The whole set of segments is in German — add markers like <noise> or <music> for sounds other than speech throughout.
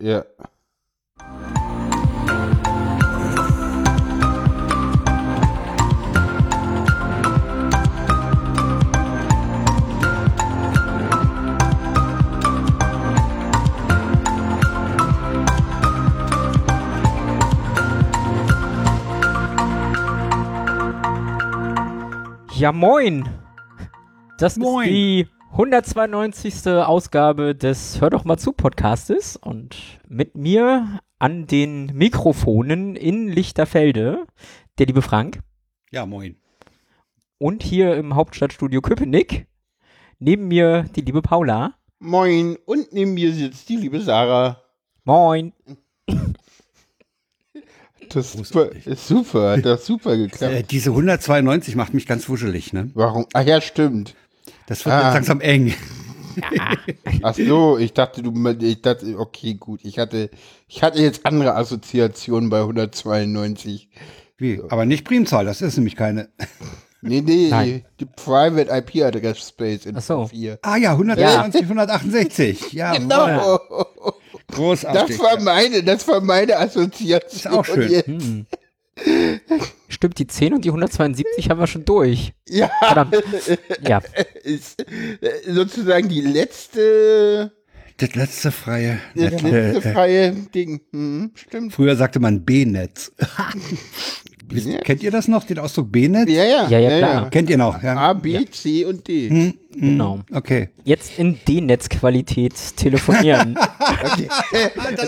Ja. Ja, moin! Das Moin. ist die 192. Ausgabe des Hör doch mal zu Podcastes und mit mir an den Mikrofonen in Lichterfelde der liebe Frank Ja, moin. und hier im Hauptstadtstudio Köpenick neben mir die liebe Paula. Moin. Und neben mir sitzt die liebe Sarah. Moin! Das ist super, ist super, hat das super geklappt. Äh, diese 192 macht mich ganz wuschelig, ne? Warum? Ach ja, stimmt. Das wird Ah. langsam eng. Ach so, ich dachte, du, ich dachte, okay, gut. Ich hatte, ich hatte jetzt andere Assoziationen bei 192. Wie? Aber nicht Primzahl, das ist nämlich keine. Nee, nee, Nein. die Private IP Address Space in Ach so. 4. Ah ja, 192, 168. <laughs> Ja, Genau. großartig. Das war meine, das war meine Assoziation. Ist auch schön. jetzt. Hm. Stimmt, die 10 und die 172 haben wir schon durch. Ja, Verdammt. Ja, <laughs> ist äh, sozusagen die letzte, Das letzte freie. das Netz. letzte Äh, äh, freie Ding. Hm, stimmt. früher sagte man B-Netz. <laughs> Kennt ihr das noch, den Ausdruck B-Netz? Ja, ja. Ja, ja, klar. Kennt ihr noch? Ja. A, B, C und D. Hm, genau. Okay. Jetzt in D-Netz-Qualität telefonieren. <laughs> Okay.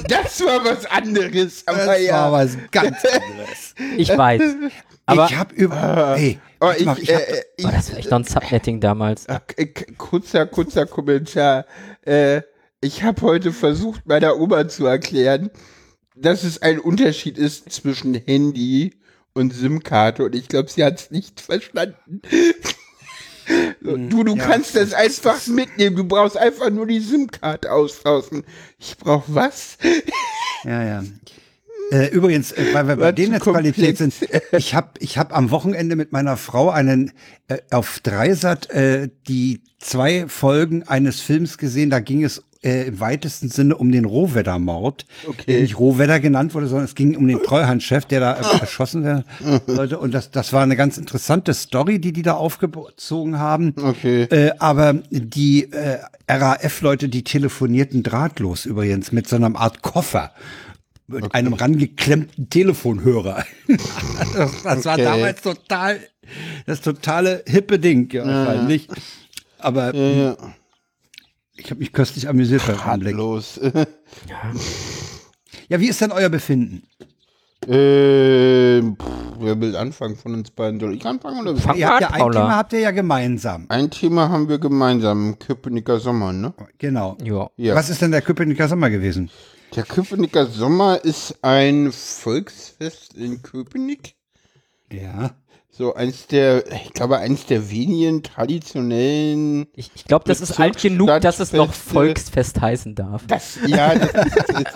das war was anderes. Aber Das ja. war was ganz anderes. Ich weiß. <laughs> Aber ich habe über. Hey, Oh, ich, mal, ich hab, äh, ich, oh, das war echt noch ein Subnetting damals. K- kurzer, kurzer Kommentar. Äh, ich habe heute versucht, meiner Oma zu erklären, dass es ein Unterschied ist zwischen Handy und SIM-Karte und ich glaube, sie hat es nicht verstanden. Du, du ja. kannst das einfach mitnehmen. Du brauchst einfach nur die SIM-Karte austauschen. Ich brauche was? Ja, ja. Äh, übrigens, äh, weil wir bei War den zu Netzqualität sind, ich habe ich hab am Wochenende mit meiner Frau einen äh, auf Dreisat äh, die zwei Folgen eines Films gesehen. Da ging es äh, im weitesten Sinne um den Rohwedder-Mord, Okay. der nicht Rohwedder genannt wurde, sondern es ging um den Treuhandchef, der da <laughs> erschossen werden sollte. Und das, das war eine ganz interessante Story, die die da aufgezogen haben. Okay. Äh, aber die äh, RAF-Leute, die telefonierten drahtlos übrigens mit so einer Art Koffer. Mit einem rangeklemmten Telefonhörer. <laughs> das, das war Okay. damals total, das totale hippe Ding, ja, wahrscheinlich. Aber Ja, ja. ich habe mich köstlich amüsiert beim Anblick. Los. <laughs> Ja, wie ist denn euer Befinden? ähm, pff, wer will anfangen von uns beiden? Soll ich anfangen oder? Fang Ihr habt ja ein Paula. Thema habt ihr ja gemeinsam. Ein Thema haben wir gemeinsam, Köpenicker Sommer, ne? Genau. Ja. Ja. Was ist denn der Köpenicker Sommer gewesen? Der Köpenicker Sommer ist ein Volksfest in Köpenick. Ja. So eins der, ich glaube, eins der wenigen traditionellen. Ich, ich glaube, das ist alt genug, dass es noch. Volksfest heißen darf. Das, ja, das, ist,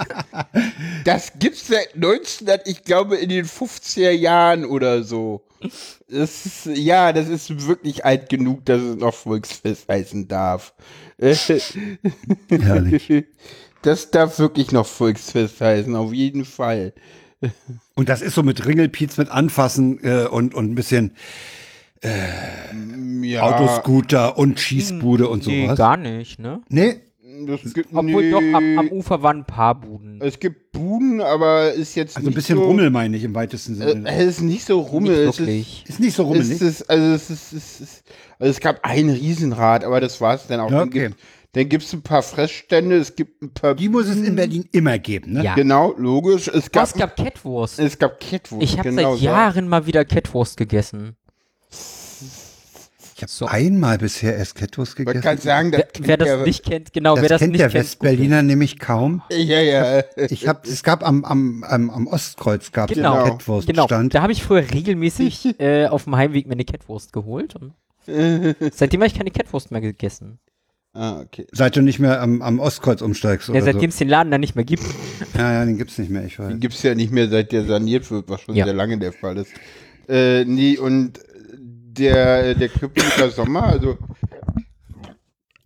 das gibt's seit 1900, ich glaube, in den 50er Jahren oder so. Das ist, ja, das ist wirklich alt genug, dass es noch Volksfest heißen darf. Herrlich. Das darf wirklich noch Volksfest heißen, auf jeden Fall. Und das ist so mit Ringelpiez, mit Anfassen äh, und, und ein bisschen Ja, Autoscooter und Schießbude und Nee, sowas. gar nicht, ne? Nee, das gibt, Obwohl nee, doch, am, am Ufer waren ein paar Buden. Es gibt Buden, aber ist jetzt also ein bisschen so, Rummel meine ich im weitesten Äh, Sinne. es ist nicht so Rummel. Nicht es ist, wirklich. ist nicht so Es rummelig. ist, also, es ist, es ist, also es gab ein Riesenrad, aber das war es dann auch. Ja, okay. gibt- Dann gibt es ein paar Fressstände, es gibt ein paar. Die muss es in Berlin immer geben, ne? Ja. Genau, logisch. Es Oh, gab, es gab Catwurst. es gab Catwurst. Ich habe genau seit so. Jahren mal wieder Catwurst gegessen. Ich habe So. einmal bisher erst Kettwurst Man gegessen. kann sagen, das Wer, wer das ja, nicht kennt, genau, das wer das kennt nicht der kennt. Westberliner nämlich kaum. <laughs> Ja, ja. Ich hab, es gab am, am, am, am Ostkreuz gab es Genau. einen Genau, Kettwurststand. da habe ich früher regelmäßig <laughs> äh, auf dem Heimweg mir eine Catwurst geholt. Und <laughs> seitdem habe ich keine Catwurst mehr gegessen. Ah, okay. Seit du nicht mehr am, am Ostkreuz umsteigst Ja, seitdem es den Laden dann nicht mehr gibt. so. <laughs> Ja, ja, den gibt's nicht mehr, ich weiß. Den gibt's ja nicht mehr, seit der saniert wird, was schon Ja. sehr lange der Fall ist. Äh, nee, und der, der Köpenicker Sommer, also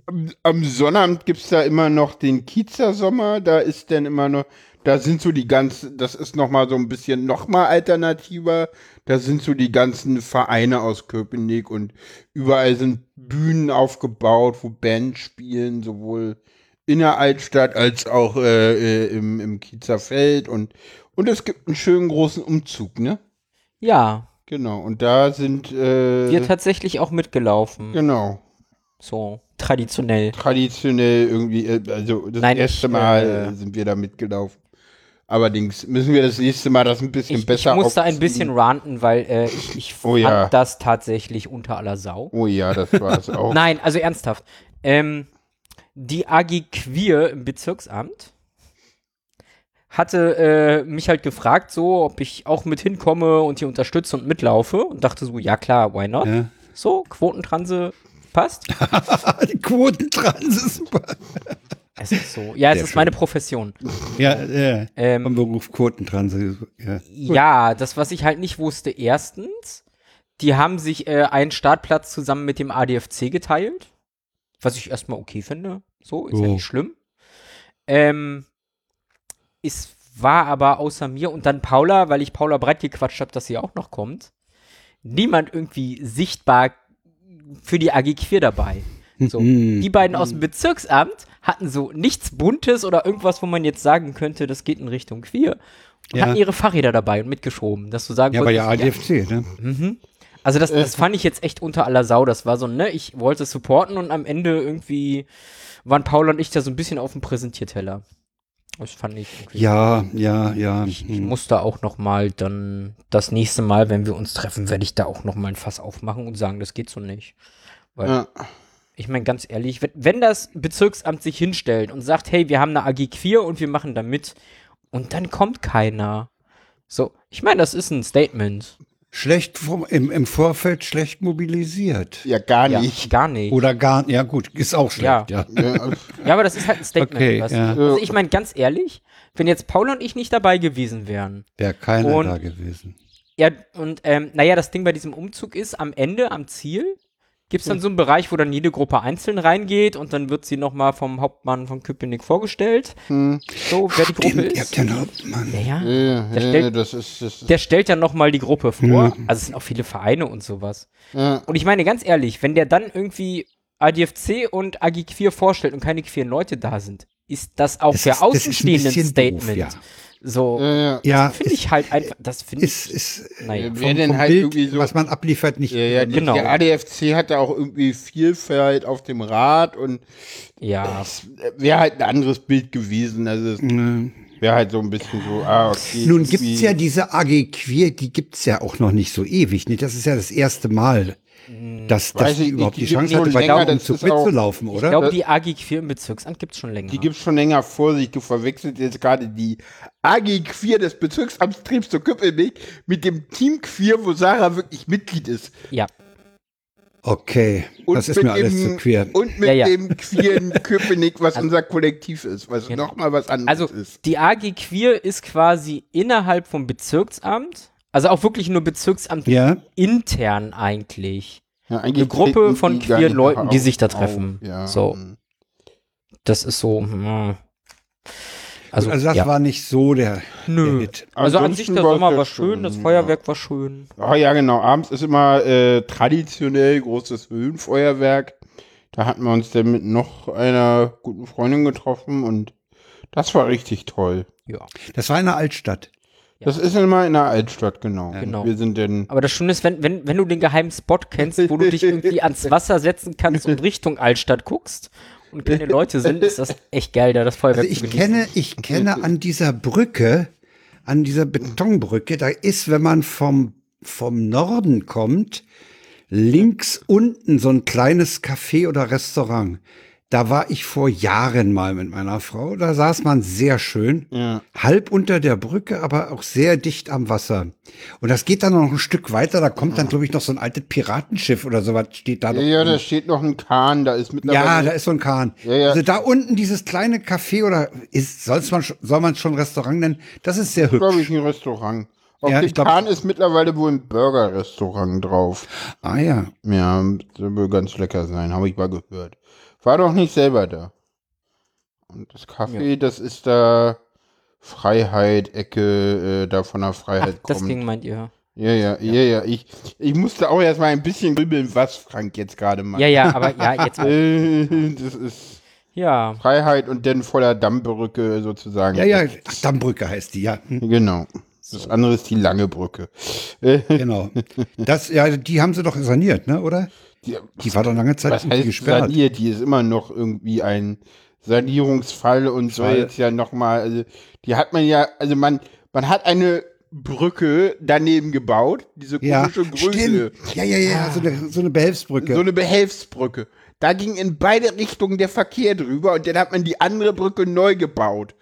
am, am Sonnabend gibt's da immer noch den Kiezer Sommer, da ist dann immer noch, da sind so die ganzen, das ist noch mal so ein bisschen noch mal alternativer, da sind so die ganzen Vereine aus Köpenick und überall sind Bühnen aufgebaut, wo Bands spielen, sowohl in der Altstadt als auch äh, äh, im, im Kiezer Feld und, und es gibt einen schönen großen Umzug, ne? Ja, Genau, und da sind, äh, wir tatsächlich auch mitgelaufen. genau, So, traditionell. traditionell irgendwie, äh, also das Nein, erste ich, Mal äh, sind wir da mitgelaufen. Allerdings müssen wir das nächste Mal das ein bisschen Ich, besser ich musste ein aufziehen. bisschen ranten, weil äh, ich, ich Oh fand ja. das tatsächlich unter aller Sau. Oh ja, das war es <laughs> auch. Nein, also ernsthaft. Ähm, die AG Queer im Bezirksamt hatte äh, mich halt gefragt, so, ob ich auch mit hinkomme und hier unterstütze und mitlaufe und dachte so, ja klar, why not? Ja. So, Quotentranse passt. <laughs> Die Quotentrans ist super. Es ist so. Ja, es Sehr ist schön. meine Profession. Ja, ja. Ähm, Vom Beruf Quotentrans. Ja. Ja, das, was ich halt nicht wusste, erstens, die haben sich äh, einen Startplatz zusammen mit dem ADFC geteilt, was ich erstmal okay finde. So, ist ja Oh. nicht schlimm. Ähm, es war aber außer mir und dann Paula, weil ich Paula breit gequatscht habe, dass sie auch noch kommt, niemand irgendwie sichtbar für die AG Queer dabei. So, Mhm. die beiden aus dem Bezirksamt hatten so nichts Buntes oder irgendwas, wo man jetzt sagen könnte, das geht in Richtung Queer. Und Ja. hatten ihre Fahrräder dabei und mitgeschoben, dass du sagen Ja, aber ja, wolltest, ADFC, ne? Mhm. Also das, das fand ich jetzt echt unter aller Sau. Das war so, ne, ich wollte supporten und am Ende irgendwie waren Paul und ich da so ein bisschen auf dem Präsentierteller. Das fand ich irgendwie. Ja, ja, ja. Ich hm. muss da auch noch mal dann das nächste Mal, wenn wir uns treffen, werde ich da auch noch mal ein Fass aufmachen und sagen, das geht so nicht. Weil Ja. Ich meine ganz ehrlich, wenn, das Bezirksamt sich hinstellt und sagt, hey, wir haben eine AG Queer und wir machen da mit und dann kommt keiner. So, ich meine, das ist ein Statement. Schlecht vom, im, im Vorfeld schlecht mobilisiert. ja, gar Ja, nicht. gar nicht. Oder gar, ja gut, ist auch schlecht, ja. Ja, Ja, aber das ist halt ein Statement. Okay, du? ja. Also ich meine, ganz ehrlich, wenn jetzt Paul und ich nicht dabei gewesen wären, Wäre keiner Und- da gewesen. ja, und ähm, naja, das Ding bei diesem Umzug ist, am Ende, am Ziel, gibt es dann so einen Bereich, wo dann jede Gruppe einzeln reingeht und dann wird sie nochmal vom Hauptmann von Köpenick vorgestellt. Hm. So, wer die Gruppe ihr ist. habt ja einen Hauptmann. Ja, ja. ja, Der ja, stellt- das ist, das ist Der stellt dann nochmal die Gruppe vor. Ja. Also es sind auch viele Vereine und sowas. ja. Und ich meine, ganz ehrlich, wenn der dann irgendwie ADFC und AG Queer vorstellt und keine queeren Leute da sind, ist das auch Das für ist- ein Außenstehende ein bisschen Statement. doof, ja. So, Ja, ja. Finde ich halt einfach, das finde ich, ist naja. Wer vom, denn vom halt Bild, irgendwie so- was man abliefert, nicht. Ja, ja, Genau. der ADFC hat da auch irgendwie Vielfalt auf dem Rad und Ja, es wäre halt ein anderes Bild gewesen. Also es Ne. wäre halt so ein bisschen so, ah, okay. Nun irgendwie- gibt's ja diese AG Queer, die gibt's ja auch noch nicht so ewig. Nicht? Das ist ja das erste Mal, dass, dass Weiß die ich überhaupt die die Chance hatte, bei länger, das Umzug mitzulaufen, ich oder? glaube, die AG Queer im Bezirksamt gibt's schon länger. Die gibt's schon länger Vorsicht. Du verwechselst jetzt gerade die AG Queer des Bezirksamtstriebs zu Köpenick mit dem Team Queer, wo Sarah wirklich Mitglied ist. ja, okay, Und das ist mit mir alles dem, zu queer. Und mit Ja, ja. dem queeren <laughs> Köpenick, was unser Kollektiv ist, was Genau. nochmal was anderes also ist. die AG Queer ist quasi innerhalb vom Bezirksamt, also auch wirklich nur Bezirksamt Ja, intern eigentlich. Ja, Eine eigentlich Gruppe treten von queeren Leuten, die sich da treffen. auf, Ja. So. Das ist so, hm. also, also, das ja. war nicht so der, der Nö. Hit. Also an sich der Sommer ja war schön, das schön, Feuerwerk war schön. Oh ja, genau. Abends ist immer äh, traditionell großes Höhenfeuerwerk. Da hatten wir uns dann mit noch einer guten Freundin getroffen und das war richtig toll. Ja. Das war in der Altstadt. Ja. Das ist immer in der Altstadt, genau. Genau. Wir sind dann. Aber das Schöne ist, wenn, wenn, wenn du den geheimen Spot kennst, wo du dich irgendwie ans Wasser setzen kannst und Richtung Altstadt guckst und keine Leute sind, ist das echt geil, da das Feuerwerk Also ich kenne, ich kenne an dieser Brücke, an dieser Betonbrücke, da ist, wenn man vom, vom Norden kommt, links unten so ein kleines Café oder Restaurant. Da war ich vor Jahren mal mit meiner Frau. Da saß man sehr schön, Ja. halb unter der Brücke, aber auch sehr dicht am Wasser. Und das geht dann noch ein Stück weiter. Da kommt dann, glaube ich, noch so ein altes Piratenschiff oder sowas steht da. Ja, noch ja, da steht noch ein Kahn, da ist Ja, mittlerweile. da ist so ein Kahn. Ja, ja. Also da unten dieses kleine Café oder ist, soll's man, soll man es schon Restaurant nennen? Das ist sehr glaube hübsch. ich, ein Restaurant. Auf Ja, dem Kahn ist mittlerweile wohl ein Burger-Restaurant drauf. Ah ja. Ja, soll wohl ganz lecker sein, habe ich mal gehört. War doch nicht selber da. Und das Café, das ist da Freiheit, Ecke, äh, da von der Ach, Freiheit das kommt. Ding meint ihr. Ja, ja, ja, ja. Ich, ich musste auch erstmal ein bisschen grübeln, was Frank jetzt gerade macht. Ja, ja, aber ja, jetzt. <laughs> Äh, das ist Ja. Freiheit und dann voller Dammbrücke sozusagen. Ja, ja, Dammbrücke heißt die, ja. Hm, Genau. Das andere ist die lange Brücke. Genau. <laughs> Das, ja, die haben sie doch saniert, ne, oder? Die, Die war doch lange Zeit was heißt gesperrt. saniert? Die ist immer noch irgendwie ein Sanierungsfall und soll Fall. jetzt ja nochmal, also die hat man ja, also man, man hat eine Brücke daneben gebaut, diese Ja, komische Größe. stimmt. Ja, ja, ja, so eine, so eine Behelfsbrücke. So eine Behelfsbrücke. Da ging in beide Richtungen der Verkehr drüber und dann hat man die andere Brücke neu gebaut.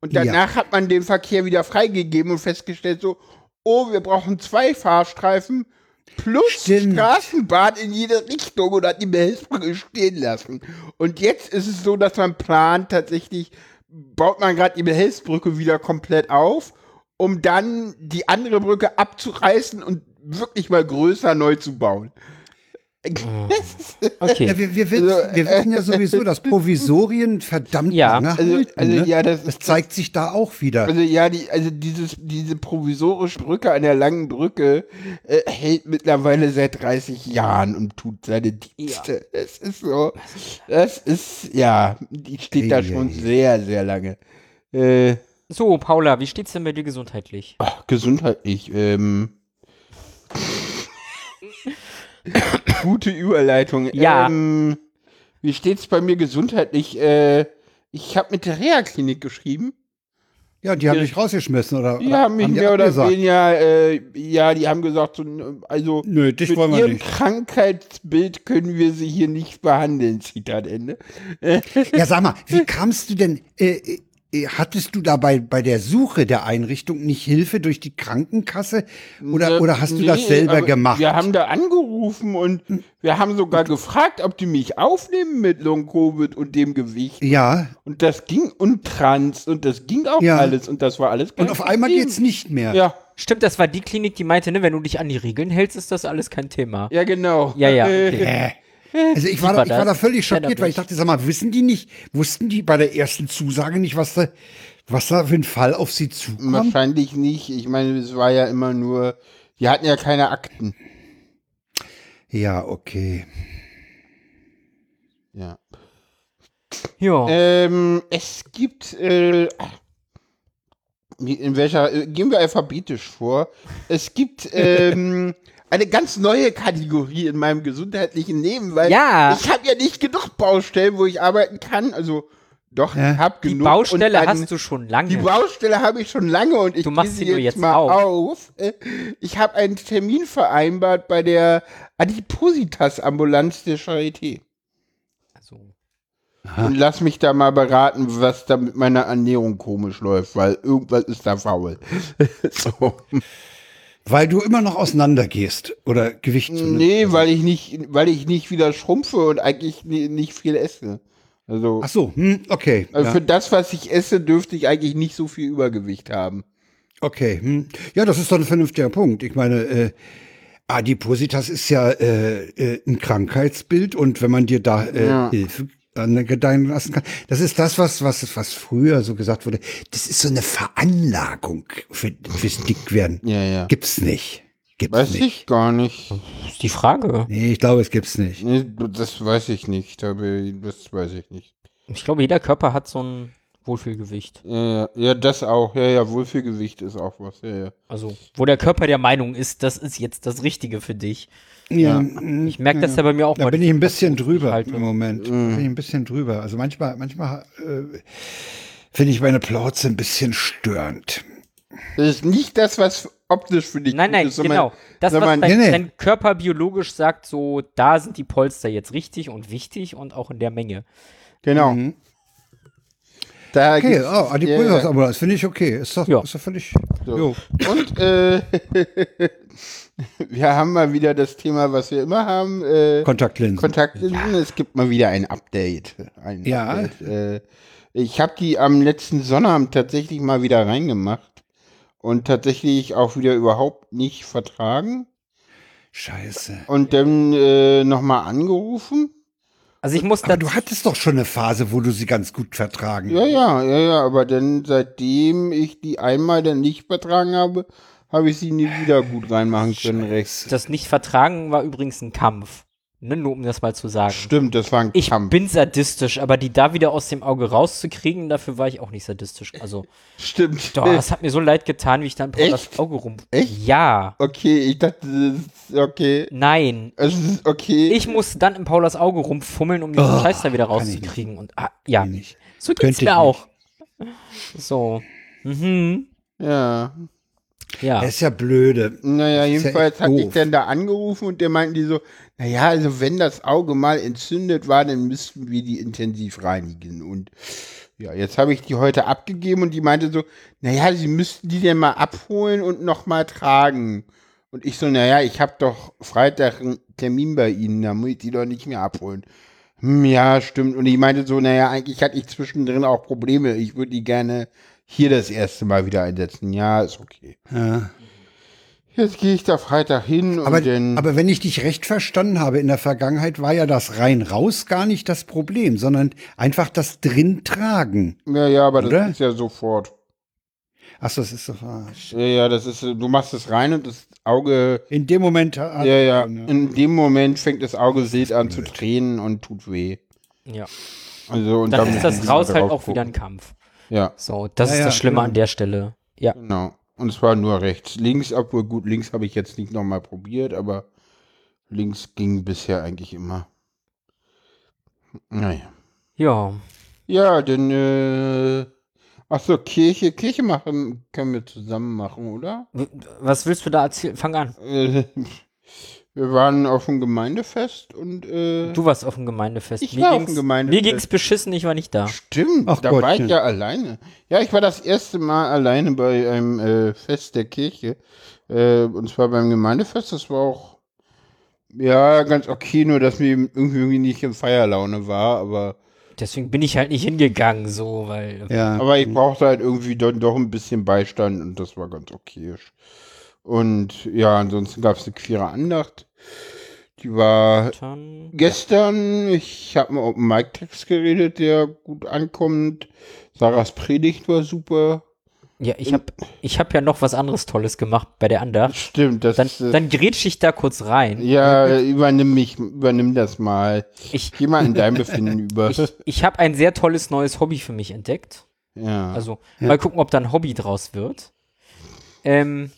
Und danach hat man den Verkehr wieder freigegeben und festgestellt so, oh, wir brauchen zwei Fahrstreifen plus Stimmt. Straßenbahn in jede Richtung und hat die Behelfsbrücke stehen lassen. Und jetzt ist es so, dass man plant, tatsächlich baut man gerade die Behelfsbrücke wieder komplett auf, um dann die andere Brücke abzureißen und wirklich mal größer neu zu bauen. <laughs> Okay. ja, wir, wir, wissen, Also, wir wissen ja sowieso, dass <laughs> Provisorien verdammt Ja. lange Also, halten, also ne? ja, das, Das zeigt sich da auch wieder. Also ja, die, also dieses, diese provisorische Brücke an der langen Brücke äh, hält mittlerweile seit 30 Jahren und tut seine Dienste. Es ist so, das ist, ja, die steht da Ei, schon ei. sehr, sehr lange. Äh, So, Paula, wie steht's denn bei dir gesundheitlich? ach, gesundheitlich, ähm. <coughs> Gute Überleitung. Ja. Ähm, wie steht's bei mir gesundheitlich? Äh, ich habe mit der Reha-Klinik geschrieben. Ja, die haben dich rausgeschmissen, oder? Die oder haben mich mehr oder weniger, äh, ja, die haben gesagt, so, also Nö, dich mit wollen wir ihrem nicht. Krankheitsbild können wir sie hier nicht behandeln, Zitat Ende. Ja, sag mal, wie kamst du denn, äh, hattest du da bei, bei der Suche der Einrichtung nicht Hilfe durch die Krankenkasse? Oder, Ne, oder hast du nee, das selber gemacht? Wir haben da angerufen und wir haben sogar gefragt, ob die mich aufnehmen mit Long-Covid und dem Gewicht. ja, Und das ging und Trans und das ging auch Ja. alles und das war alles kein und auf einmal Problem. geht's nicht mehr. Ja, Stimmt, das war die Klinik, die meinte, ne, wenn du dich an die Regeln hältst, ist das alles kein Thema. ja genau. Ja, ja. Äh, Okay. Also ich war, war da, ich war da völlig schockiert, weil ich dachte, sag mal, wissen die nicht, wussten die bei der ersten Zusage nicht, was da, was da für ein Fall auf sie zukommt? Wahrscheinlich nicht. Ich meine, es war ja immer nur, die hatten ja keine Akten. Ja, okay. Ja. Ja. Ähm, es gibt, äh, in welcher, äh, gehen wir alphabetisch vor. Es gibt, <laughs> ähm, eine ganz neue Kategorie in meinem gesundheitlichen Leben, weil Ja. ich habe ja nicht genug Baustellen, wo ich arbeiten kann. Also, doch, Ja. ich habe die genug. Baustelle und ein- hast du schon lange. Die Baustelle habe ich schon lange und ich Du machst sie nur jetzt mal auf. auf. Äh, Ich habe einen Termin vereinbart bei der Adipositas-Ambulanz der Charité. also, Und lass mich da mal beraten, was da mit meiner Ernährung komisch läuft, weil irgendwas ist da faul. <laughs> <laughs> so. Weil du immer noch auseinandergehst oder Gewicht. Nee, weil ich nicht, weil ich nicht wieder schrumpfe und eigentlich ni- nicht viel esse. Also, Ach so, hm, okay. also ja. für das, was ich esse, dürfte ich eigentlich nicht so viel Übergewicht haben. Okay, hm. ja, das ist doch ein vernünftiger Punkt. Ich meine, äh, Adipositas ist ja äh, äh, ein Krankheitsbild und wenn man dir da äh, Ja. Hilfe gedeihen lassen kann, das ist das, was was was früher so gesagt wurde. Das ist so eine Veranlagung für, fürs Dickwerden. Ja, ja. Gibt's nicht. Gibt's Weiß nicht. ich gar nicht. ist die Frage. Nee, ich glaube, es gibt's nicht. Nee, das weiß ich nicht, aber das weiß ich nicht. Ich glaube, jeder Körper hat so ein Wohlfühlgewicht. Ja, ja, ja, das auch. Ja, ja, Wohlfühlgewicht ist auch was. Ja, ja. Also, wo der Körper der Meinung ist, das ist jetzt das Richtige für dich. Ja, Ich merke das ja bei mir auch Da mal. bin ich ein bisschen drüber halte. im Moment. Da bin ich ein bisschen drüber. Also manchmal, manchmal äh, finde ich meine Plauze ein bisschen störend. Das ist nicht das, was optisch für dich Nein, nein, ist, sondern- genau. Das, was sondern- dein, Nee, nee. dein Körper biologisch sagt, so, da sind die Polster jetzt richtig und wichtig und auch in der Menge. Genau. Mhm. Da Okay, oh, Adipositas, ja, aber das finde ich okay. Ist doch, Ja. ist doch völlig. So. Jo. ja. Und äh, <laughs> wir haben mal wieder das Thema, was wir immer haben. Äh, Kontaktlinsen. Kontaktlinsen. Es gibt mal wieder ein Update. Ein Ja. Update. Äh, ich habe die am letzten Sonnabend tatsächlich mal wieder reingemacht und tatsächlich auch wieder überhaupt nicht vertragen. Scheiße. Und dann äh, nochmal angerufen. Also ich muss Aber da du hattest doch schon eine Phase, wo du sie ganz gut vertragen Ja, ja, ja, ja, aber dann, seitdem ich die einmal dann nicht vertragen habe, habe ich sie nie wieder gut reinmachen können rechts. das nicht vertragen war übrigens ein Kampf. Ne, nur um das mal zu sagen. Stimmt, das war ein Ich Kampf. bin sadistisch, aber die da wieder aus dem Auge rauszukriegen, dafür war ich auch nicht sadistisch. Also, <laughs> Stimmt. doch, es hat mir so leid getan, wie ich dann Paul das Echt? Auge rum. Echt? Ja. Okay, ich dachte, das ist okay. Nein. Es ist okay. Ich musste dann in Paulas Auge rumfummeln, um diesen Oh, Scheiß da wieder ich rauszukriegen. Und ah, ja, nicht. so geht's Könnte ich mir auch. So. Mhm. ja. Ja. Das ist ja blöde. Naja, ja jedenfalls echt hatte ich dann da angerufen und der meinten die so, naja, also wenn das Auge mal entzündet war, dann müssten wir die intensiv reinigen. Und ja, jetzt habe ich die heute abgegeben und die meinte so, naja, sie müssten die denn mal abholen und nochmal tragen. Und ich so, naja, ich habe doch Freitag einen Termin bei Ihnen, da muss ich die doch nicht mehr abholen. Hm, ja, stimmt. Und ich meinte so, naja, eigentlich hatte ich zwischendrin auch Probleme. Ich würde die gerne hier das erste Mal wieder einsetzen. Ja, ist okay. Ja. Jetzt gehe ich da Freitag hin Aber, und dann. aber wenn ich dich recht verstanden habe, in der Vergangenheit war ja das rein raus gar nicht das Problem, sondern einfach das drin tragen. ja, ja, aber das Oder? ist ja sofort. Achso, das ist doch. ah, Ja, ja, das ist, du machst es rein und das Auge. In dem Moment. hat- Ja, ja. In dem Moment fängt das Auge wild an zu tränen und tut weh. ja. Also und Dann muss ist das wieder raus halt auch wieder gucken. ein Kampf. Ja, So, das Ja, ist ja, das Schlimme genau. an der Stelle. Ja. genau. Und es war nur rechts. Links, obwohl gut, links habe ich jetzt nicht nochmal probiert, aber links ging bisher eigentlich immer. Naja. Ja. Ja, denn, äh, ach so, Kirche, Kirche machen, können wir zusammen machen, oder? Was willst du da erzählen? Fang an. <laughs> Wir waren auf dem Gemeindefest und äh, Du warst auf dem Gemeindefest. Ich war auf dem ging's- Gemeindefest. Mir ging's beschissen, ich war nicht da. stimmt, Ach da war ich ja. ja alleine. Ja, ich war das erste Mal alleine bei einem äh, Fest der Kirche. Äh, und zwar beim Gemeindefest. Das war auch ja ganz okay, nur dass mir irgendwie, irgendwie nicht in Feierlaune war, aber Deswegen bin ich halt nicht hingegangen, so, weil. Ja. aber ich brauchte halt irgendwie dann doch ein bisschen Beistand und das war ganz okay. Und ja, ansonsten gab es eine queere Andacht. Die war Dann, Gestern, ich habe mit einem Mic-Text geredet, der gut ankommt. Sarahs Predigt war super. ja, ich hab, ich hab ja noch was anderes Tolles gemacht bei der Andacht. Stimmt, das Dann, ist, äh, dann grätsch ich da kurz rein. ja, übernimm mich, übernimm das mal. Ich, Geh mal in dein <laughs> Befinden über. ich, ich habe ein sehr tolles neues Hobby für mich entdeckt. ja, Also, mal gucken, ob da ein Hobby draus wird. Ähm,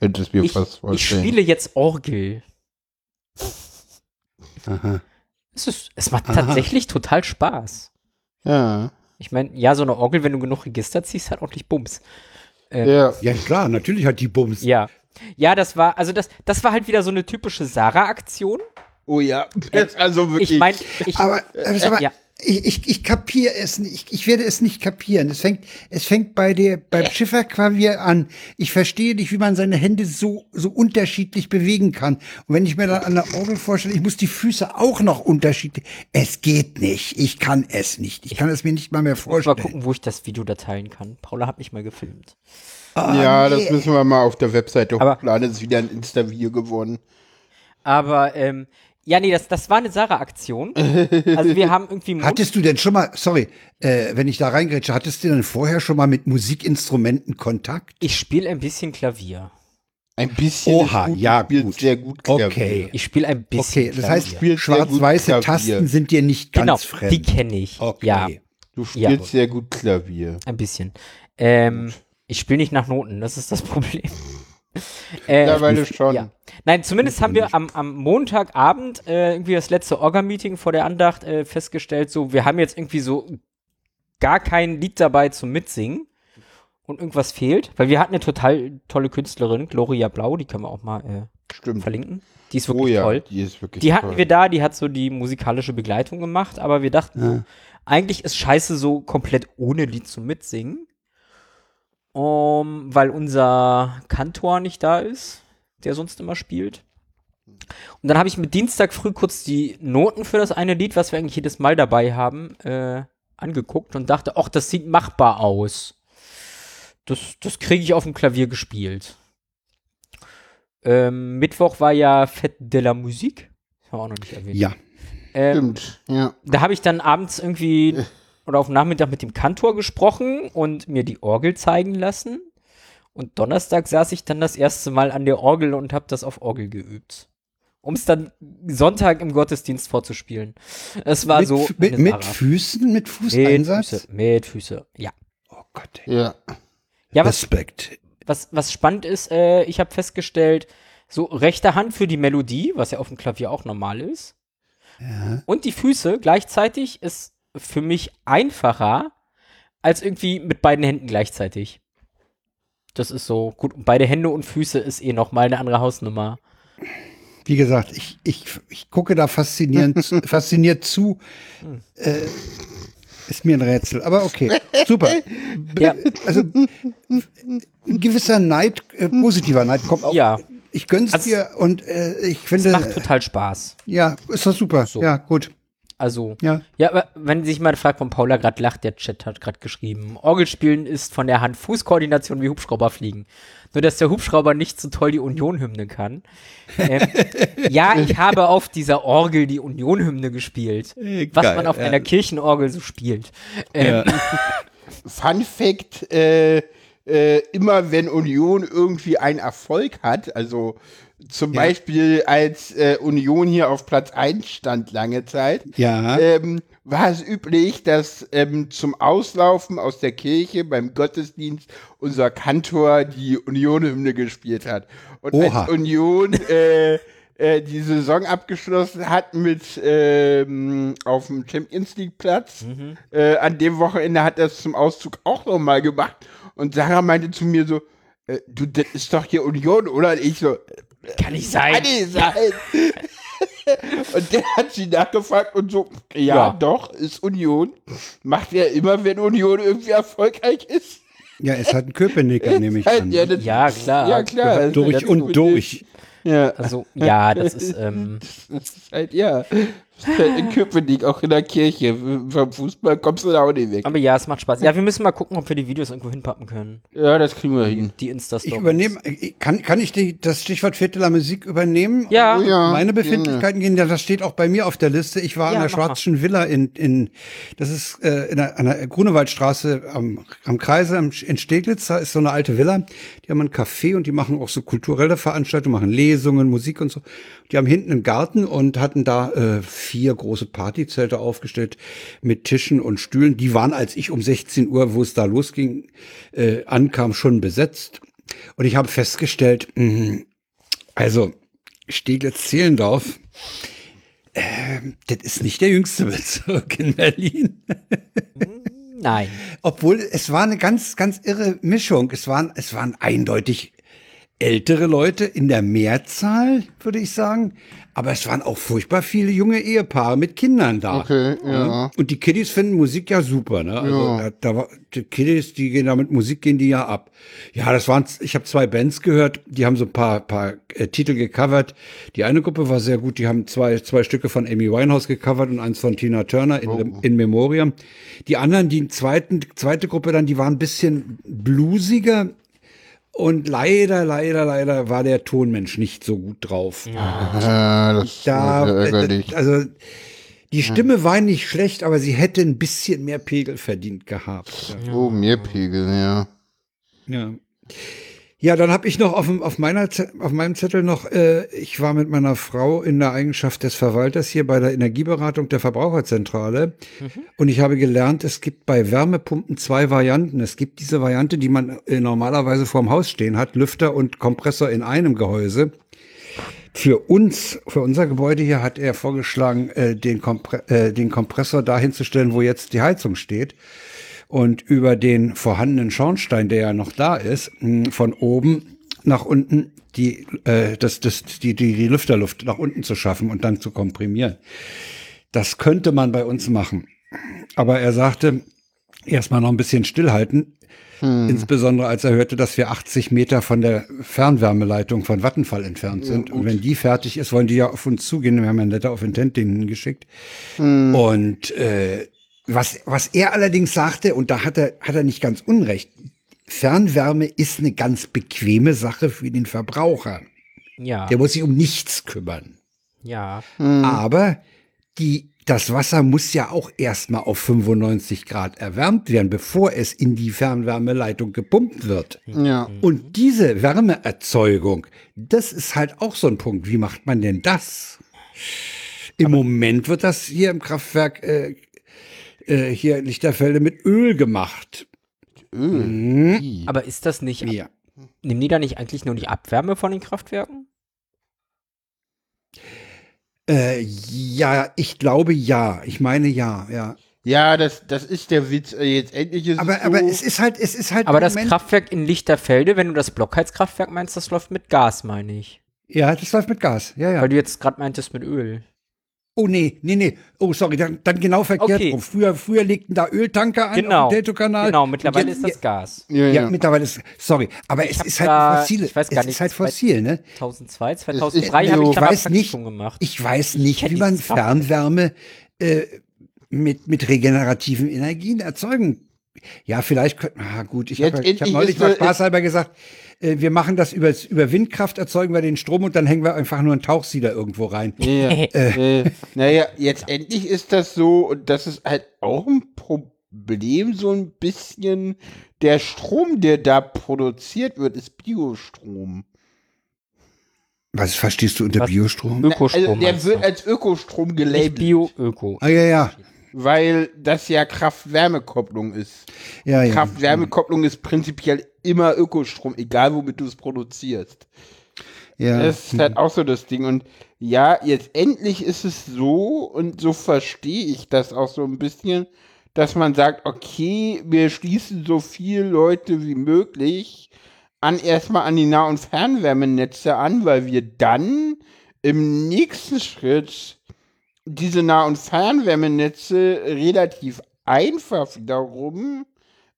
es mir ich, fast ich vorstellen. spiele jetzt Orgel. Aha. Es, ist, es macht tatsächlich total Spaß. ja, Ich meine, ja, so eine Orgel, wenn du genug Register ziehst, hat ordentlich Bums. ja, Ja, klar, natürlich hat die Bums. Ja. Ja, das war, also das, das war halt wieder so eine typische Sarah-Aktion. oh ja, <laughs> also wirklich. Ich meine, ich, Aber, aber, aber ja. Ich, ich, ich kapiere es nicht. Ich, ich werde es nicht kapieren. Es fängt, es fängt bei der, beim Schifferklavier an. Ich verstehe nicht, wie man seine Hände so, so unterschiedlich bewegen kann. Und wenn ich mir dann an der Orgel vorstelle, ich muss die Füße auch noch unterschiedlich. Es geht nicht. Ich kann es nicht. Ich kann es mir nicht mal mehr mal vorstellen. gucken, wo ich das Video da teilen kann. Paula hat mich mal gefilmt. ja, das nee. müssen wir mal auf der Webseite Aber- hochladen. Das ist wieder ein Insta-Video geworden. Aber, ähm, ja, nee, das, das war eine Sarah-Aktion. Also wir haben irgendwie Mond Hattest du denn schon mal, sorry, äh, wenn ich da reingrätsche, hattest du denn vorher schon mal mit Musikinstrumenten Kontakt? Ich spiele ein bisschen Klavier. Ein bisschen. Oha, gut, ja, gut. sehr gut Klavier. Okay. Ich spiele ein bisschen Okay, das heißt, schwarz-weiße. Tasten sind dir nicht ganz genau, fremd. die kenne ich. Okay. Ja, Du Ja. spielst sehr gut Klavier. ein bisschen. Ähm, ich spiele nicht nach Noten, das ist das <laughs> Problem. Äh, Mittlerweile schon. Ja. Nein, zumindest haben wir am, am Montagabend äh, irgendwie das letzte Orga-Meeting vor der Andacht äh, festgestellt, so, wir haben jetzt irgendwie so gar kein Lied dabei zum Mitsingen und irgendwas fehlt, weil wir hatten eine total tolle Künstlerin, Gloria Blau, die können wir auch mal äh, verlinken. Die ist Oh wirklich ja, toll. die ist wirklich Die hatten toll. wir da, die hat so die musikalische Begleitung gemacht, aber wir dachten so, eigentlich ist scheiße so komplett ohne Lied zu mitsingen. Um, weil unser Kantor nicht da ist, der sonst immer spielt. Und dann habe ich mit Dienstag früh kurz die Noten für das eine Lied, was wir eigentlich jedes Mal dabei haben, äh, angeguckt und dachte, ach, das sieht machbar aus. Das, das kriege ich auf dem Klavier gespielt. Ähm, Mittwoch war ja Fête de la Musique. Das haben wir auch noch nicht erwähnt. Ja. Ähm, Stimmt, ja. da habe ich dann abends irgendwie oder auf Nachmittag mit dem Kantor gesprochen und mir die Orgel zeigen lassen. Und Donnerstag saß ich dann das erste Mal an der Orgel und habe das auf Orgel geübt. Um es dann Sonntag im Gottesdienst vorzuspielen. Es war mit, so. mit, mit. Füßen, mit mit Fußeinsatz? Füße, mit Füße, ja. Oh Gott. Ja. Ja, was, Respekt. was, was spannend ist, äh, ich habe festgestellt, so rechte Hand für die Melodie, was ja auf dem Klavier auch normal ist, Ja. und die Füße gleichzeitig ist für mich einfacher als irgendwie mit beiden Händen gleichzeitig. Das ist so gut. Und beide Hände und Füße ist eh noch mal eine andere Hausnummer. Wie gesagt, ich, ich, ich gucke da faszinierend, <laughs> fasziniert zu. Äh, ist mir ein Rätsel, aber okay. Super. Ja, Also ein gewisser Neid, äh, positiver Neid kommt auch. ja, Ich gönn's Also, dir und äh, ich es finde, macht total Spaß. ja, ist doch super. So. Ja, gut. Also, Ja. ja, aber wenn sich mal fragt, von Paula gerade lacht, der Chat hat gerade geschrieben, Orgelspielen ist von der Hand Fußkoordination wie Hubschrauber fliegen. Nur, dass der Hubschrauber nicht so toll die Union-Hymne kann. Ähm, <laughs> ja, ich habe auf dieser Orgel die Union-Hymne gespielt. was geil, man auf ja. einer Kirchenorgel so spielt. Ähm, <laughs> Fun Fact, äh, äh, immer wenn Union irgendwie einen Erfolg hat, also zum Ja. Beispiel als äh, Union hier auf Platz 1 stand lange Zeit, Ja. ähm, war es üblich, dass ähm, zum Auslaufen aus der Kirche beim Gottesdienst unser Kantor die Union-Hymne gespielt hat. Und Oha. als Union äh, äh, die Saison abgeschlossen hat mit ähm, auf dem Champions League Platz, äh, an dem Wochenende hat er es zum Auszug auch nochmal gemacht. Und Sarah meinte zu mir so, äh, du, das ist doch hier Union, oder? Und ich so, kann nicht sein. kann nicht sein. <laughs> und der hat sie nachgefragt und so, ja, Ja. doch, ist Union. Macht er immer, wenn Union irgendwie erfolgreich ist. Ja, es hat ein Köpenicker, <laughs> nehme ich an. ja, das, Ja, klar. ja, klar. Durch und durch. Ja, Also, ja, das ist, ähm, <laughs> das ist halt, ja. In Köpenick, auch in der Kirche. Vom Fußball kommst du da auch nicht weg. aber ja, es macht Spaß. Ja, wir müssen mal gucken, ob wir die Videos irgendwo hinpappen können. Ja, das kriegen wir hin. Die Insta-Stories. Ich übernehme, kann, kann ich die, das Stichwort Vierteler Musik übernehmen? Ja. Oh ja, Meine Befindlichkeiten gehen, ja, das steht auch bei mir auf der Liste. Ich war Ja, an der mach mal. Villa in, in das ist äh, in der, an der Grunewaldstraße am, am Kreise in Steglitz. Da ist so eine alte Villa. Die haben ein Café und die machen auch so kulturelle Veranstaltungen, machen Lesungen, Musik und so. Die haben hinten einen Garten und hatten da äh, vier große Partyzelte aufgestellt mit Tischen und Stühlen. Die waren, als ich um 16 Uhr, wo es da losging, äh, ankam, schon besetzt. Und ich habe festgestellt, mh, also Steglitz-Zehlendorf, ähm, das ist nicht der jüngste Bezirk in Berlin. <laughs> Nein. Obwohl es war eine ganz, ganz irre Mischung. Es waren, es waren eindeutig ältere Leute in der Mehrzahl, würde ich sagen. Aber es waren auch furchtbar viele junge Ehepaare mit Kindern da. Okay, ja. Und die Kiddies finden Musik ja super, ne? Also Ja. da, da die Kiddies, die gehen da mit Musik, gehen die ja ab. Ja, das waren, ich habe zwei Bands gehört, die haben so ein paar, paar äh, Titel gecovert. Die eine Gruppe war sehr gut, die haben zwei, zwei Stücke von Amy Winehouse gecovert und eins von Tina Turner in, in Memoriam. Die anderen, die zweiten, zweite Gruppe dann, die waren ein bisschen bluesiger. Und leider, leider, leider war der Tonmensch nicht so gut drauf. Ja, das Da, ist äh, also die Stimme war nicht schlecht, aber sie hätte ein bisschen mehr Pegel verdient gehabt. Oh, mehr Pegel, ja. Ja. Ja, dann habe ich noch auf, auf, meiner, auf meinem Zettel noch, äh, ich war mit meiner Frau in der Eigenschaft des Verwalters hier bei der Energieberatung der Verbraucherzentrale und ich habe gelernt, es gibt bei Wärmepumpen zwei Varianten. Es gibt diese Variante, die man äh, normalerweise vorm Haus stehen hat, Lüfter und Kompressor in einem Gehäuse. Für uns, für unser Gebäude hier hat er vorgeschlagen, äh, den, Kompre äh, den Kompressor dahin zu stellen, wo jetzt die Heizung steht. Und über den vorhandenen Schornstein, der ja noch da ist, mh, von oben nach unten die, äh, das, das, die, die, die Lüfterluft nach unten zu schaffen und dann zu komprimieren. Das könnte man bei uns machen. Aber er sagte, erstmal noch ein bisschen stillhalten. Insbesondere als er hörte, dass wir 80 Meter von der Fernwärmeleitung von Vattenfall entfernt sind. und wenn die fertig ist, wollen die ja auf uns zugehen. Wir haben ein Letter of Intent denen geschickt. Und äh, was, was er allerdings sagte, und da hat er, hat er nicht ganz unrecht, Fernwärme ist eine ganz bequeme Sache für den Verbraucher. Ja. Der muss sich um nichts kümmern. Ja. Aber die, das Wasser muss ja auch erstmal auf 95 Grad erwärmt werden, bevor es in die Fernwärmeleitung gepumpt wird. Ja. Und diese Wärmeerzeugung, das ist halt auch so ein Punkt. Wie macht man denn das? Im Moment wird das hier im Kraftwerk äh, äh, hier in Lichterfelde mit Öl gemacht. Öl. Aber ist das nicht, Ja. nehmen die da nicht eigentlich nur die Abwärme von den Kraftwerken? Äh, ja, ich glaube ja. Ich meine ja, ja. Ja, das, das ist der Witz. Äh, Jetzt endlich ist Aber, es so. aber es ist halt, es ist halt. Aber das Moment- Kraftwerk in Lichterfelde, wenn du das Blockheizkraftwerk meinst, das läuft mit Gas, meine ich. Ja, das läuft mit Gas. Ja, ja. Weil du jetzt gerade meintest mit Öl. Oh nee, nee, nee. Oh, sorry, dann, dann genau verkehrt Okay. rum. Früher, früher legten da Öltanker an Genau. auf dem Delta-Kanal. Genau, mittlerweile Jetzt- ist das Gas. ja, Ja, ja. mittlerweile ist, sorry, aber es hab ist halt da- fossil. ich weiß gar es nicht, ist halt fossil, ne? 2002, ist 2003 habe so, ich da mal weiß nicht, gemacht. Ich weiß Ich nicht, kenn wie man. Fernwärme äh, mit, mit regenerativen Energien erzeugen. Ja, vielleicht könnte, ah gut, ich habe ich hab neulich mal spaßhalber gesagt, äh, wir machen das über, über Windkraft, erzeugen wir den Strom und dann hängen wir einfach nur einen Tauchsieder irgendwo rein. Ja, äh, naja, jetzt endlich ist das so, und das ist halt auch ein Problem, so ein bisschen. Der Strom, der da produziert wird, ist Biostrom. Was verstehst du unter Was? Biostrom? Ökostrom. also der wird als Ökostrom gelabelt, Bio-Öko. Ah, ja, ja. Weil das ja Kraft-Wärme-Kopplung ist. ja, ja. Kraft-Wärme-Kopplung ist prinzipiell immer Ökostrom, egal womit du es produzierst. ja. Das ist halt auch so das Ding. Und ja, jetzt endlich ist es so, und so verstehe ich das auch so ein bisschen, dass man sagt, okay, wir schließen so viele Leute wie möglich an erstmal an die Nah- und Fernwärmenetze an, weil wir dann im nächsten Schritt diese Nah- und Fernwärmenetze relativ einfach wiederum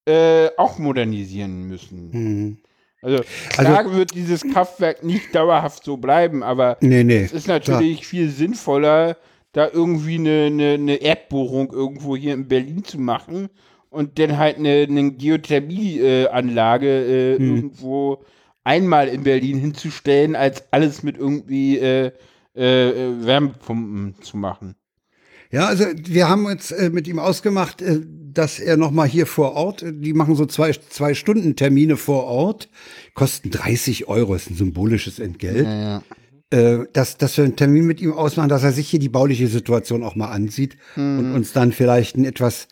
äh, auch modernisieren müssen. Hm. Also klar wird dieses Kraftwerk nicht dauerhaft so bleiben, aber Nee, nee. es ist natürlich viel sinnvoller, da irgendwie eine, eine, eine Erdbohrung irgendwo hier in Berlin zu machen und dann halt eine, eine Geothermieanlage äh, Hm. irgendwo einmal in Berlin hinzustellen, als alles mit irgendwie äh, äh, äh, Wärmepumpen zu machen. Ja, also wir haben uns äh, mit ihm ausgemacht, äh, dass er noch mal hier vor Ort, äh, die machen so zwei, zwei Stunden Termine vor Ort, kosten 30 Euro, ist ein symbolisches Entgelt. Ja, Äh, dass, dass wir einen Termin mit ihm ausmachen, dass er sich hier die bauliche Situation auch mal ansieht und uns dann vielleicht einen etwas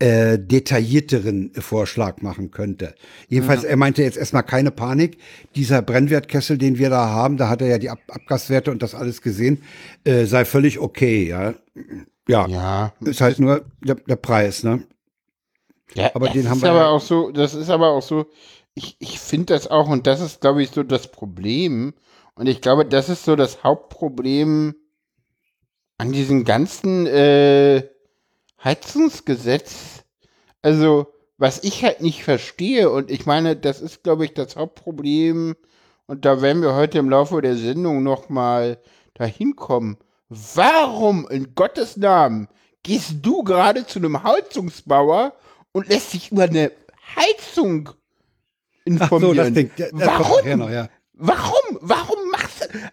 äh, detaillierteren Vorschlag machen könnte. Jedenfalls, er meinte jetzt erstmal keine Panik. Dieser Brennwertkessel, den wir da haben, da hat er ja die Ab Abgaswerte und das alles gesehen, äh, sei völlig okay, ja. Ja, ja. ist halt nur der, der Preis, ne? Ja, Aber den haben ist wir aber ja- auch so, das ist aber auch so, ich, ich finde das auch, und das ist, glaube ich, so das Problem. Und ich glaube, das ist so das Hauptproblem an diesem ganzen äh, Heizungsgesetz. Also, was ich halt nicht verstehe, und ich meine, das ist, glaube ich, das Hauptproblem, und da werden wir heute im Laufe der Sendung nochmal dahin kommen. Warum in Gottes Namen gehst du gerade zu einem Heizungsbauer und lässt dich über eine Heizung Ach so, informieren? das Ding. Kommt Warum? noch, ja. Warum? Warum?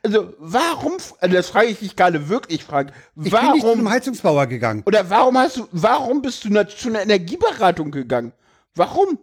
Also, warum? Also das frage ich dich gerade wirklich, Frank. Ich bin nicht zu Warum? einem Heizungsbauer gegangen. Oder warum hast du? Warum bist du zu einer Energieberatung gegangen? Warum?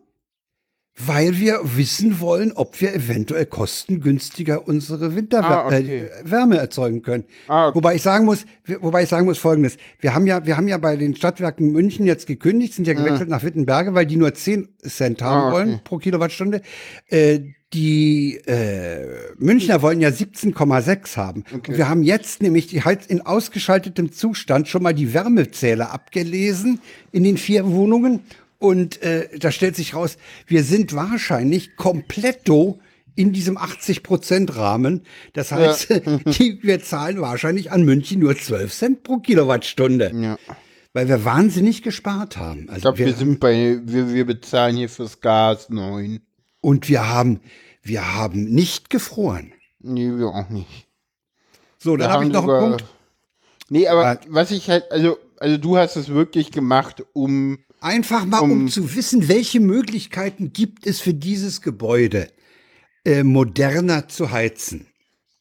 Weil wir wissen wollen, ob wir eventuell kostengünstiger unsere Winterwärme Ah, okay. äh, erzeugen können. Ah, okay. Wobei ich sagen muss, wobei ich sagen muss Folgendes: Wir haben ja, wir haben ja bei den Stadtwerken München jetzt gekündigt, sind ja gewechselt nach Wittenberge, weil die nur 10 Cent haben Ah, okay. wollen pro Kilowattstunde. Äh, die äh, Münchner wollen ja 17,6 haben. Und wir haben jetzt nämlich die Heiz in ausgeschaltetem Zustand schon mal die Wärmezähler abgelesen in den vier Wohnungen. Und äh, da stellt sich raus, wir sind wahrscheinlich kompletto in diesem 80-Prozent-Rahmen. Das heißt, <laughs> die, wir zahlen wahrscheinlich an München nur 12 Cent pro Kilowattstunde. Ja. Weil wir wahnsinnig gespart haben. Also Ich glaube, wir sind bei, wir, wir bezahlen hier fürs Gas neun. und wir haben, wir haben nicht gefroren. Nee, wir auch nicht. So, dann Wir habe ich noch einen Punkt. Nee, aber Ah. was ich halt, also, also du hast es wirklich gemacht, um Einfach mal, um, zu wissen, welche Möglichkeiten gibt es für dieses Gebäude, äh, moderner zu heizen.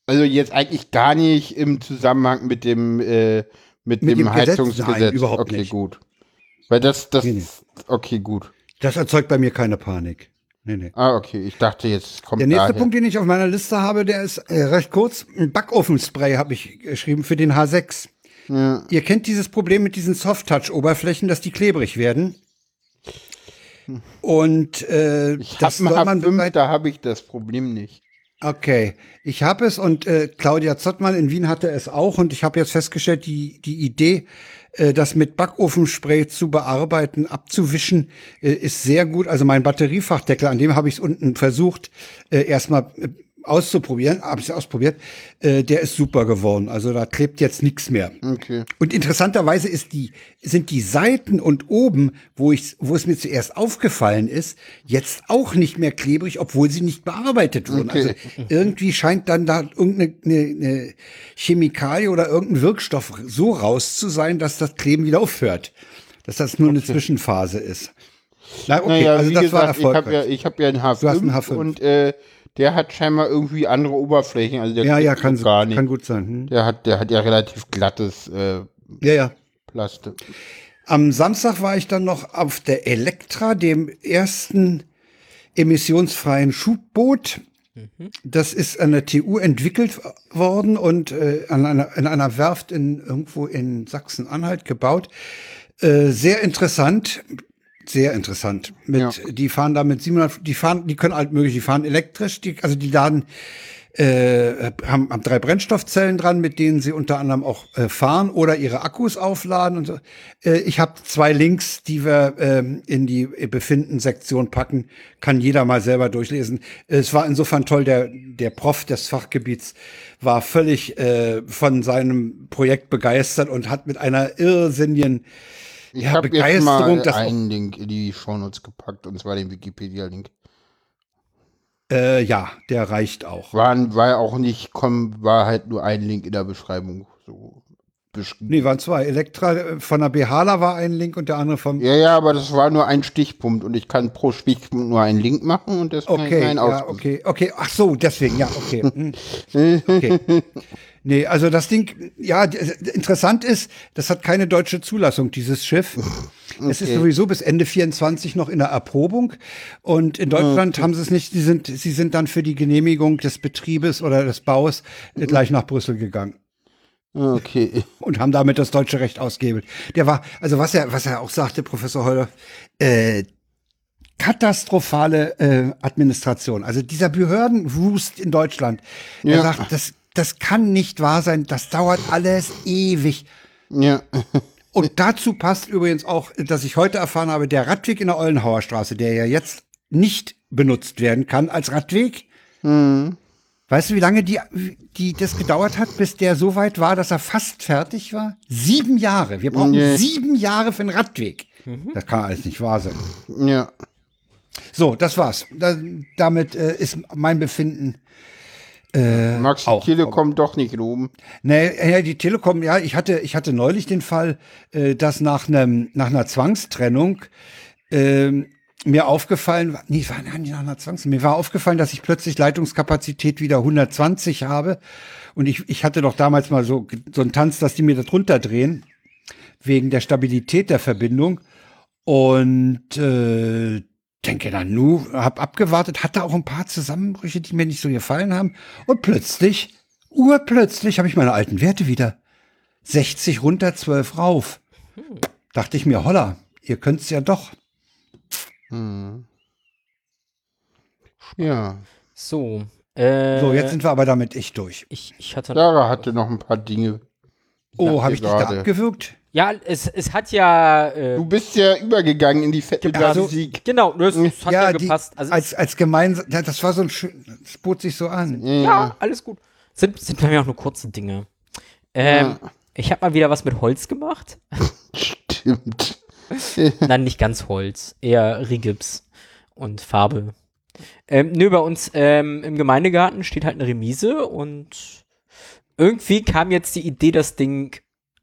Also jetzt eigentlich gar nicht im Zusammenhang mit dem, äh, Mit, Mit dem, dem Gesetz? Heizungsgesetz. Nein, überhaupt okay, nicht. gut. Weil das, das, Nee, okay, gut. Das erzeugt bei mir keine Panik. Nee, nee. Ah, okay. Ich dachte jetzt, kommt Der nächste daher. Punkt, den ich auf meiner Liste habe, der ist äh, recht kurz. Ein Backofenspray habe ich geschrieben für den H6. Ja. Ihr kennt dieses Problem mit diesen Soft-Touch-Oberflächen, dass die klebrig werden. Und äh, Ich das soll man H5, seit- da habe ich das Problem nicht. Okay, ich habe es und äh, Claudia Zottmann in Wien hatte es auch und ich habe jetzt festgestellt, die, die Idee, äh, das mit Backofenspray zu bearbeiten, abzuwischen, äh, ist sehr gut. Also mein Batteriefachdeckel, an dem habe ich es unten versucht, äh, erstmal äh, auszuprobieren, habe ich ausprobiert, äh, der ist super geworden. Also da klebt jetzt nichts mehr. Okay. Und interessanterweise ist die, sind die Seiten und oben, wo ich, wo es mir zuerst aufgefallen ist, jetzt auch nicht mehr klebrig, obwohl sie nicht bearbeitet wurden. Okay. Also irgendwie scheint dann da irgendeine eine, Chemikalie oder irgendein Wirkstoff so raus zu sein, dass das Kleben wieder aufhört. Dass das nur eine Zwischenphase ist. Na, okay, naja, also das war gesagt, ich habe erfolgreich. ja, ich hab ja einen H5, Du hast einen H5. und äh, der hat scheinbar irgendwie andere Oberflächen. Also der ja, ja, kann, so gar nicht. kann gut sein. Hm? Der hat, der hat ja relativ glattes äh, Ja, ja. Plastik. Am Samstag war ich dann noch auf der Elektra, dem ersten emissionsfreien Schubboot. Das ist an der TU entwickelt worden und äh, an einer, in einer Werft in, irgendwo in Sachsen-Anhalt gebaut. Äh, sehr interessant, sehr interessant. Mit, Ja. Die fahren da mit 700, die fahren, die können alt möglich, die fahren elektrisch, die, also die laden äh, haben, haben drei Brennstoffzellen dran, mit denen sie unter anderem auch äh, fahren oder ihre Akkus aufladen. Und so. Äh, ich habe zwei Links, die wir ähm, in die Befinden-Sektion packen. Kann jeder mal selber durchlesen. Es war insofern toll, der, der Prof des Fachgebiets war völlig äh, von seinem Projekt begeistert und hat mit einer irrsinnigen Ich ja, habe jetzt mal einen Link in die Shownotes gepackt, und zwar den Wikipedia-Link. äh, ja, der reicht auch. War, war auch nicht, komm, war halt nur ein Link in der Beschreibung. So beschrieben. Nee, waren zwei. Elektra äh, von der Behala war ein Link und der andere vom Ja, ja, aber das war nur ein Stichpunkt und ich kann pro Stichpunkt nur einen Link machen und das kann ich Okay, ja, okay, okay. Ach so, deswegen, ja, okay. Hm. <laughs> okay. Nee, also das Ding, ja, interessant ist, das hat keine deutsche Zulassung, dieses Schiff. Es ist Okay. sowieso bis Ende 24 noch in der Erprobung. Und in Deutschland haben sie es nicht, sie sind, sie sind dann für die Genehmigung des Betriebes oder des Baus äh, gleich nach Brüssel gegangen Okay. und haben damit das deutsche Recht ausgehebelt. Der war, also was er, was er auch sagte, Professor Heuler, äh, katastrophale äh, Administration. Also dieser Behördenwust in Deutschland. Er Ja. sagt, das, das kann nicht wahr sein. Das dauert alles ewig. Ja. Und dazu passt übrigens auch, dass ich heute erfahren habe, der Radweg in der Ollenhauer Straße, der ja jetzt nicht benutzt werden kann als Radweg. Weißt du, wie lange die, die das gedauert hat, bis der so weit war, dass er fast fertig war? Sieben Jahre. Wir brauchen Nee. sieben Jahre für einen Radweg. Das kann alles nicht wahr sein. Ja. So, das war's. Da, damit äh, ist mein Befinden. Äh, Magst die auch. Telekom doch nicht loben? Nee, ja, die Telekom, ja, ich hatte, ich hatte neulich den Fall, äh, dass nach einem, nach einer Zwangstrennung ähm, mir aufgefallen war, nee, war nicht nach einer Zwangstrennung, mir war aufgefallen, dass ich plötzlich Leitungskapazität wieder 120 habe. Und ich, ich hatte doch damals mal so, so einen Tanz, dass die mir das runterdrehen, wegen der Stabilität der Verbindung. Und äh, denke dann, nu, hab abgewartet, hatte auch ein paar Zusammenbrüche, die mir nicht so gefallen haben. Und plötzlich, urplötzlich, habe ich meine alten Werte wieder. 60 runter, 12 rauf. Dachte ich mir, holla, ihr könnt's ja doch. Ja. So. Äh, So, jetzt sind wir aber damit echt durch. ich, ich hatte Sarah hatte noch ein paar Dinge. Oh, habe ich dich da gerade. abgewürgt? Ja, es, es hat ja. Äh, Du bist ja übergegangen in die fette Also- Musik. genau, das, das hat ja, die, gepasst. Also als, als gemeinsam, ja, das war so ein schön, das bot sich so an. Ja, alles gut. Sind, sind bei mir auch nur kurze Dinge. Ähm, Ich habe mal wieder was mit Holz gemacht. Stimmt. <laughs> Nein, nicht ganz Holz, eher Rigips und Farbe. Ähm, nö, bei uns ähm, im Gemeindegarten steht halt eine Remise und irgendwie kam jetzt die Idee, das Ding,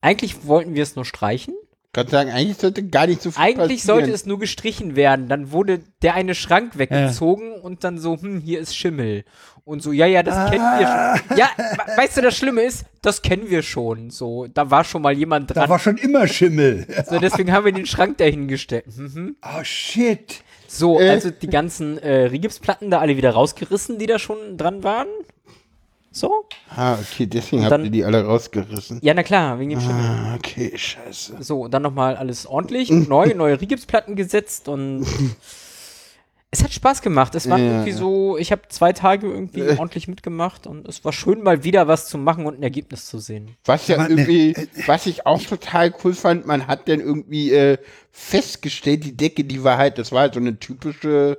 eigentlich wollten wir es nur streichen, Kann sagen, eigentlich sollte gar nicht so viel Eigentlich passieren. sollte es nur gestrichen werden. Dann wurde der eine Schrank weggezogen und dann so, hm, hier ist Schimmel. Und so, ja, ja, das kennen wir schon. Ja, we- weißt du, das Schlimme ist, das kennen wir schon. So, da war schon mal jemand Da dran. war schon immer Schimmel. <laughs> So, deswegen haben wir den Schrank dahingestellt. Mhm. Oh shit. So, Äh. also die ganzen äh, Rigipsplatten da alle wieder rausgerissen, die da schon dran waren. So? Ah, okay, deswegen Und habt dann- ihr die alle rausgerissen. Ja, na klar, wegen dem Schimmel. Ah, okay, scheiße. So, dann nochmal alles ordentlich, neu, neue Rigipsplatten gesetzt und <laughs> es hat Spaß gemacht. Es war Ja. irgendwie so, ich habe zwei Tage irgendwie Äh. ordentlich mitgemacht und es war schön, mal wieder was zu machen und ein Ergebnis zu sehen. Was ja ne- irgendwie, was ich auch total cool fand, man hat dann irgendwie äh, festgestellt, die Decke, die war halt, das war halt so eine typische,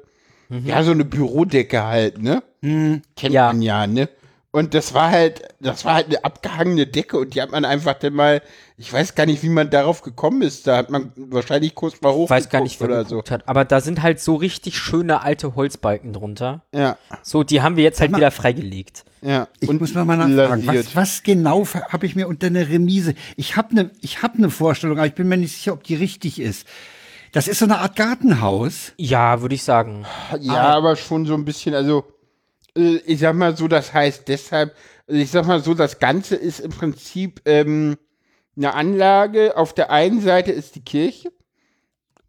ja, so eine Bürodecke halt, ne? Kennt Ja. man ja, ne? Und das war halt, das war halt eine abgehangene Decke und die hat man einfach dann mal, ich weiß gar nicht, wie man darauf gekommen ist, da hat man wahrscheinlich kurz mal Ich hochgeguckt weiß gar nicht, wer oder so. hat, aber da sind halt so richtig schöne alte Holzbalken drunter. Ja, So, die haben wir jetzt halt wieder freigelegt. ja. Ich Und muss mal mal nachfragen, was, was genau habe ich mir unter einer Remise? Ich habe eine ich hab ne Vorstellung, aber ich bin mir nicht sicher, ob die richtig ist. Das ist so eine Art Gartenhaus. Ja, würde ich sagen. Ja, aber schon so ein bisschen, also äh, ich sag mal so, das heißt deshalb, also ich sag mal so, das Ganze ist im Prinzip ähm, eine Anlage. Auf der einen Seite ist die Kirche,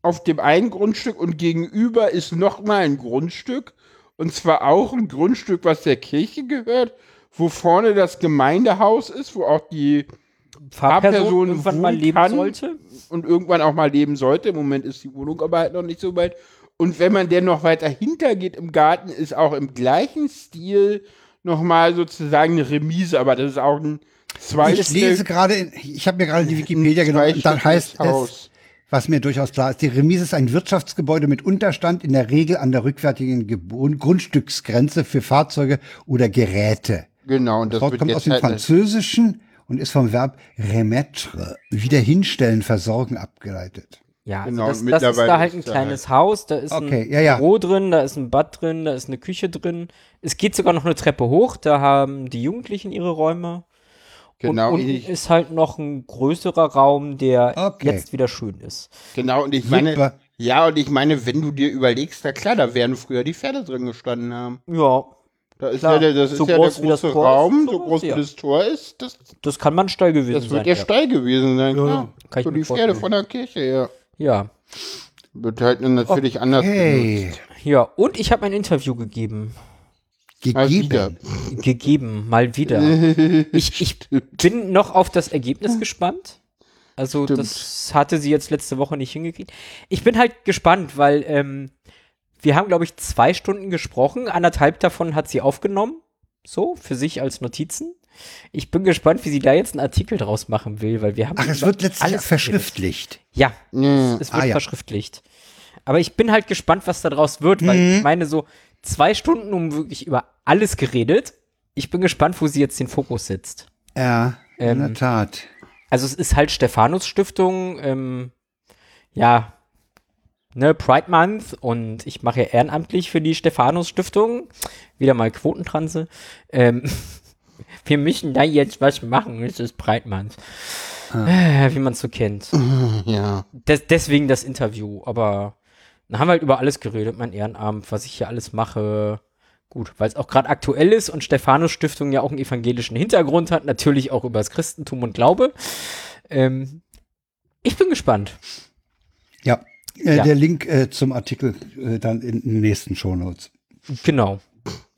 auf dem einen Grundstück und gegenüber ist noch mal ein Grundstück und zwar auch ein Grundstück, was der Kirche gehört, wo vorne das Gemeindehaus ist, wo auch die Fahrperson irgendwann mal leben kann. sollte. und irgendwann auch mal leben sollte. Im Moment ist die Wohnung aber halt noch nicht so weit. Und wenn man denn noch weiter hintergeht im Garten, ist auch im gleichen Stil nochmal sozusagen eine Remise, aber das ist auch ein Ich lese gerade, ich habe mir gerade die Wikipedia genommen, und dann heißt es, Haus. was mir durchaus klar ist, die Remise ist ein Wirtschaftsgebäude mit Unterstand, in der Regel an der rückwärtigen Gebun- Grundstücksgrenze für Fahrzeuge oder Geräte. Genau, und das Das Wort kommt aus dem halt Französischen und ist vom Verb remettre, wiederhinstellen, versorgen abgeleitet. Ja, also Genau, das, das ist da halt ein da kleines Haus, da ist Okay, ein ja, ja. Büro drin, da ist ein Bad drin, da ist eine Küche drin. Es geht sogar noch eine Treppe hoch, da haben die Jugendlichen ihre Räume. Genau, und unten ich, ist halt noch ein größerer Raum, der Okay. jetzt wieder schön ist. genau, und ich meine, Super. ja, und ich meine, wenn du dir überlegst, na klar, da werden früher die Pferde drin gestanden haben. Ja, Da ist Klar, ja der, das so ist ja groß der wie das große Tor ist, Raum, so so groß, wie ja. das Tor ist, das, das kann man Stall gewesen das sein. wird der ja. Stall gewesen sein, klar. Kann so die Pferde vorstellen. von der Kirche, ja. Ja. Wird halt natürlich anders benutzt. Ja, und ich habe ein Wieder gegeben. Mal gegeben. Gegeben, mal wieder. <laughs> ich, ich bin noch auf das Ergebnis gespannt. Also, Stimmt. das hatte sie jetzt letzte Woche nicht hingekriegt. Ich bin halt gespannt, weil ähm, wir haben, glaube ich, zwei Stunden gesprochen. Anderthalb davon hat sie aufgenommen. So, für sich als Notizen. Ich bin gespannt, wie sie da jetzt einen Artikel draus machen will, weil wir haben. Ach, es wird letztlich alles verschriftlicht. Ja, Ja. es wird Ah, ja. verschriftlicht. Aber ich bin halt gespannt, was da draus wird, weil Mhm. ich meine, so zwei Stunden um wirklich über alles geredet. Ich bin gespannt, wo sie jetzt den Fokus setzt. Ja, in Ähm, der Tat. Also es ist halt Stephanus Stiftung, ähm, ja, ne, Pride Month und ich mache ja ehrenamtlich für die Stephanus Stiftung. Wieder mal Quotentranse. Ähm, <laughs> wir müssen da jetzt was machen, es ist Pride Month. Äh, wie man es so kennt. <laughs> ja. Des, deswegen das Interview, aber dann haben wir halt über alles geredet, mein Ehrenamt, was ich hier alles mache. Gut, weil es auch gerade aktuell ist und Stephanus Stiftung ja auch einen evangelischen Hintergrund hat, natürlich auch über das Christentum und Glaube. Ähm, ich bin gespannt. Ja, äh, Ja. der Link äh, zum Artikel äh, dann in den nächsten Shownotes. Genau.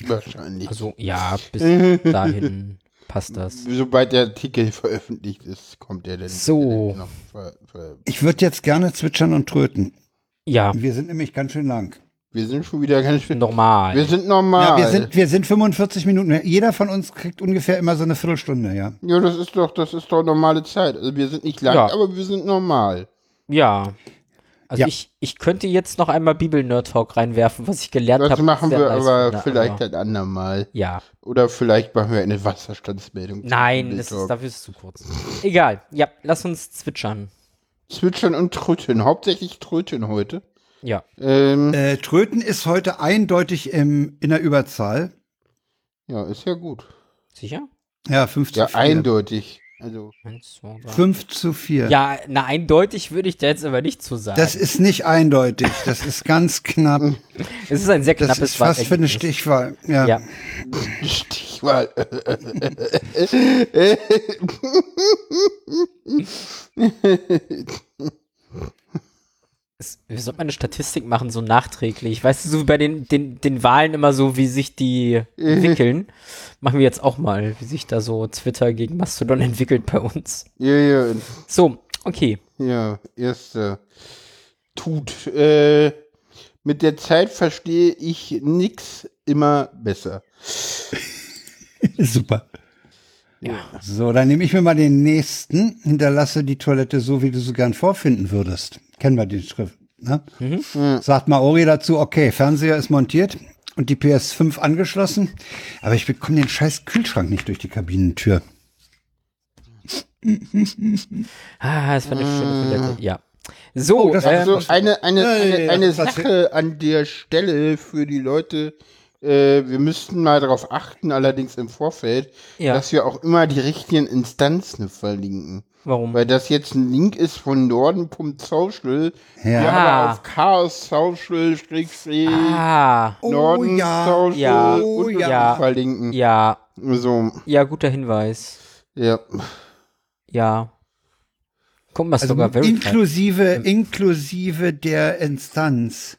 Wahrscheinlich. Also ja, bis <laughs> dahin passt das. Sobald der Artikel veröffentlicht ist, kommt der dann So. noch ver, ver, Ich würde jetzt gerne zwitschern und tröten. Ja, Wir sind nämlich ganz schön lang. Wir sind schon wieder ganz schön. normal. Wir sind normal. Ja, wir sind, wir sind 45 Minuten. Jeder von uns kriegt ungefähr immer so eine Viertelstunde, ja. ja, das ist doch, das ist doch normale Zeit. Also wir sind nicht lang, Ja. aber wir sind normal. Ja. Also Ja. ich, ich könnte jetzt noch einmal Bibel-Nerd-Talk reinwerfen, was ich gelernt habe. Das machen sehr wir nice aber finde, vielleicht aber- ein andermal. Ja. Oder vielleicht machen wir eine Wasserstandsmeldung. Nein, das ist, dafür ist es zu kurz. Egal. Ja, lass uns zwitschern. Zwitschern und Tröten. Hauptsächlich Tröten heute. Ja. Ähm, Äh, tröten ist heute eindeutig im, in der Überzahl. ja, ist ja gut. Sicher? Ja, 50. Ja, eindeutig. Also, Eins, zwei, drei. 5 zu 4. Ja, na, eindeutig würde ich da jetzt aber nicht zu sagen. Das ist nicht eindeutig. Das ist ganz knapp. <laughs> es ist ein sehr Das knappes ist fast für eine. Stichwahl. Ja. Ja. Stichwahl. <laughs> <laughs> Es, wir sollten mal eine Statistik machen, so nachträglich. Weißt du, so wie bei den, den, den Wahlen immer so, wie sich die entwickeln. Machen wir jetzt auch mal, wie sich da so Twitter gegen Mastodon <laughs> entwickelt bei uns. Ja, ja, So, okay. ja, erster. Tut. Äh, mit der Zeit verstehe ich nix immer besser. <laughs> Super. So, dann nehme ich mir mal den nächsten. Hinterlasse die Toilette so, wie du sie gern vorfinden würdest. Kennen wir die Schrift. Ne? Sagt Maori dazu, okay, Fernseher ist montiert und die PS5 angeschlossen, aber ich bekomme den scheiß Kühlschrank nicht durch die Kabinentür. Ah, das war eine schöne Toilette. Ja. So, Oh, das- ähm, Also eine, eine, eine, ja, eine Sache an der Stelle für die Leute, äh, wir müssten mal darauf achten, allerdings im Vorfeld, Ja. dass wir auch immer die richtigen Instanzen verlinken. Warum? Weil das jetzt ein Link ist von norden.social, Ja. wir Ah. aber auf Chaos Social, Schrägstrich, Ah, Norden ja. Social Ja. und Oh, ja. ja. verlinken. ja, So, ja, guter Hinweis. ja. Ja. Guck mal, Also sogar verified. inklusive, inklusive der Instanz.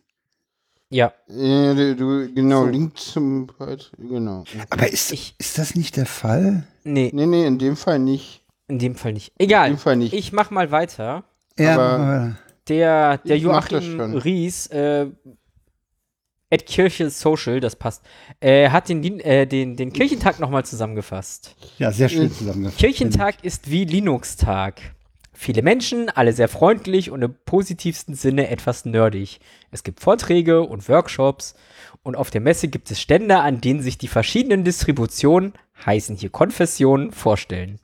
Ja, Äh, du- du, genau, So. Link zum, genau. Aber ist, Ich- ist das nicht der Fall? nee, Nee, nee, in dem Fall nicht. In dem Fall nicht. In Egal. dem Fall nicht. Ich mach mal weiter. Ja, Aber-. Der, der Joachim. Ries, äh, at Kirche Social, das passt, äh, hat den, äh, den, den Kirchentag nochmal zusammengefasst. ja, sehr schön zusammengefasst. Kirchentag ist wie Linux-Tag. Viele Menschen, alle sehr freundlich und im positivsten Sinne etwas nerdig. Es gibt Vorträge und Workshops und auf der Messe gibt es Stände, an denen sich die verschiedenen Distributionen, heißen hier Konfessionen, vorstellen.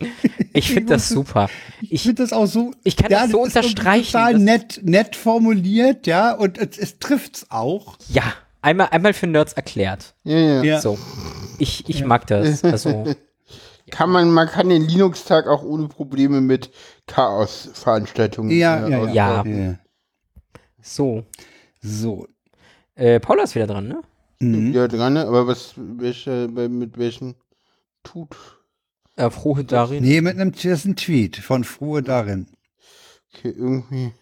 <laughs> Ich finde das super. Ich finde das auch so. ich kann das so ist unterstreichen, Total das- nett, nett formuliert, ja, und es, es trifft's auch. ja, einmal, einmal für Nerds erklärt. Ja, ja. Ja. So. Ich, ich mag das. <laughs> Also, Kann man, man kann den Linux-Tag auch ohne Probleme mit Chaos-Veranstaltungen Ja, äh, ja, ja. ja. so. So. Äh, Paula ist wieder dran, ne? Mhm. Ja, dran, ne? aber was, welche, mit welchen tut? Äh, Frohe darin. Nee, mit einem, das ist ein Tweet von Frohe darin. Okay, irgendwie,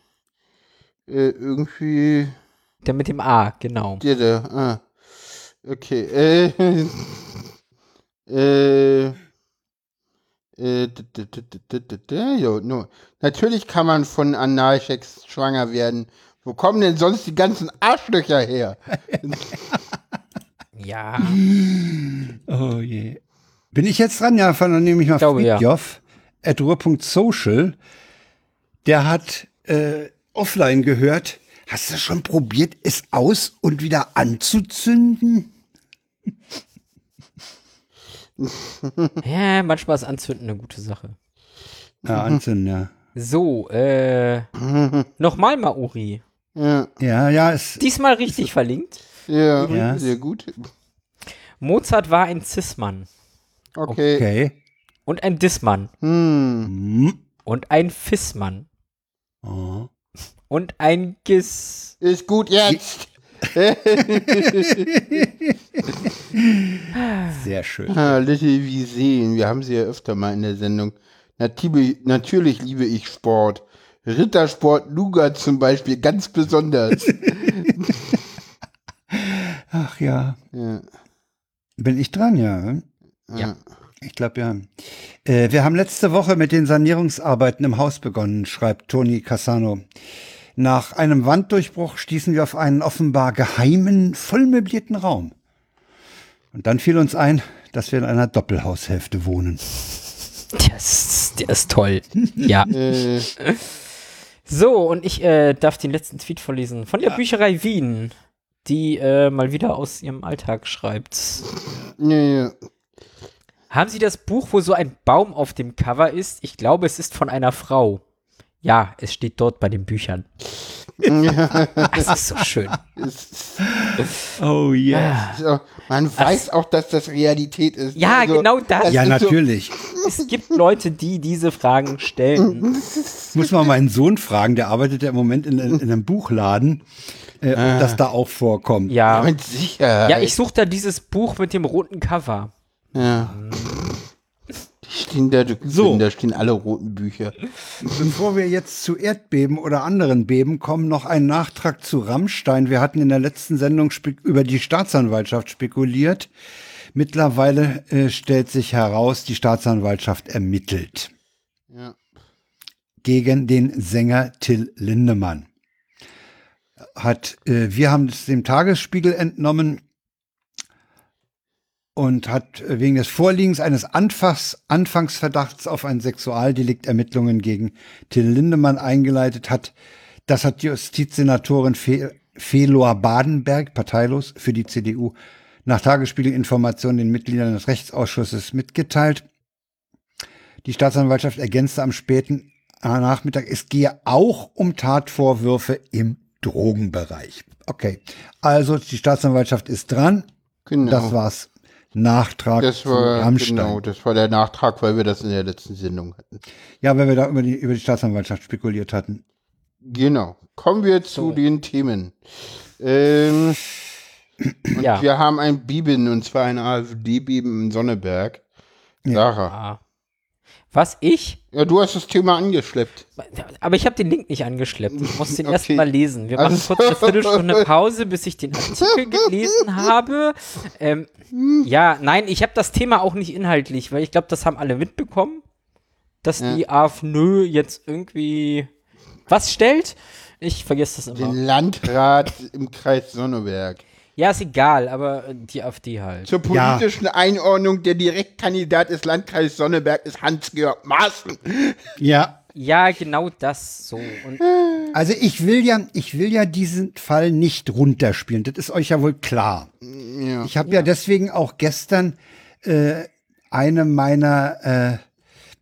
äh, irgendwie, Der mit dem A, genau. der da, ah, okay, äh, <laughs> äh, äh, jo, no. Natürlich kann man von Analsex schwanger werden. Wo kommen denn sonst die ganzen Arschlöcher her? <laughs> <laughs> Ja. Oh je. Bin ich jetzt dran? Ja, von dann nehme ich mal glaube, ja. At ruhr.social. Der hat äh, offline gehört. Hast du schon probiert, es aus und wieder anzuzünden? <laughs> ja, manchmal ist Anzünden eine gute Sache. Ja, anzünden, ja. So, äh, nochmal Maori. Ja, Ja, ja, es, Diesmal richtig verlinkt. ja, Ja. sehr gut. Mozart war ein Cis-Mann Okay. okay. und ein Dis-Mann Hm. Hm. und ein Fis-Mann Oh. und ein Gis. Ist gut jetzt. <laughs> Sehr schön. Ah, Little wie sehen. Wir haben sie ja öfter mal in der Sendung. Natürlich, natürlich liebe ich Sport. Rittersport, Luga zum Beispiel, ganz besonders. <laughs> Ach ja. ja, Bin ich dran, ja? Ja. Ich glaube ja. Äh, wir haben letzte Woche mit den Sanierungsarbeiten im Haus begonnen, schreibt Toni Cassano. Nach einem Wanddurchbruch stießen wir auf einen offenbar geheimen, vollmöblierten Raum. Und dann fiel uns ein, dass wir in einer Doppelhaushälfte wohnen. Der ist, der ist toll. Ja. <laughs> <laughs> So, und ich äh, darf den letzten Tweet vorlesen. Von der Bücherei Wien, die äh, mal wieder aus ihrem Alltag schreibt. ja, ja. Haben Sie das Buch, wo so ein Baum auf dem Cover ist? Ich glaube, es ist von einer Frau. Ja, es steht dort bei den Büchern. Das ist so schön. Oh yeah. Ah. auch, man weiß auch, dass das Realität ist. Ja, Also, genau das. das Ja, ist so- natürlich. es gibt Leute, die diese Fragen stellen. Ich muss mal meinen Sohn fragen, der arbeitet ja im Moment in, in einem Buchladen, äh, ob das da auch vorkommt. Ja. Mit Sicherheit. Ja, ich suche da dieses Buch mit dem roten Cover. Ja. Die stehen da, So. so. da stehen alle roten Bücher. Bevor wir jetzt zu Erdbeben oder anderen Beben kommen, noch ein Nachtrag zu Rammstein. Wir hatten in der letzten Sendung über die Staatsanwaltschaft spekuliert. Mittlerweile äh, stellt sich heraus, die Staatsanwaltschaft ermittelt Ja. gegen den Sänger Till Lindemann. Hat, äh, wir haben es dem Tagesspiegel entnommen und hat wegen des Vorliegens eines Anfangs, Anfangsverdachts auf ein Sexualdelikt Ermittlungen gegen Till Lindemann eingeleitet hat. Das hat Justizsenatorin Fe Felor Badenberg, parteilos für die CDU, nach Tagesspiegelinformationen den Mitgliedern des Rechtsausschusses mitgeteilt. Die Staatsanwaltschaft ergänzte am späten Nachmittag, es gehe auch um Tatvorwürfe im Drogenbereich. Okay, also die Staatsanwaltschaft ist dran. Genau. Das war's. Nachtrag Das zu war, Rammstein. genau, das war der Nachtrag, weil wir das in der letzten Sendung hatten. Ja, weil wir da über die, über die Staatsanwaltschaft spekuliert hatten. Genau. Kommen wir zu den Themen. Ähm, Ja. Wir haben ein Beben, und zwar ein AfD-Beben in Sonneberg. Sarah. Ah. Was? Ich? Ja, du hast das Thema angeschleppt. Aber ich habe den Link nicht angeschleppt. Ich muss den <laughs> Okay. erst mal lesen. Wir machen Also- kurz eine Viertelstunde <laughs> Pause, bis ich den Artikel gelesen habe. Ähm, ja, nein, ich habe das Thema auch nicht inhaltlich, weil ich glaube, das haben alle mitbekommen, dass Ja. die AfNö jetzt irgendwie was stellt. Ich vergesse das immer. Den Landrat im Kreis Sonneberg. Ja, ist egal, aber äh, die AfD halt. Zur politischen Einordnung, der Direktkandidat des Landkreises Sonneberg ist Hans-Georg Maaßen. Ja. Ja, genau das so. Und Also ich will ja, ich will ja diesen Fall nicht runterspielen. Das ist euch ja wohl klar. Ja. Ich habe ja. deswegen auch gestern äh, eine meiner äh,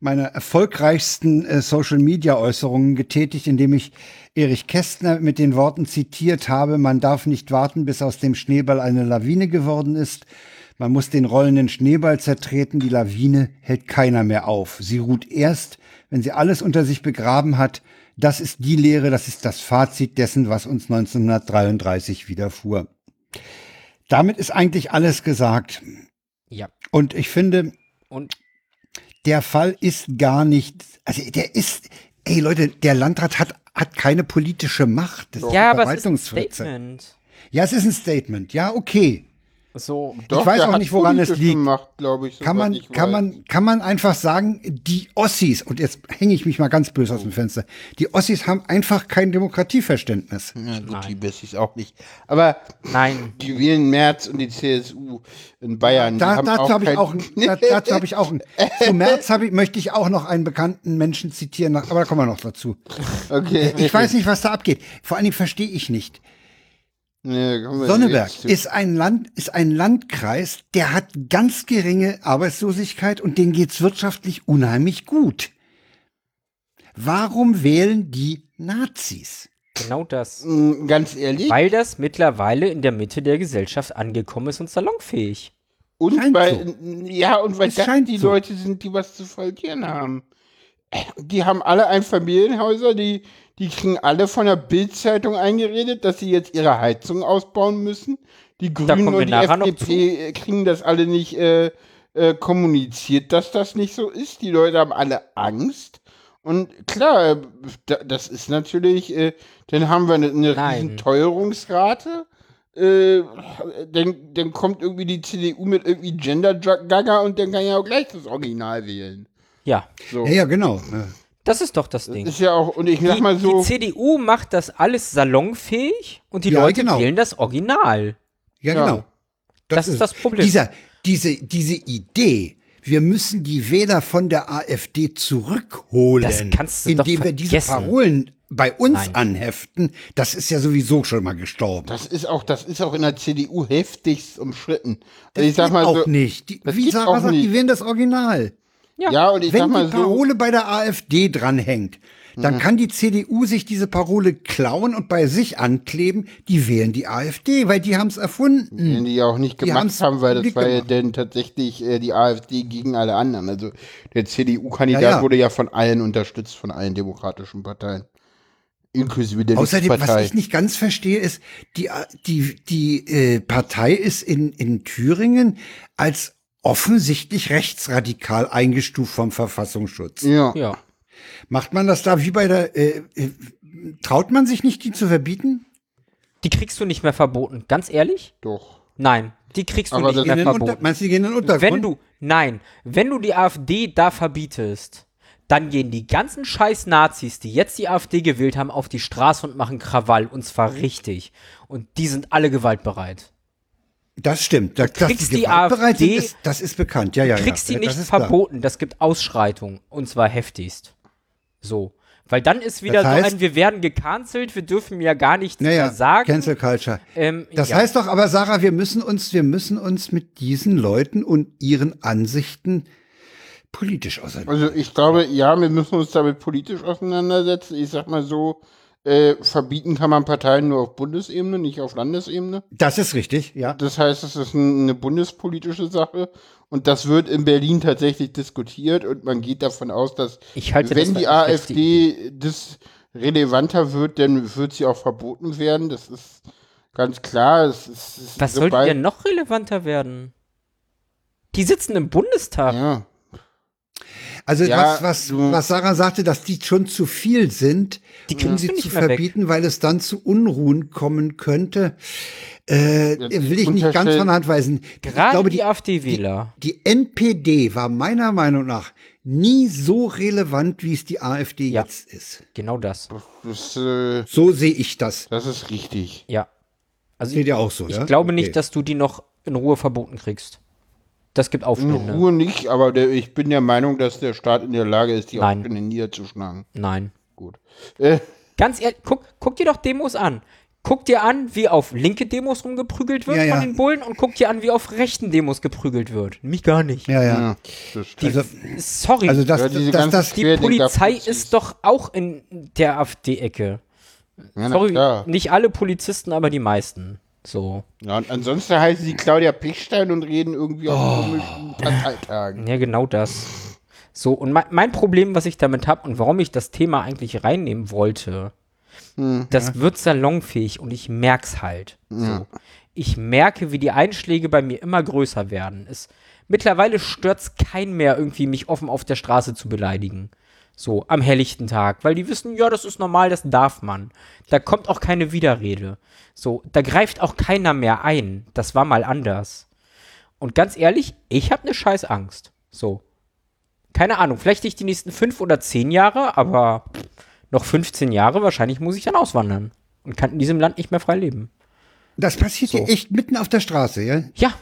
meiner erfolgreichsten äh, Social Media Äußerungen getätigt, indem ich Erich Kästner mit den Worten zitiert habe, man darf nicht warten, bis aus dem Schneeball eine Lawine geworden ist. Man muss den rollenden Schneeball zertreten, die Lawine hält keiner mehr auf. Sie ruht erst, wenn sie alles unter sich begraben hat. Das ist die Lehre, das ist das Fazit dessen, was uns 1933 widerfuhr. Damit ist eigentlich alles gesagt. ja. Und ich finde, Und der Fall ist gar nicht, also der ist, ey Leute, der Landrat hat, hat keine politische Macht. Das ist ja, eine aber es ist ein. Statement. Ja, es ist ein Statement. Ja, okay. So, Doch, weiß der auch nicht, woran es liegt. Macht, glaube ich. Kann man, ich kann weiß. man, kann man einfach sagen, die Ossis, und jetzt hänge ich mich mal ganz böse aus dem Fenster, die Ossis haben einfach kein Demokratieverständnis. Ja, gut, die Bessis auch nicht. Aber nein. die wählen Merz und die CSU in Bayern. Da, die haben dazu habe <laughs> ich auch, da, dazu habe ich auch, ein- zu März habe ich, möchte ich auch noch einen bekannten Menschen zitieren, aber da kommen wir noch dazu. Okay. Ich weiß nicht, was da abgeht. Vor allen Dingen verstehe ich nicht. Nee, Sonneberg ist ein Land, ist ein Landkreis, der hat ganz geringe Arbeitslosigkeit und denen geht's wirtschaftlich unheimlich gut. Warum wählen die Nazis? Genau das. Mm, Ganz ehrlich. Weil das mittlerweile in der Mitte der Gesellschaft angekommen ist und salonfähig. Und Scheint weil, ja, und weil Es das scheint die so. Leute sind, die was zu verlieren haben. Äh, Die haben alle Einfamilienhäuser, die, die kriegen alle von der Bildzeitung eingeredet, dass sie jetzt ihre Heizung ausbauen müssen. Die Grünen und die FDP kriegen das alle nicht äh, äh, kommuniziert, dass das nicht so ist. Die Leute haben alle Angst. Und klar, äh, da, das ist natürlich, äh, dann haben wir eine, eine Teuerungsrate. Äh, dann, dann kommt irgendwie die CDU mit irgendwie Gender-Gaga und dann kann ja auch gleich das Original wählen. Ja, So. Ja, ja, genau. Das ist doch das Ding. Ist ja auch, und ich sag Die, mal so, die CDU macht das alles salonfähig und die Ja, Leute genau. wählen das Original. Ja, Ja. genau. Das ist das Problem. Dieser, diese, diese Idee, wir müssen die Wähler von der AfD zurückholen, Das kannst du doch indem wir diese. Parolen bei uns Nein. anheften, das ist ja sowieso schon mal gestorben. das ist auch, das ist auch in der CDU heftigst umstritten. Also ich sag geht mal auch so, nicht. Die, das wie Sarah sagt, die nicht. wählen das Original. Ja, und ich Wenn sag die mal so, Parole bei der AfD dranhängt, dann kann die CDU sich diese Parole klauen und bei sich ankleben. Die wählen die AfD, weil die haben es erfunden. Den die ja auch nicht Die gemacht haben, weil das war ja gemacht. dann tatsächlich äh, die AfD gegen alle anderen. Also der CDU-Kandidat Ja, ja. wurde ja von allen unterstützt, von allen demokratischen Parteien. Inklusive der Außerdem, was ich nicht ganz verstehe, ist, die, die, die äh, Partei ist in, in Thüringen als offensichtlich rechtsradikal eingestuft vom Verfassungsschutz. Ja. Ja. Macht man das da wie bei der, äh, äh, traut man sich nicht, die zu verbieten? Die kriegst du nicht mehr verboten. Ganz ehrlich? doch. Nein, die kriegst du Aber nicht mehr den Unter, verboten. meinst du, die gehen in den Untergrund? Wenn du, nein, wenn du die AfD da verbietest, dann gehen die ganzen scheiß Nazis, die jetzt die AfD gewählt haben, auf die Straße und machen Krawall. Und zwar richtig. Und die sind alle gewaltbereit. Das stimmt. Da, dass kriegst die die AfD ist, das ist bekannt. Ja, ja, Du kriegst ja. die nicht das ist klar. verboten. Das gibt Ausschreitungen. Und zwar heftigst. So. Weil dann ist wieder Das heißt- so ein, wir werden gecancelt, wir dürfen ja gar nichts Naja, mehr sagen. Cancel Culture. Ähm, Das ja. heißt doch aber, Sarah, wir müssen uns, wir müssen uns mit diesen Leuten und ihren Ansichten politisch auseinandersetzen. Also ich glaube, ja, wir müssen uns damit politisch auseinandersetzen. Ich sag mal so, äh, verbieten kann man Parteien nur auf Bundesebene, nicht auf Landesebene. Das ist richtig, ja. Das heißt, es ist ein, eine bundespolitische Sache und das wird in Berlin tatsächlich diskutiert und man geht davon aus, dass Ich halte das wenn die AfD das relevanter wird, dann wird sie auch verboten werden. Das ist ganz klar. Es ist, es Was sollte denn noch relevanter werden? Die sitzen im Bundestag. Ja, Also Ja, was, was, was Sarah sagte, dass die schon zu viel sind, Die um kriegst sie zu mehr weg. verbieten, weil es dann zu Unruhen kommen könnte, äh, will ich nicht ganz von der Hand weisen. ich Gerade glaube, die, die, AfD-Wähler. die NPD war meiner Meinung nach nie so relevant, wie es die AfD Ja. jetzt ist. Genau das. das, äh, So sehe ich das. das ist richtig. Ja. Also Seht ich, ihr auch so, ich ja? glaube Okay. nicht, dass du die noch in Ruhe verboten kriegst. Das gibt In Aufstände. Ruhe nicht, aber der, ich bin der Meinung, dass der Staat in der Lage ist, die Nein. Aufstände niederzuschlagen. Nein. Gut. Äh, Ganz ehrlich, guck, guck dir doch Demos an. Guck dir an, wie auf linke Demos rumgeprügelt wird Ja, ja. von den Bullen und guck dir an, wie auf rechten Demos geprügelt wird. Mich gar nicht. Ja, ja. ja, das stimmt. Also, Sorry, also das, Ja, diese das, das, die Polizei ist doch auch in der AfD-Ecke. ja, Sorry, nicht alle Polizisten, aber die meisten. So. Ja, und ansonsten heißen sie Claudia Pechstein und reden irgendwie Oh. auf komischen Parteitagen. Ja, genau das. So, und mein, mein Problem, was ich damit habe und warum ich das Thema eigentlich reinnehmen wollte, das wird salonfähig und ich merk's halt. So. Ich merke, wie die Einschläge bei mir immer größer werden. Es, mittlerweile stört's kein mehr, irgendwie mich offen auf der Straße zu beleidigen. So, am helllichten Tag. Weil die wissen, ja, das ist normal, das darf man. Da kommt auch keine Widerrede. So, da greift auch keiner mehr ein. Das war mal anders. Und ganz ehrlich, ich habe eine scheiß Angst. So. Keine Ahnung, vielleicht nicht die nächsten fünf oder zehn Jahre, aber noch 15 Jahre, wahrscheinlich muss ich dann auswandern. Und kann in diesem Land nicht mehr frei leben. das passiert So. hier echt mitten auf der Straße, ja? Ja.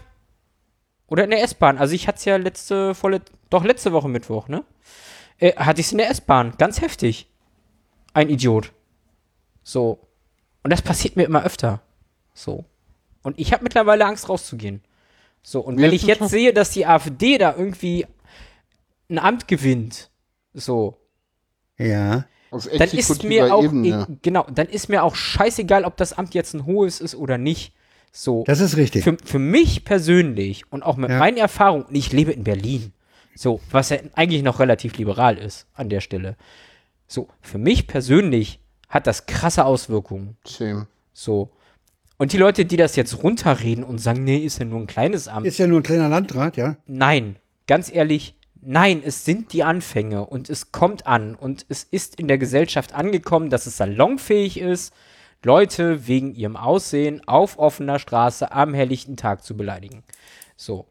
Oder in der S-Bahn. Also ich hatte es ja letzte, vorlet doch letzte Woche Mittwoch, ne? Äh, hatte ich es in der S-Bahn. Ganz heftig. Ein Idiot. So. Und das passiert mir immer öfter. So. Und ich habe mittlerweile Angst rauszugehen. So. Und wenn ich jetzt sehe, dass die AfD da irgendwie ein Amt gewinnt, so, Ja. Dann ist mir auch Ebene. genau, dann ist mir auch scheißegal, ob das Amt jetzt ein hohes ist oder nicht. So. Das ist richtig. Für, für mich persönlich und auch mit Ja. meinen Erfahrungen, ich lebe in Berlin, so, was ja eigentlich noch relativ liberal ist an der Stelle. So, für mich persönlich hat das krasse Auswirkungen. Same. So. Und die Leute, die das jetzt runterreden und sagen, nee, ist ja nur ein kleines Amt. Ist ja nur ein kleiner Landrat, ja? Nein, ganz ehrlich, nein, es sind die Anfänge und es kommt an und es ist in der Gesellschaft angekommen, dass es salonfähig ist, Leute wegen ihrem Aussehen auf offener Straße am helllichten Tag zu beleidigen. So.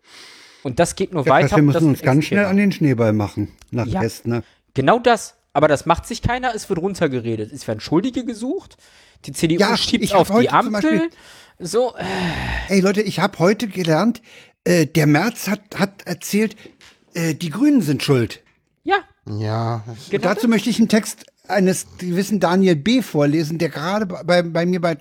Und das geht nur Ja, weiter. das heißt, wir und müssen uns ganz schnell extremer. an den Schneeball machen. Nach Ja. Westen, ne? Genau das. Aber das macht sich keiner, es wird runtergeredet. Es werden Schuldige gesucht. Die CDU Ja, schiebt auf die Ampel. Beispiel- So, äh, Ey Leute, ich habe heute gelernt, äh, der Merz hat, hat erzählt, äh, die Grünen sind schuld. ja, Ja, genau. Dazu möchte ich einen Text eines gewissen Daniel B. vorlesen, der gerade bei, bei mir bei,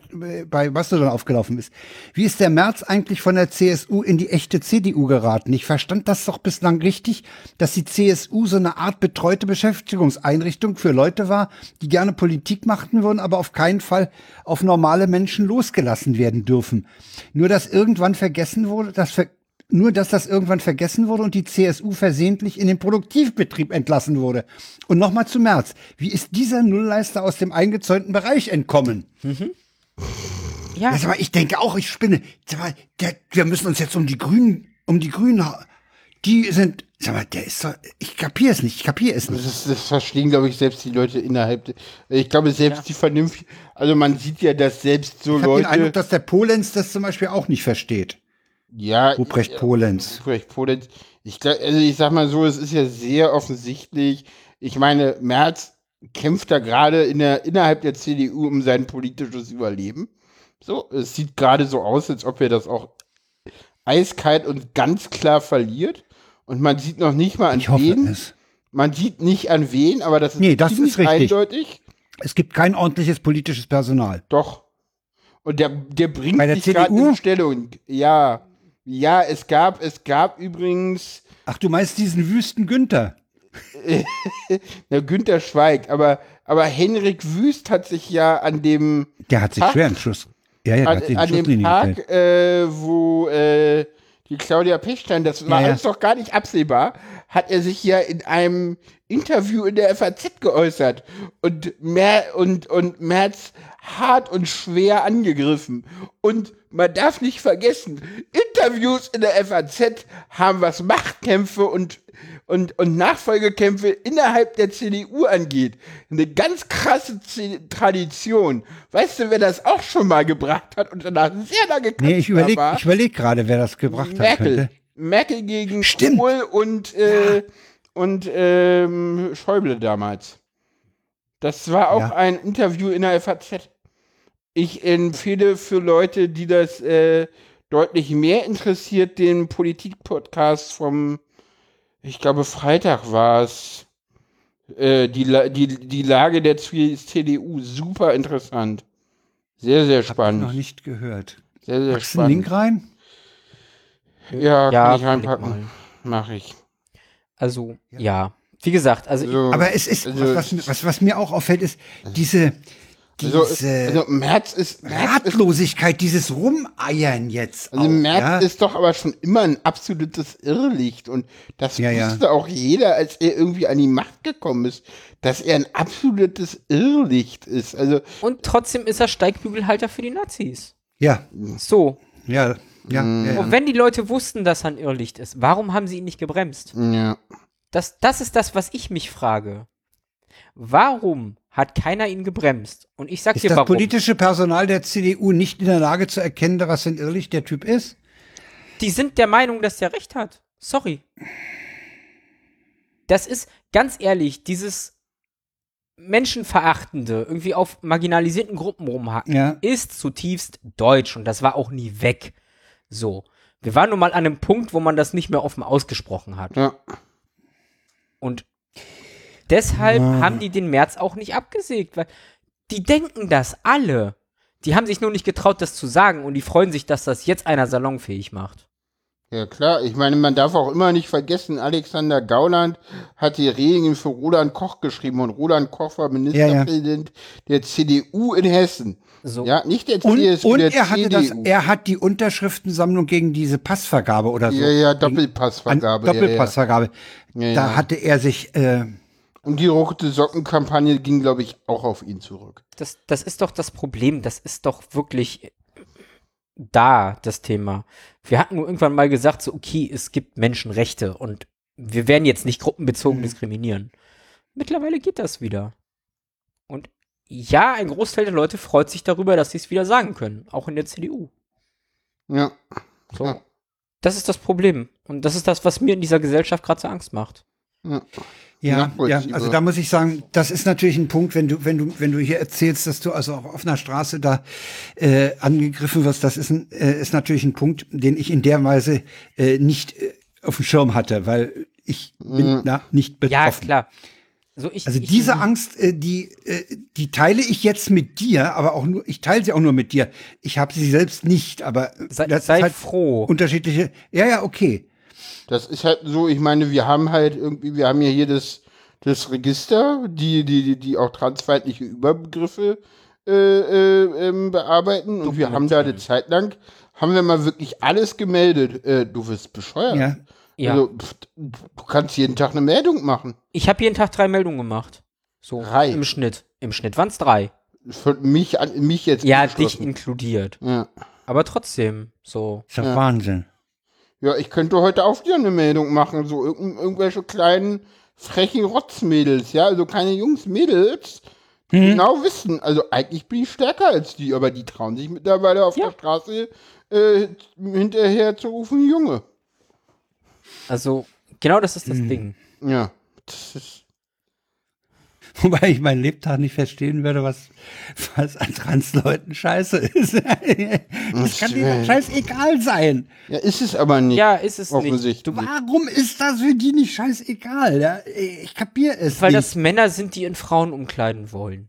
bei Mastodon aufgelaufen ist. Wie ist der März eigentlich von der CSU in die echte CDU geraten? Ich verstand das doch bislang richtig, dass die CSU so eine Art betreute Beschäftigungseinrichtung für Leute war, die gerne Politik machten würden, aber auf keinen Fall auf normale Menschen losgelassen werden dürfen. Nur dass irgendwann vergessen wurde, dass ver nur, dass das irgendwann vergessen wurde und die CSU versehentlich in den Produktivbetrieb entlassen wurde. Und nochmal zu März. Wie ist dieser Nullleister aus dem eingezäunten Bereich entkommen? Ja, Ja, sag mal, ich denke auch, ich spinne. Sag mal, der, wir müssen uns jetzt um die Grünen, um die Grünen, die sind, sag mal, der ist doch, ich kapiere es nicht, ich kapiere es nicht. Das, das verstehen, glaube ich, selbst die Leute innerhalb. der- Ich glaube, selbst die Vernunft, also man sieht ja, dass selbst so Ich habe den Eindruck, Leute, dass der Polenz das zum Beispiel auch nicht versteht. Ja, Ruprecht Polenz. Ruprecht Polenz, ich also ich sag mal so, es ist ja sehr offensichtlich. Ich meine, Merz kämpft da gerade in der, innerhalb der CDU um sein politisches Überleben. So, es sieht gerade so aus, als ob er das auch eiskalt und ganz klar verliert. Und man sieht noch nicht mal an Ich hoffe wen. es. Man sieht nicht an wen, aber das ist Nee, das ist eindeutig. Es gibt kein ordentliches politisches Personal. Doch. Und der, der bringt Bei der sich gerade in Stellung. Ja. Ja, es gab, es gab übrigens, Ach, du meinst diesen Wüsten Günther? <laughs> na, Günther schweigt, aber, aber Henrik Wüst hat sich ja an dem, Der hat sich Tag? schwer Entschluss. Ja, ja, der an, an dem Tag, äh, wo äh, die Claudia Pechstein, das war Ja, ja. alles doch gar nicht absehbar, hat er sich ja in einem Interview in der FAZ geäußert und, Mer und, und Merz hart und schwer angegriffen. Und man darf nicht vergessen, Interviews in der FAZ haben was Machtkämpfe und, und, und Nachfolgekämpfe innerhalb der CDU angeht. Eine ganz krasse Z Tradition. Weißt du, wer das auch schon mal gebracht hat und danach sehr lange Nee, ich überlege war? ich überleg gerade, wer das gebracht hat. Merkel. Könnte. Merkel gegen Stimmt. Kohl und, äh, und ähm, Schäuble damals. Das war auch Ja. ein Interview in der FAZ. Ich empfehle für Leute, die das äh, deutlich mehr interessiert, den Politik-Podcast vom, ich glaube, Freitag war es. Äh, die, die, die Lage der CDU, super interessant. Sehr, sehr Noch spannend. nicht gehört. Sehr, sehr Packst du einen Link spannend. rein? Ja, Ja, kann ich reinpacken. mal. Mach ich. also, ja. Wie gesagt, also, Also, Aber es ist, also- was, was, was, was mir auch auffällt, ist diese, also, diese also Merz ist, Merz ist, Ratlosigkeit, dieses Rumeiern jetzt. also auch, Merz ja? ist doch aber schon immer ein absolutes Irrlicht und das Ja, ja. wusste auch jeder, als er irgendwie an die Macht gekommen ist, dass er ein absolutes Irrlicht ist. Also und trotzdem ist er Steigbügelhalter für die Nazis. ja, So. ja, ja, Mhm. ja, ja. Und wenn die Leute wussten, dass er ein Irrlicht ist, warum haben sie ihn nicht gebremst? ja, Das, das ist das, was ich mich frage. Warum hat keiner ihn gebremst? Und ich sag Ist dir das warum. politische Personal der CDU nicht in der Lage zu erkennen, was für ein Irrlicht der Typ ist? Die sind der Meinung, dass der recht hat. Sorry. Das ist, ganz ehrlich, dieses Menschenverachtende, irgendwie auf marginalisierten Gruppen rumhacken, Ja. ist zutiefst deutsch und das war auch nie weg. So. Wir waren nun mal an einem Punkt, wo man das nicht mehr offen ausgesprochen hat. ja. Und deshalb haben die den März auch nicht abgesägt, weil die denken das alle. Die haben sich nur nicht getraut, das zu sagen und die freuen sich, dass das jetzt einer salonfähig macht. Ja klar, ich meine, man darf auch immer nicht vergessen, Alexander Gauland hat die Regeln für Roland Koch geschrieben und Roland Koch war Ministerpräsident der CDU in Hessen. So. Ja, nicht der Und, CSU, und der er hatte das, CDU. er hat die Unterschriftensammlung gegen diese Passvergabe oder so. ja, ja, An Doppelpassvergabe. ja, Doppelpassvergabe. Ja, Da ja. hatte er sich, äh. Und die rote Sockenkampagne ging, glaube ich, auch auf ihn zurück. Das, das ist doch das Problem. Das ist doch wirklich da, das Thema. Wir hatten nur irgendwann mal gesagt, so, okay, es gibt Menschenrechte und wir werden jetzt nicht gruppenbezogen diskriminieren. Mittlerweile geht das wieder. Und ja, ein Großteil der Leute freut sich darüber, dass sie es wieder sagen können, auch in der CDU. Ja. So. Ja. Das ist das Problem. Und das ist das, was mir in dieser Gesellschaft gerade so Angst macht. ja. Ja, ja, also da muss ich sagen, das ist natürlich ein Punkt, wenn du, wenn du, wenn du hier erzählst, dass du also auch auf einer Straße da äh, angegriffen wirst, das ist, ein, äh, ist natürlich ein Punkt, den ich in der Weise äh, nicht äh, auf dem Schirm hatte, weil ich bin Mhm. da nicht Ja, betroffen. klar. So, ich, Also ich, diese Angst, äh, die, äh, die teile ich jetzt mit dir, aber auch nur, ich teile sie auch nur mit dir. Ich habe sie selbst nicht, aber Sei, das sei ist halt froh. unterschiedliche. Ja, ja, okay. Das ist halt so, ich meine, wir haben halt irgendwie, wir haben ja hier das, das Register, die, die, die, die auch transfeindliche Überbegriffe äh, äh, ähm, bearbeiten. Und wir haben da eine Zeit lang, haben wir mal wirklich alles gemeldet. Äh, du wirst bescheuert. Ja. Ja. Also, pff, du kannst jeden Tag eine Meldung machen. Ich habe jeden Tag drei Meldungen gemacht. So, Drei? im Schnitt. Im Schnitt waren es drei. Für mich, an, mich jetzt Ja, dich inkludiert. Ja. Aber trotzdem, so. Ist doch Ja. Wahnsinn. ja, ich könnte heute auch wieder eine Meldung machen. So irg irgendwelche kleinen, frechen Rotzmädels. Ja, also keine Jungs, Mädels. die Mhm. Genau wissen. Also eigentlich bin ich stärker als die, aber die trauen sich mittlerweile auf Ja. der Straße äh, hinterher zu rufen, Junge. Also, genau das ist das Hm. Ding. Ja. Das ist. <laughs> Wobei ich mein Lebtag nicht verstehen würde, was, was an Transleuten scheiße ist. <laughs> Das kann dir scheißegal sein. Ja, ist es aber nicht. Ja, ist es nicht. offensichtlich. Warum ist das für die nicht scheißegal? Ja, ich kapier es Weil nicht. das Männer sind, die in Frauen umkleiden wollen.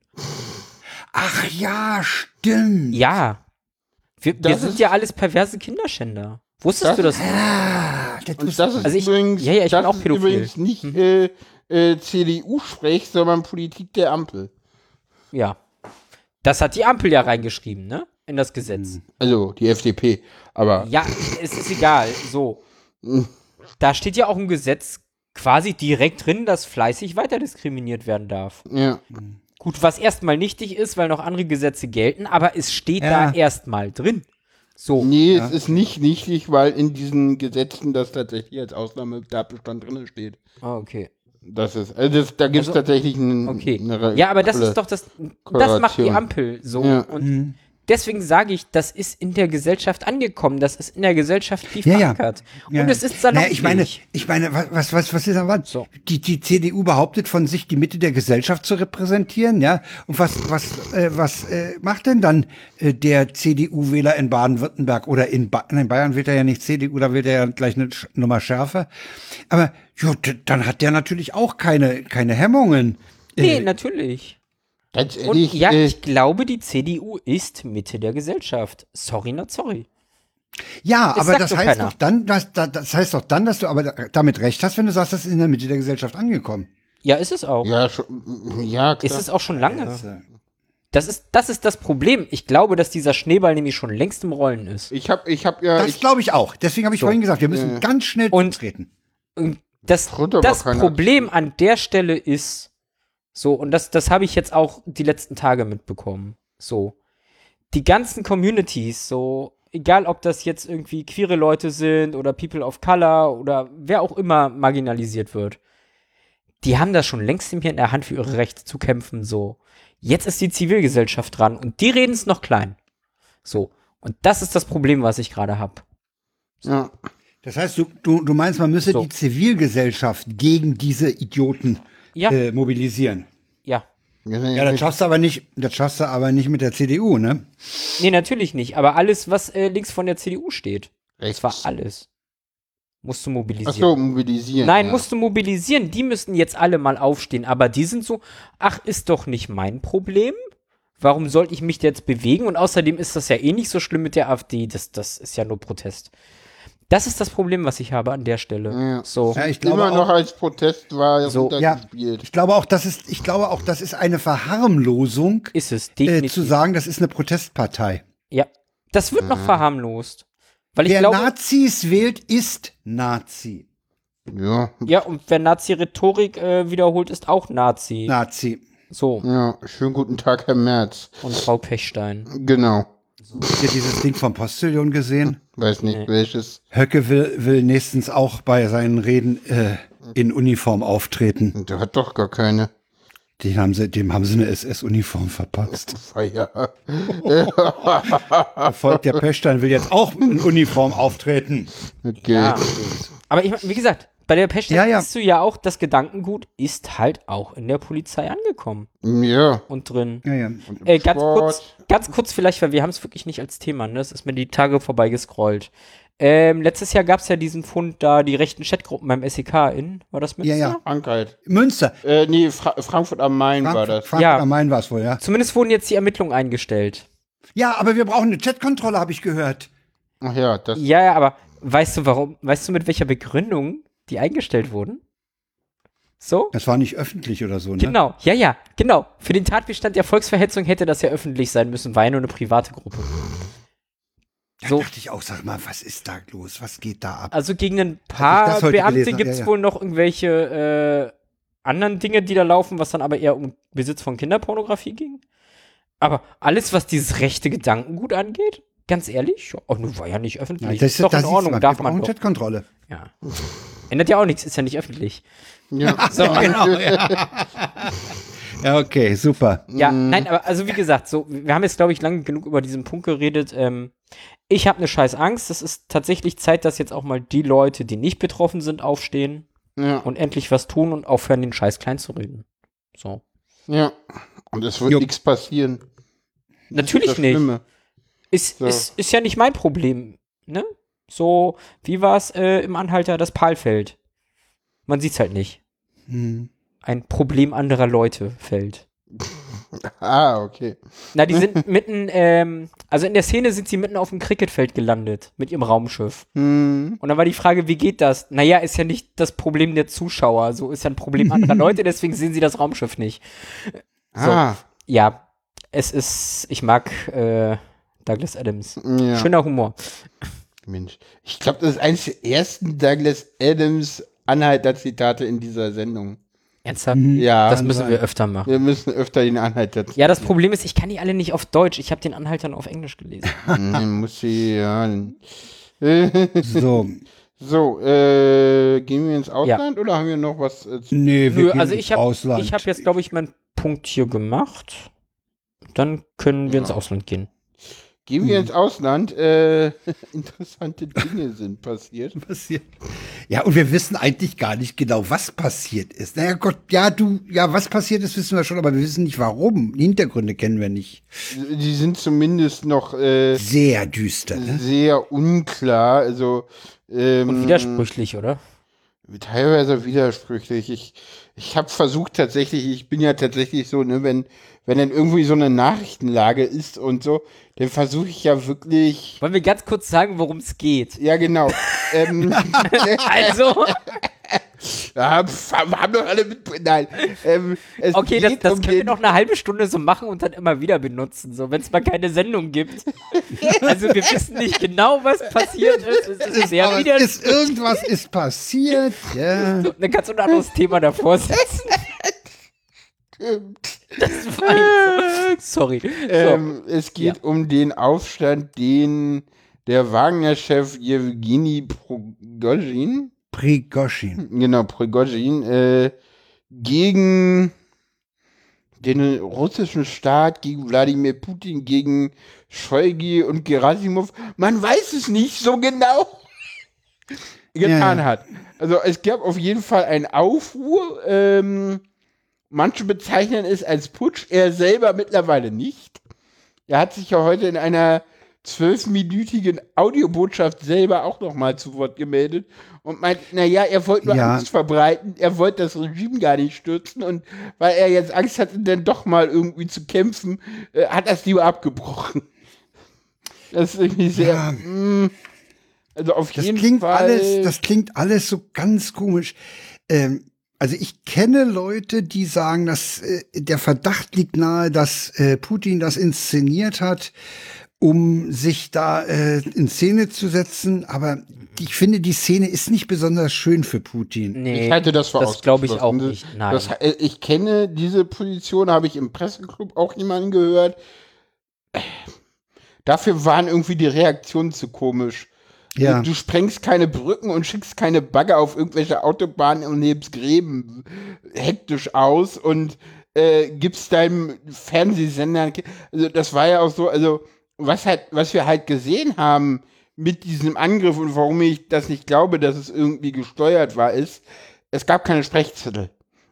Ach ja, stimmt. Ja. Wir, wir Das sind ja alles perverse Kinderschänder. Wusstest Das- du das? Ah, das das ist Also ich- übrigens, ja, ja, ich das bin auch ist pädophil. übrigens nicht äh, äh, CDU-Sprech, sondern Politik der Ampel. Ja. Das hat die Ampel ja reingeschrieben, ne? In das Gesetz. Also die FDP. Aber Ja, es ist egal. So. Da steht ja auch im Gesetz quasi direkt drin, dass fleißig weiter diskriminiert werden darf. ja. Gut, was erstmal nichtig ist, weil noch andere Gesetze gelten, aber es steht Ja. da erstmal drin. So. Nee, es ist nicht nichtig, weil in diesen Gesetzen das tatsächlich als Ausnahmetatbestand drin steht. Ah, okay. Das ist, also das, da gibt es Also, tatsächlich einen, Okay. eine Ja, aber das ist doch das, das macht die. Ampel so. Ja. Und deswegen sage ich, das ist in der Gesellschaft angekommen, das ist in der Gesellschaft tief Ja, ja. verankert. Ja. Und es ist naja, salonfähig. ich meine, ich meine, was, was, was, ist da was? So. Die, die CDU behauptet von sich, die Mitte der Gesellschaft zu repräsentieren, ja. Und was, was, äh, was äh, macht denn dann äh, der CDU-Wähler in Baden-Württemberg oder in, ba in Bayern wird er ja nicht CDU, da wird er ja gleich eine Sch- Nummer schärfer. Aber d- dann hat der natürlich auch keine, keine Hemmungen. nee, Äh, natürlich. Ganz Und ehrlich, ja, äh, ich glaube, die CDU ist Mitte der Gesellschaft. Sorry, not sorry. Ja, Es aber das heißt keiner. doch dann, dass, da- das heißt doch dann, dass du aber damit recht hast, wenn du sagst, das ist in der Mitte der Gesellschaft angekommen. Ja, ist es auch. ja, schon, ja, klar. Ist es auch schon lange. Das, äh, Das ist, das ist das Problem. Ich glaube, dass dieser Schneeball nämlich schon längst im Rollen ist. ich habe ich hab ja, Das glaube ich auch. Deswegen habe ich vorhin gesagt, wir müssen ganz schnell Und- treten. Und das, das Problem an der Stelle ist, so, und das, das habe ich jetzt auch die letzten Tage mitbekommen. So, die ganzen Communities, so, egal ob das jetzt irgendwie queere Leute sind oder People of Color oder wer auch immer marginalisiert wird, die haben das schon längst in der Hand für ihre Rechte zu kämpfen, so. Jetzt ist die Zivilgesellschaft dran und die reden es noch klein. So. Und das ist das Problem, was ich gerade habe. ja, Das heißt, du, du, du meinst, man müsse So. die Zivilgesellschaft gegen diese Idioten Ja, äh, mobilisieren. ja. Ja, das schaffst du aber nicht, das schaffst du aber nicht mit der CDU, ne? Nee, natürlich nicht. Aber alles, was äh, links von der CDU steht. rechts. Das war alles. Musst du Ach mobilisieren. so, mobilisieren. Nein, ja. musst du mobilisieren. Die müssten jetzt alle mal aufstehen. Aber die sind so, ach, ist doch nicht mein Problem. Warum sollte ich mich jetzt bewegen? Und außerdem ist das ja eh nicht so schlimm mit der AfD. Das, das ist ja nur Protest. Das ist das Problem, was ich habe an der Stelle. Ja. So. Ja, ich glaube Immer noch auch, als Protest war So, ja, ich glaube auch, das ist, ich glaube auch, das ist eine Verharmlosung, Ist es äh, definitiv. zu sagen, das ist eine Protestpartei. ja. Das wird noch verharmlost. Weil ich Wer glaube. Nazis wählt, ist Nazi. Ja, ja, und wer Nazi-Rhetorik äh, wiederholt, ist auch Nazi. Nazi. So. ja, schönen guten Tag, Herr Merz. Und Frau Pechstein. Genau. Habt ihr dieses Ding vom Postillon gesehen? Weiß nicht, Nee. welches. Höcke will, will nächstens auch bei seinen Reden äh, in Uniform auftreten. Der hat doch gar keine. Den haben sie, dem haben sie eine SS-Uniform verpasst. <laughs> Feier. <laughs> Volk der Pechstein will jetzt auch in Uniform auftreten. Okay. Ja. Aber ich, wie gesagt, bei der Pechstein Ja, ja. siehst du ja auch, das Gedankengut ist halt auch in der Polizei angekommen Ja. und drin. Ja, ja. Äh, ganz kurz, ganz kurz vielleicht, weil wir haben es wirklich nicht als Thema, ne? Das ist mir die Tage vorbei gescrollt. Ähm, letztes Jahr gab es ja diesen Fund da, die rechten Chatgruppen beim SEK in. War das mit? Ja, ja. Frankreich. Münster. Äh, nee, Fra Frankfurt am Main war Frankfurt, das. Frankfurt Ja. am Main war es wohl, ja. Zumindest wurden jetzt die Ermittlungen eingestellt. Ja, aber wir brauchen eine Chatkontrolle, habe ich gehört. Ach ja, das. Ja, ja, aber weißt du warum? Weißt du mit welcher Begründung die eingestellt wurden? So? Das war nicht öffentlich oder so, ne? Genau, ja, ja, genau. Für den Tatbestand der Volksverhetzung hätte das ja öffentlich sein müssen, war ja nur eine private Gruppe. Da So. dachte ich auch, sag mal, was ist da los? Was geht da ab? Also gegen ein paar Beamte gibt es ja, ja. wohl noch irgendwelche äh, anderen Dinge, die da laufen, was dann aber eher um Besitz von Kinderpornografie ging. Aber alles, was dieses rechte Gedankengut angeht, ganz ehrlich, oh, nun war ja nicht öffentlich. Ja, das, ist doch das in Ordnung, darf man doch. Chatkontrolle. Ja. Ändert ja auch nichts, ist ja nicht öffentlich. Ja. <laughs> So, genau, ja. <laughs> ja, okay, super. Ja, nein, aber also wie gesagt, so, wir haben jetzt, glaube ich, lange genug über diesen Punkt geredet. Ähm, ich habe eine scheiß Angst. Es ist tatsächlich Zeit, dass jetzt auch mal die Leute, die nicht betroffen sind, aufstehen ja, und endlich was tun und aufhören, den Scheiß klein zu reden. So. ja. Und es wird nichts passieren. Natürlich Das nicht. Schlimme. Ist, So. ist, ist ja nicht mein Problem, ne? So, wie war es äh, im Anhalter das Palfeld? Man sieht's halt nicht. Hm. Ein Problem anderer Leute fällt. <laughs> Ah, okay. Na, die sind <laughs> mitten, ähm, also in der Szene sind sie mitten auf dem Cricketfeld gelandet mit ihrem Raumschiff. Hm. Und dann war die Frage, wie geht das? Naja, ist ja nicht das Problem der Zuschauer, so ist ja ein Problem anderer <laughs> Leute, deswegen sehen sie das Raumschiff nicht. Ah, Ja, es ist, ich mag äh, Douglas Adams. ja. Schöner Humor. Mensch. Ich glaube, das ist eines der ersten Douglas Adams Anhalter-Zitate in dieser Sendung. Ernsthaft? Ja, Das müssen wir öfter machen. wir müssen öfter den Anhalter Ja, das Problem ist, ich kann die alle nicht auf Deutsch. Ich habe den Anhalter nur auf Englisch gelesen. <laughs> Muss sie, ja. <laughs> So. So, äh, gehen wir ins Ausland oder haben wir noch was? Äh, zu- Nee, wir Nö, gehen also ins ich habe Ausland. ich hab jetzt, glaube ich, meinen Punkt hier gemacht. Dann können wir ins Ja. Ausland gehen. Gehen wir ins Ausland? Äh, <laughs> interessante Dinge sind passiert. <laughs> passiert. Ja, und wir wissen eigentlich gar nicht genau, was passiert ist. Naja, Gott, ja, du, ja, was passiert ist, wissen wir schon, aber wir wissen nicht warum. Die Hintergründe kennen wir nicht. Die sind zumindest noch äh, Sehr düster, ne? sehr unklar. Also ähm, Und widersprüchlich, oder? Teilweise widersprüchlich. Ich, ich habe versucht tatsächlich, ich bin ja tatsächlich so, ne, wenn, wenn dann irgendwie so eine Nachrichtenlage ist und so, dann versuche ich ja wirklich. Wollen wir ganz kurz sagen, worum es geht? Ja, genau. <laughs> ähm, Also, <laughs> ja, haben doch alle mit. Nein. Ähm, es okay, das, das um können wir noch eine halbe Stunde so machen und dann immer wieder benutzen, so wenn es mal keine Sendung gibt. <laughs> Also wir wissen nicht genau, was passiert ist. Es ist sehr Aber wieder. ist, irgendwas ist passiert, ja. Dann kannst du ein anderes Thema davor setzen. Das war jetzt so. Sorry. So. Ähm, es geht um den Aufstand, den der Wagner-Chef Jewgeni Prigozhin, Prigoshin. genau, Prigozhin, äh, gegen den russischen Staat, gegen Wladimir Putin, gegen Shoigu und Gerasimov, man weiß es nicht so genau, <laughs> getan Ja. hat. Also es gab auf jeden Fall einen Aufruhr, ähm, manche bezeichnen es als Putsch, er selber mittlerweile nicht. Er hat sich ja heute in einer zwölfminütigen Audiobotschaft selber auch noch mal zu Wort gemeldet und meint, naja, er wollte nur Ja. Angst verbreiten, er wollte das Regime gar nicht stürzen und weil er jetzt Angst hatte, dann doch mal irgendwie zu kämpfen, äh, hat das lieber abgebrochen. Das ist irgendwie sehr, Ja. mh, also auf Das jeden klingt Fall. alles, das klingt alles so ganz komisch. Ähm, also ich kenne Leute, die sagen, dass äh, der Verdacht liegt nahe, dass äh, Putin das inszeniert hat, um sich da äh, in Szene zu setzen. Aber ich finde, die Szene ist nicht besonders schön für Putin. Nee, Ich halte das für das glaube ich auch nicht. Nein. Das, äh, ich kenne diese Position, habe ich im Presseclub auch jemanden gehört. Dafür waren irgendwie die Reaktionen zu komisch. Ja. Du, sprengst keine Brücken und schickst keine Bagger auf irgendwelche Autobahnen und hebst Gräben hektisch aus und äh, gibst deinem Fernsehsender. Also das war ja auch so, also was halt, was wir halt gesehen haben mit diesem Angriff und warum ich das nicht glaube, dass es irgendwie gesteuert war, ist, es gab keine Sprechzettel.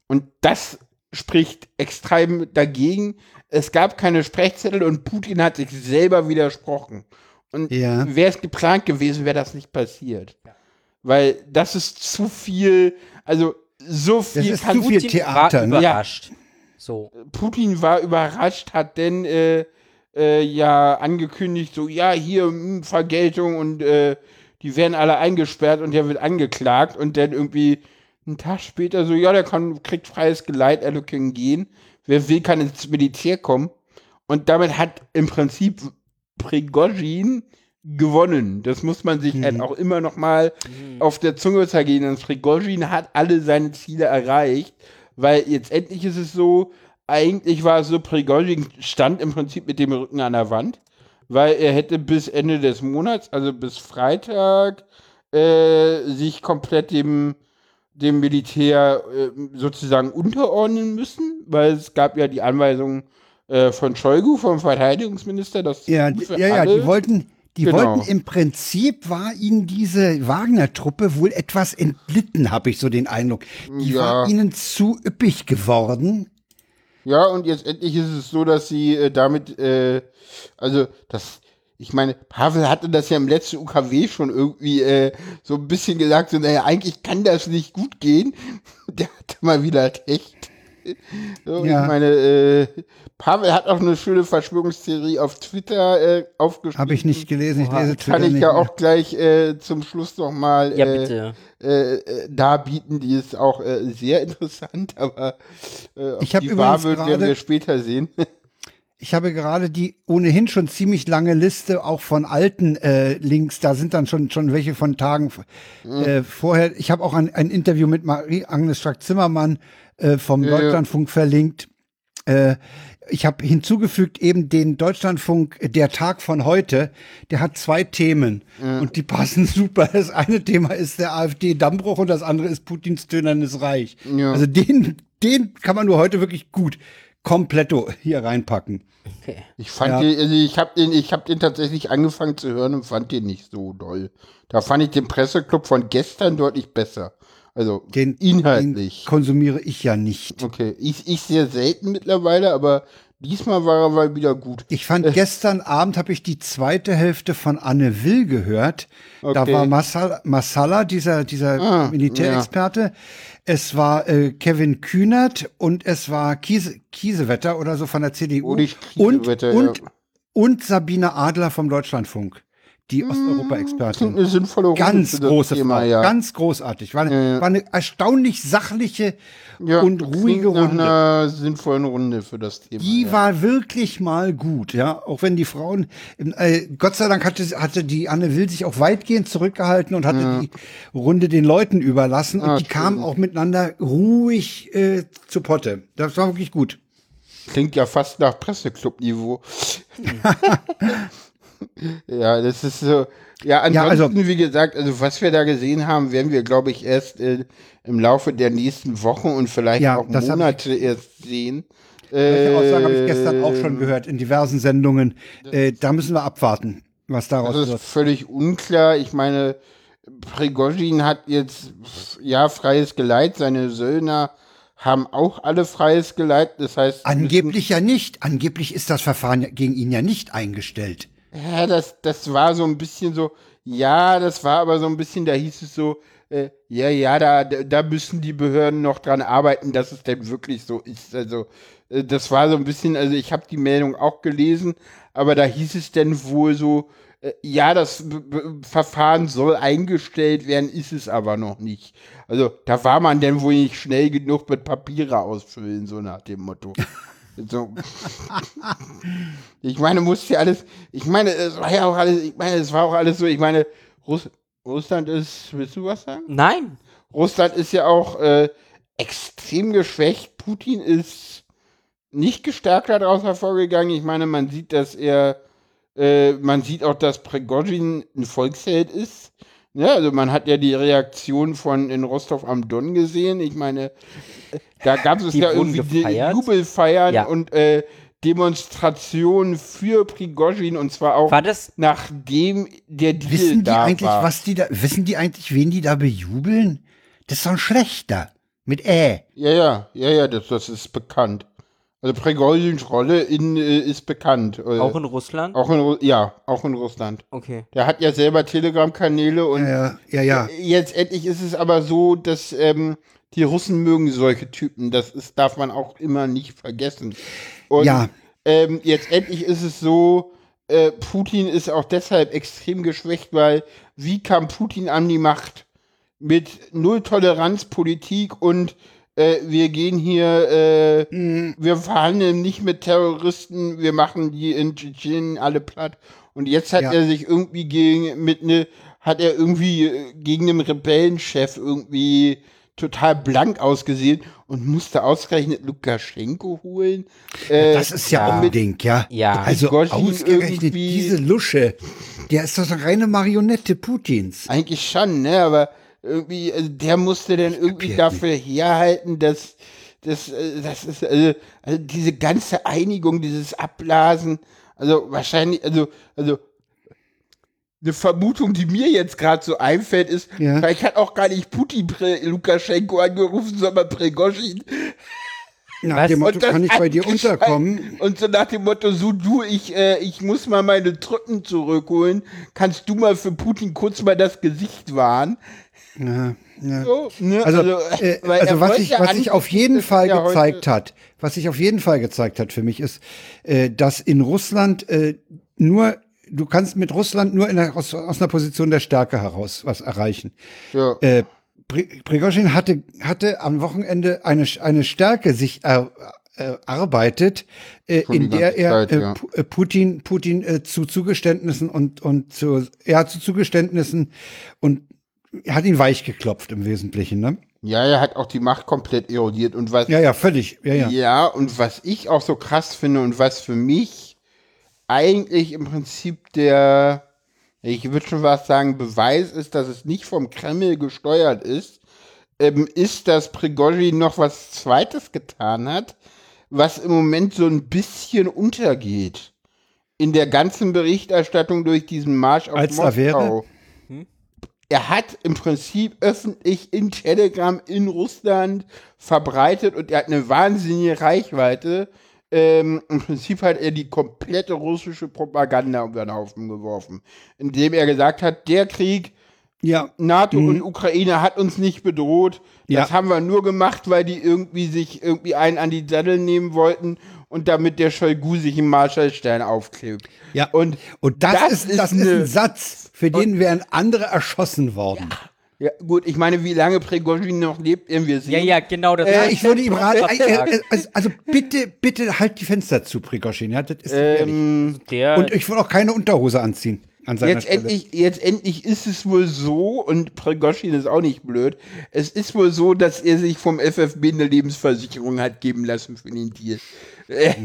Und das spricht extrem dagegen. Es gab keine Sprechzettel und Putin hat sich selber widersprochen. Und Ja. wäre es geplant gewesen, wäre das nicht passiert. Weil das ist zu viel, also so Das viel ist kann zu viel Putin Theater. war Ne? überrascht. So. Putin war überrascht, hat denn äh, äh, ja angekündigt, so ja, hier mh, Vergeltung und äh, die werden alle eingesperrt und der wird angeklagt und dann irgendwie einen Tag später so, ja, der kann, kriegt freies Geleit, er kann gehen. Wer will, kann ins Militär kommen. Und damit hat im Prinzip Prigozhin gewonnen. Das muss man sich halt auch immer noch mal auf der Zunge zergehen. Und Prigozhin hat alle seine Ziele erreicht, weil jetzt endlich ist es so, eigentlich war es so, Prigozhin stand im Prinzip mit dem Rücken an der Wand, weil er hätte bis Ende des Monats, also bis Freitag, äh, sich komplett dem, dem Militär äh, sozusagen unterordnen müssen, weil es gab ja die Anweisung äh, von Shoigu, vom Verteidigungsminister, dass Ja, ja, ja, die wollten, die Genau. wollten im Prinzip war ihnen diese Wagner-Truppe wohl etwas entglitten, habe ich so den Eindruck. Die Ja. war ihnen zu üppig geworden. Ja, und jetzt endlich ist es so, dass sie äh, damit, äh, also das, ich meine, Pavel hatte das ja im letzten UKW schon irgendwie äh, so ein bisschen gesagt, so, naja, eigentlich kann das nicht gut gehen. <laughs> Der hatte mal wieder recht. So, Ja. Ich meine, äh, Pavel hat auch eine schöne Verschwörungstheorie auf Twitter äh, aufgeschrieben. Habe ich nicht gelesen, ich Oha. lese Kann Twitter ich nicht ja mehr. auch gleich äh, zum Schluss noch mal Ja, äh, bitte. äh, äh, darbieten. Die ist auch äh, sehr interessant, <laughs> aber äh, ob Ich die übrigens wahr wird, werden gerade- wir später sehen. <laughs> Ich habe gerade die ohnehin schon ziemlich lange Liste auch von alten äh, Links. Da sind dann schon schon welche von Tagen äh, vorher. Ich habe auch ein, ein Interview mit Marie-Agnes Strack-Zimmermann äh, vom Ja, ja. Deutschlandfunk verlinkt. Äh, ich habe hinzugefügt eben den Deutschlandfunk, der Tag von heute, der hat zwei Themen und die passen <laughs> super. Das eine Thema ist der AfD-Dammbruch und das andere ist Putins tönernes Reich. Ja. Also den, den kann man nur heute wirklich gut kompletto hier reinpacken. Okay. Ich fand Ja. den, also ich habe den, ich habe den tatsächlich angefangen zu hören und fand den nicht so doll. Da fand ich den Presseclub von gestern deutlich besser. Also Den, inhaltlich. Den konsumiere ich ja nicht. okay, ich, ich sehr selten mittlerweile, aber diesmal war er mal wieder gut. Ich fand gestern Abend habe ich die zweite Hälfte von Anne Will gehört. Da Okay. war Massala, Massala dieser dieser Ah, Militärexperte. Es war äh, Kevin Kühnert und es war Kiese, Kiesewetter oder so von der CDU Ulrich und und ja. und Sabine Adler vom Deutschlandfunk, die Osteuropa-Expertin. Eine sinnvolle Runde Ganz große Thema, Frau, ja. ganz großartig. War eine, Ja, war eine erstaunlich sachliche ja, und ruhige klingt nach Runde. einer sinnvollen Runde für das Thema. Die war wirklich mal gut, ja. Auch wenn die Frauen, äh, Gott sei Dank hatte, hatte die Anne Will sich auch weitgehend zurückgehalten und hatte die Runde den Leuten überlassen und Ah, die kamen auch miteinander ruhig äh, zu Potte. Das war wirklich gut. Klingt ja fast nach Presseclub-Niveau. <laughs> ja, das ist so. Ja, Ja, ansonsten, also- wie gesagt, also was wir da gesehen haben, werden wir, glaube ich, erst äh, im Laufe der nächsten Wochen und vielleicht Ja, auch Monate erst sehen. Solche Aussagen habe ich Äh, gestern auch schon gehört in diversen Sendungen. Äh, da müssen wir abwarten, was daraus Das ist wird. völlig unklar. Ich meine, Prigozhin hat jetzt ja freies Geleit, seine Söldner haben auch alle freies Geleit. Das heißt, Angeblich ja nicht. Angeblich ist das Verfahren gegen ihn ja nicht eingestellt. Ja, das, das war so ein bisschen so, ja, das war aber so ein bisschen, da hieß es so, äh, ja, ja, da, da müssen die Behörden noch dran arbeiten, dass es denn wirklich so ist. Also, äh, das war so ein bisschen, also ich habe die Meldung auch gelesen, aber da hieß es denn wohl so, äh, ja, das B B Verfahren soll eingestellt werden, ist es aber noch nicht. Also, da war man denn wohl nicht schnell genug mit Papiere ausfüllen, so nach dem Motto. <laughs> So. Ich meine, musste ja alles, ich meine, es war ja auch alles, ich meine, es war auch alles so, ich meine, Russ, Russland ist, willst du was sagen? Nein. Russland ist ja auch äh, extrem geschwächt. Putin ist nicht gestärkt daraus hervorgegangen. Ich meine, man sieht, dass er, äh, man sieht auch, dass Prigozhin ein Volksheld ist. Ja, also man hat ja die Reaktion von in Rostov am Don gesehen. Ich meine, da gab es ja irgendwie gefeiert. Jubelfeiern Ja. und äh, Demonstrationen für Prigozhin und zwar auch War das? nachdem der Deal Wissen die eigentlich, war. was die da, wissen die eigentlich, wen die da bejubeln? Das ist doch ein schlechter. Mit Ä. Ja, ja, ja, ja, das, das ist bekannt. Also Prigozhins Rolle in, äh, ist bekannt. Äh, Auch in Russland? auch in Ru ja, auch in Russland. Okay. Der hat ja selber Telegram-Kanäle und Ja, ja, ja. jetzt endlich ist es aber so, dass ähm, die Russen mögen solche Typen. Das ist, darf man auch immer nicht vergessen. Und Ja. ähm, jetzt endlich ist es so, äh, Putin ist auch deshalb extrem geschwächt, weil wie kam Putin an die Macht? Mit Null-Toleranz-Politik und äh, wir gehen hier, äh, wir verhandeln nicht mit Terroristen, wir machen die in Tschetschenien alle platt. Und jetzt hat Ja. er sich irgendwie gegen, mit ne, hat er irgendwie äh, gegen den Rebellenchef irgendwie total blank ausgesehen und musste ausgerechnet Lukaschenko holen. Äh, Das ist ja, auch ein mit- Ding, ja. Ja. Also ausgerechnet irgendwie- diese Lusche, der ist doch eine reine Marionette Putins. Eigentlich schon, ne? Aber irgendwie, also der musste dann irgendwie dafür herhalten, dass das, äh, das ist, also, also diese ganze Einigung, dieses Abblasen, also wahrscheinlich, also, also eine Vermutung, die mir jetzt gerade so einfällt, ist, Ja. vielleicht hat auch gar nicht Putin Pre Lukaschenko angerufen, sondern Prigozhin. Nach Was? dem Motto, kann ich bei dir unterkommen? Und so nach dem Motto, so du, ich, äh, ich muss mal meine Truppen zurückholen, kannst du mal für Putin kurz mal das Gesicht wahren? Ja, ja. So, ne? Also, äh, <laughs> weil also was ja was sich auf jeden Fall er gezeigt hat, was sich auf jeden Fall gezeigt hat für mich ist, äh, dass in Russland äh, nur du kannst mit Russland nur in der, aus, aus einer Position der Stärke heraus was erreichen. Ja. Äh, Pri- Prigozhin hatte hatte am Wochenende eine eine Stärke sich er, äh, arbeitet, äh, in der er Zeit, äh, ja. Äh, Putin Putin äh, zu Zugeständnissen und und zu ja zu Zugeständnissen und hat ihn weich geklopft im Wesentlichen, ne? ja, er hat auch die Macht komplett erodiert und was Ja, ja, völlig. Ja, ja. Ja, und was ich auch so krass finde und was für mich eigentlich im Prinzip der, ich würde schon was sagen, Beweis ist, dass es nicht vom Kreml gesteuert ist, ähm, ist, dass Prigozhin noch was Zweites getan hat, was im Moment so ein bisschen untergeht. In der ganzen Berichterstattung durch diesen Marsch auf Als Moskau. wäre? Er hat im Prinzip öffentlich in Telegram in Russland verbreitet und er hat eine wahnsinnige Reichweite. Ähm, Im Prinzip hat er die komplette russische Propaganda über den Haufen geworfen, indem er gesagt hat, der Krieg Ja, NATO und Ukraine hat uns nicht bedroht. Das Ja. haben wir nur gemacht, weil die irgendwie sich irgendwie einen an die Sattel nehmen wollten und damit der Shoigu sich im Marshallstern aufklebt. ja. Und, Und das, das ist, das ist eine- ein Satz, für den wären andere erschossen worden. ja, gut, ich meine, wie lange Prigozhin noch lebt, werden wir sehen. Ja, ja, genau. Das Ja, wollte ich würde ihm raten, äh, sagen. äh, also, also bitte, bitte halt die Fenster zu, Prigozhin. Ja, das ist. Ähm, Der, Und ich will auch keine Unterhose anziehen an seiner Jetzt Stelle. endlich, jetzt endlich ist es wohl so, und Prigozhin ist auch nicht blöd, es ist wohl so, dass er sich vom FFB eine Lebensversicherung hat geben lassen für den Deal. Äh.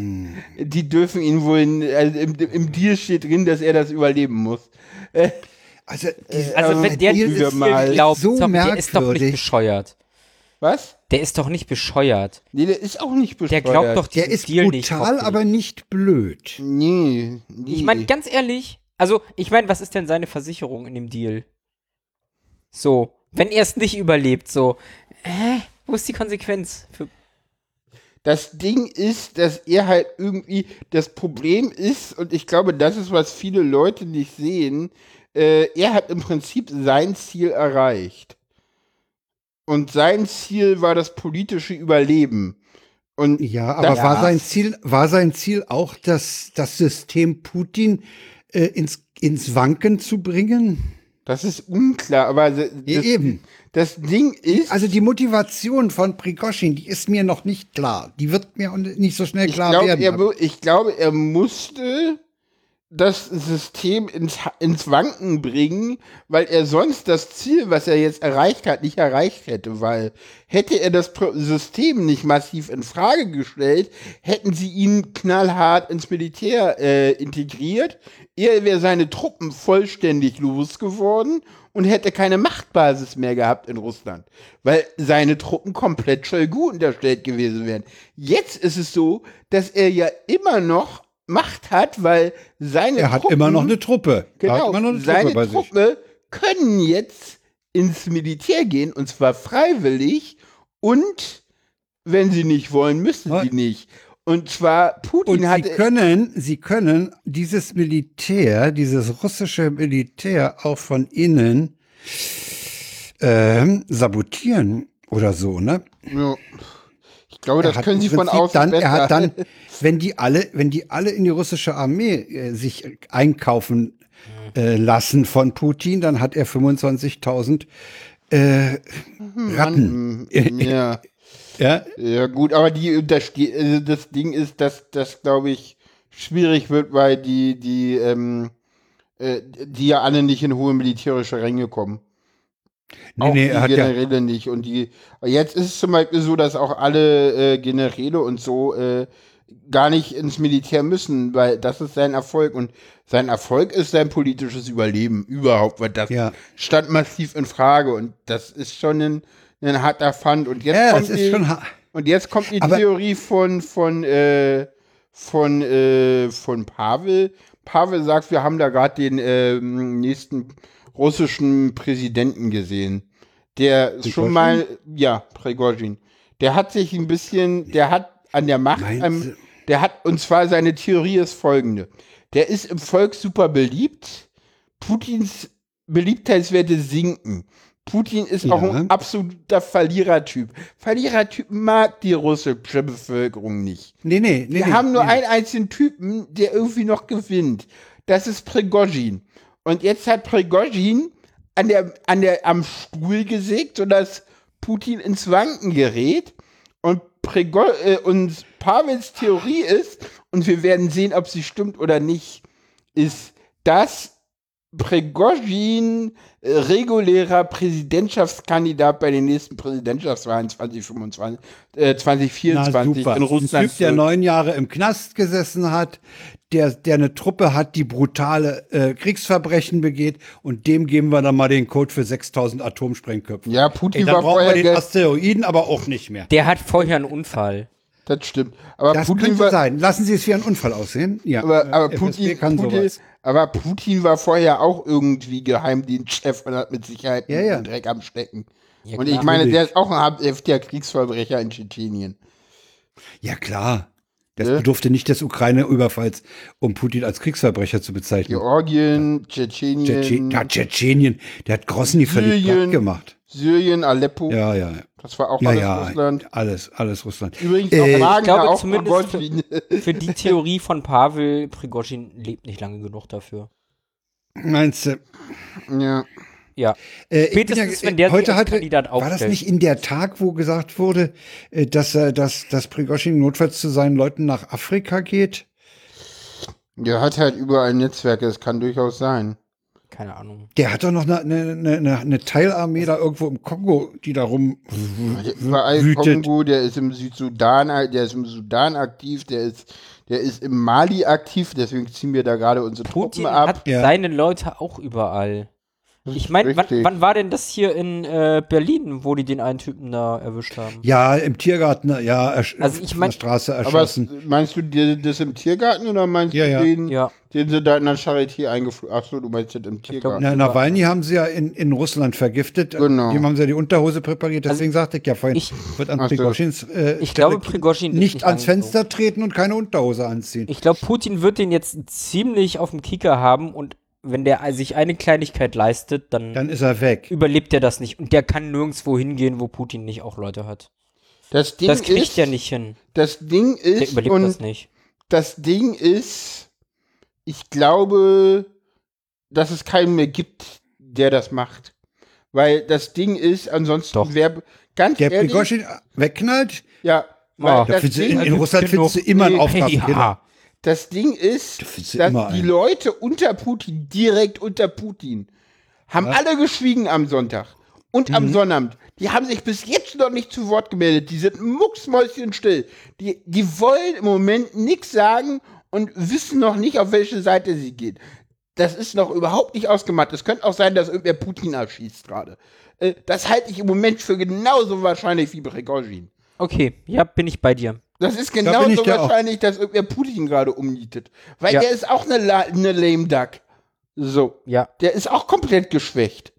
Die dürfen ihn wohl, in, also im, im Deal steht drin, dass er das überleben muss. Also, diese, also wenn der Deal ist mal glaubt, so sorry, der ist doch nicht bescheuert. Was? Der ist doch nicht bescheuert. Nee, der ist auch nicht Der bescheuert. glaubt doch der ist Deal nicht. brutal, hoffentlich. aber nicht blöd. Nee, nee. Ich meine, ganz ehrlich, also ich meine, was ist denn seine Versicherung in dem Deal? So, wenn er es nicht überlebt, so, äh, wo ist die Konsequenz? Für, Das Ding ist, dass er halt irgendwie, das Problem ist, und ich glaube, das ist, was viele Leute nicht sehen, äh, er hat im Prinzip sein Ziel erreicht. Und sein Ziel war das politische Überleben. Und Ja, aber war sein Ziel, war sein Ziel auch, das, das System Putin äh, ins, ins Wanken zu bringen? Das ist unklar, aber das, Ja, eben. das Ding ist, Also die Motivation von Prigozhin, die ist mir noch nicht klar. Die wird mir nicht so schnell ich, klar glaub, werden. er, ich glaube, er musste das System ins, ins Wanken bringen, weil er sonst das Ziel, was er jetzt erreicht hat, nicht erreicht hätte. Weil hätte er das System nicht massiv in Frage gestellt, hätten sie ihn knallhart ins Militär äh, integriert. Er wäre seine Truppen vollständig losgeworden und hätte keine Machtbasis mehr gehabt in Russland, weil seine Truppen komplett Shoigu unterstellt gewesen wären. Jetzt ist es so, dass er ja immer noch Macht hat, weil seine er hat Truppen, immer noch eine Truppe. er hat genau, immer noch eine seine Truppe bei sich. Truppe können jetzt ins Militär gehen und zwar freiwillig und wenn sie nicht wollen, müssen sie nicht. Und zwar, Putin Und sie hatte. können, sie können dieses Militär, dieses russische Militär auch von innen ähm, sabotieren oder so, ne? Ja. Ich glaube, das Er hat können sie von außen dann, besser. Er hat dann, wenn die alle, wenn die alle in die russische Armee äh, sich einkaufen äh, lassen von Putin, dann hat er 25.000 äh, Ratten. Hm, <laughs> ja. Ja, Ja, gut, aber die unterste also das Ding ist, dass das, glaube ich, schwierig wird, weil die, die, ähm, äh, die ja alle nicht in hohe militärische Ränge kommen. nee, auch nee, die hat ja, Generäle nicht. Und die, jetzt ist es zum Beispiel so, dass auch alle äh, Generäle und so äh, gar nicht ins Militär müssen, weil das ist sein Erfolg. Und sein Erfolg ist sein politisches Überleben überhaupt, weil das Ja. stand massiv in Frage. Und das ist schon ein, ein harter Pfand. Und jetzt ja, kommt die, und jetzt kommt die Aber- Theorie von, von, äh, von, äh, von Pavel. Pavel sagt, wir haben da gerade den ähm, nächsten russischen Präsidenten gesehen. Der Prigozhin? schon mal, ja, Prigozhin. Der hat sich ein bisschen, der hat an der Macht, ähm, der hat, und zwar seine Theorie ist folgende. Der ist im Volk super beliebt. Putins Beliebtheitswerte sinken. Putin ist auch Ja. ein absoluter Verlierertyp. Verlierertypen mag die russische Bevölkerung nicht. nee, nee, nee. Wir nee, haben nur nee. einen einzigen Typen, der irgendwie noch gewinnt. Das ist Prigozhin. Und jetzt hat Prigozhin an der, an der, am Stuhl gesägt, sodass Putin ins Wanken gerät. Prigo äh, und Pavels Theorie ist, und wir werden sehen, ob sie stimmt oder nicht, ist, dass Prigozhin äh, regulärer Präsidentschaftskandidat bei den nächsten Präsidentschaftswahlen 2025, äh, Na, 2024 super. in Ein Russland Typ, der neun Jahre im Knast gesessen hat, der, der eine Truppe hat, die brutale äh, Kriegsverbrechen begeht und dem geben wir dann mal den Code für 6000 Atomsprengköpfe. Ja, Putin Ey, dann war brauchen wir vorher den. Asteroiden aber auch nicht mehr. Der hat vorher einen Unfall. Das stimmt. Aber Das Putin könnte war, sein. Lassen Sie es wie ein Unfall aussehen. Ja, aber, aber, äh, Putin, kann Putin, sowas. aber Putin war vorher auch irgendwie Geheimdienstchef und hat mit Sicherheit Ja, ja. einen Dreck am Stecken. Ja, und klar. ich meine, der ist auch ein heftiger Kriegsverbrecher in Tschetschenien. Ja, klar. Das Ne? bedurfte nicht des Ukraine-Überfalls, um Putin als Kriegsverbrecher zu bezeichnen. Georgien, Tschetschenien, Tschetschen, ja, Tschetschenien, der hat Grosny völlig platt gemacht. Syrien, Aleppo. Ja, ja, Das war auch ja, alles ja, Russland. alles, alles Russland. Übrigens Äh, auch ich Wagner, Ich glaube auch zumindest für, für die Theorie von Pavel, Prigozhin lebt nicht lange genug dafür. Meinst du? ja. Ja. Äh, ich bin Spätestens, wenn der sich heute hatte, Kandidat war das nicht in der Tag, wo gesagt wurde, äh, dass er, dass, dass Prigozhin notfalls zu seinen Leuten nach Afrika geht? Der hat halt überall Netzwerke, das kann durchaus sein. Keine Ahnung. Der hat doch noch eine, eine, eine, eine Teilarmee da irgendwo im Kongo, die da rum Überall wütet. Kongo, der ist im Südsudan, der ist im Sudan aktiv, der ist, der ist im Mali aktiv, deswegen ziehen wir da gerade unsere Putin Truppen ab. hat Ja. seine Leute auch überall. Ich meine, wann, wann war denn das hier in äh, Berlin, wo die den einen Typen da erwischt haben? Ja, im Tiergarten, ja, ersch- Also ich auf mein- der Straße Aber erschossen. s- meinst du dir das im Tiergarten oder meinst Ja, du ja. den, Ja. den sie da in der Charité eingeflogen Achso, du meinst das im Tiergarten. Na, Nawalny haben sie ja in, in Russland vergiftet. Genau. Dem haben sie ja die Unterhose präpariert. Deswegen sagte ich ja vorhin, ich- wird an. Prigozhins äh, Ich glaube, Prigozhin ist nicht nicht ans Fenster treten und keine Unterhose anziehen. Ich glaube, Putin wird den jetzt ziemlich auf dem Kicker haben und wenn der sich eine Kleinigkeit leistet, dann, Dann ist er weg. überlebt er das nicht. Und der kann nirgendwo hingehen, wo Putin nicht auch Leute hat. Das Ding Das kriegt ist, er nicht hin. das Ding Der ist, überlebt und das nicht. das Ding ist, ich glaube, dass es keinen mehr gibt, der das macht. Weil das Ding ist, ansonsten Doch. wäre ganz Der ehrlich, Prigozhin wegknallt, ja, Oh. weil das, du in, Ding, in Russland findest du immer einen Auftragskiller. Ja. Das Ding ist, du dass die einen. Leute unter Putin, direkt unter Putin, haben alle geschwiegen am Sonntag und Mhm. am Sonnabend. Die haben sich bis jetzt noch nicht zu Wort gemeldet. Die sind mucksmäuschenstill. Die, die wollen im Moment nichts sagen und wissen noch nicht, auf welche Seite sie gehen. Das ist noch überhaupt nicht ausgemacht. Es könnte auch sein, dass irgendwer Putin abschießt gerade. Äh, Das halte ich im Moment für genauso wahrscheinlich wie Prigozhin. Okay, ja, bin ich bei dir. Das ist genauso der auch. wahrscheinlich, dass irgendwer Putin gerade umnietet. Weil Ja. der ist auch eine, La eine lame Duck. So. Ja. Der ist auch komplett geschwächt.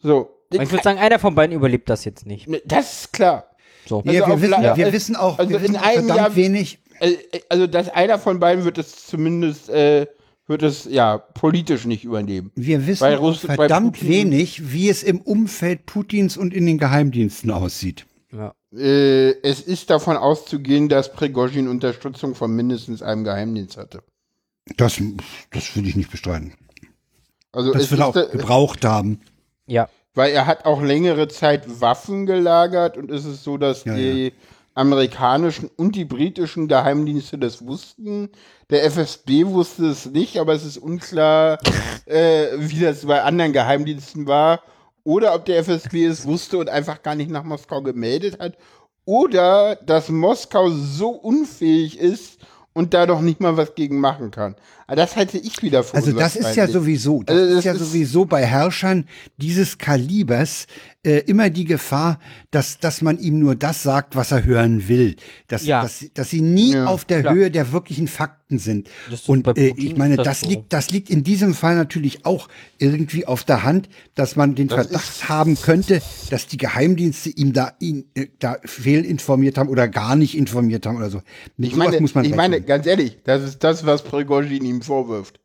So. Ich würde sagen, einer von beiden überlebt das jetzt nicht. das ist klar. So. Nee, Also wir, wissen, La- wir äh, wissen auch also wir in wissen einem verdammt Jahr- wenig. äh, also dass einer von beiden wird es zumindest, äh, wird es ja politisch nicht übernehmen. Wir wissen Bei Russ- verdammt Putin- wenig, wie es im Umfeld Putins und in den Geheimdiensten aussieht. Ja. Äh, es ist davon auszugehen, dass Prigozhin Unterstützung von mindestens einem Geheimdienst hatte. Das, das will ich nicht bestreiten. Also Das will er auch gebraucht haben. Ja. weil er hat auch längere Zeit Waffen gelagert und es ist so, dass Ja, die amerikanischen und die britischen Geheimdienste das wussten. Der FSB wusste es nicht, aber es ist unklar, <laughs> äh, wie das bei anderen Geheimdiensten war. Oder ob der FSB es wusste und einfach gar nicht nach Moskau gemeldet hat. Oder dass Moskau so unfähig ist und da doch nicht mal was gegen machen kann. Aber das halte ich wieder für Also das ist ja sowieso, das Also das ist ja ist- sowieso bei Herrschern dieses Kalibers äh, immer die Gefahr, dass, dass man ihm nur das sagt, was er hören will. Dass, Ja. dass, dass sie nie Ja, auf der klar. Höhe der wirklichen Fakten sind. Das Und äh, ich meine, das das so. liegt, das liegt in diesem Fall natürlich auch irgendwie auf der Hand, dass man den Verdacht haben könnte, dass die Geheimdienste ihm da, ihn, äh, da fehlinformiert haben oder gar nicht informiert haben oder so. Mit Ich meine, muss man ich meine, ganz ehrlich, das ist das, was Prigozhin ihm vorwirft.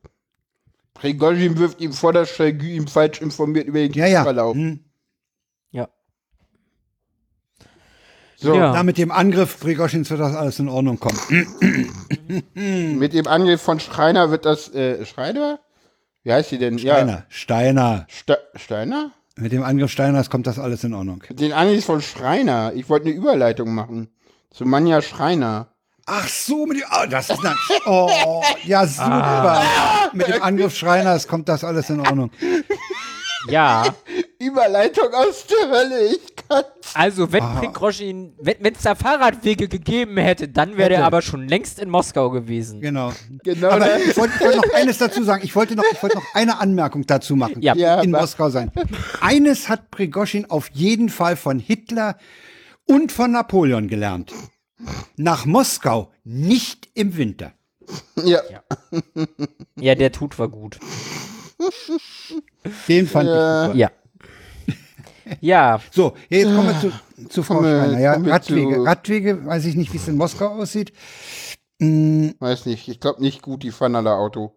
Prigozhin wirft ihm vor, dass Shoigu ihm falsch informiert über den ja, ja. Kriegsverlauf. Hm. Ja. So, Ja. Da mit dem Angriff Prigoschins wird das alles in Ordnung kommen. <clears throat> mit dem Angriff von Schreiner wird das, äh, Schreiner? Wie heißt sie denn? Ja, Steiner, Steiner. Ste Steiner? Mit dem Angriff Steiners kommt das alles in Ordnung. Den Angriff von Schreiner. Ich wollte eine Überleitung machen. Zu Manja Schreiner. Ach so, mit dem, oh, das ist na, oh, ja super. Mit dem Angriff Schreiners kommt das alles in Ordnung. Ja. Überleitung aus der Hölle, ich kann. Also, wenn Ah. Prigozhin, wenn es da Fahrradwege gegeben hätte, dann wäre er aber schon längst in Moskau gewesen. Genau. Genau, Aber ich wollte wollte noch eines dazu sagen. Ich wollte noch, ich wollte noch eine Anmerkung dazu machen. Ja. Ja, in Moskau sein. Eines hat Prigoschin auf jeden Fall von Hitler und von Napoleon gelernt. Nach Moskau nicht im Winter. Ja. Ja, der tut war gut. Den fand ich Ja. super. Ja. Ja, So, ja, jetzt kommen wir zu, zu Frau Schreiner. Ja, Radwege. zu- Radwege, weiß ich nicht, wie es in Moskau aussieht. Mm, Weiß nicht, ich glaube nicht gut, die fahren alle Auto.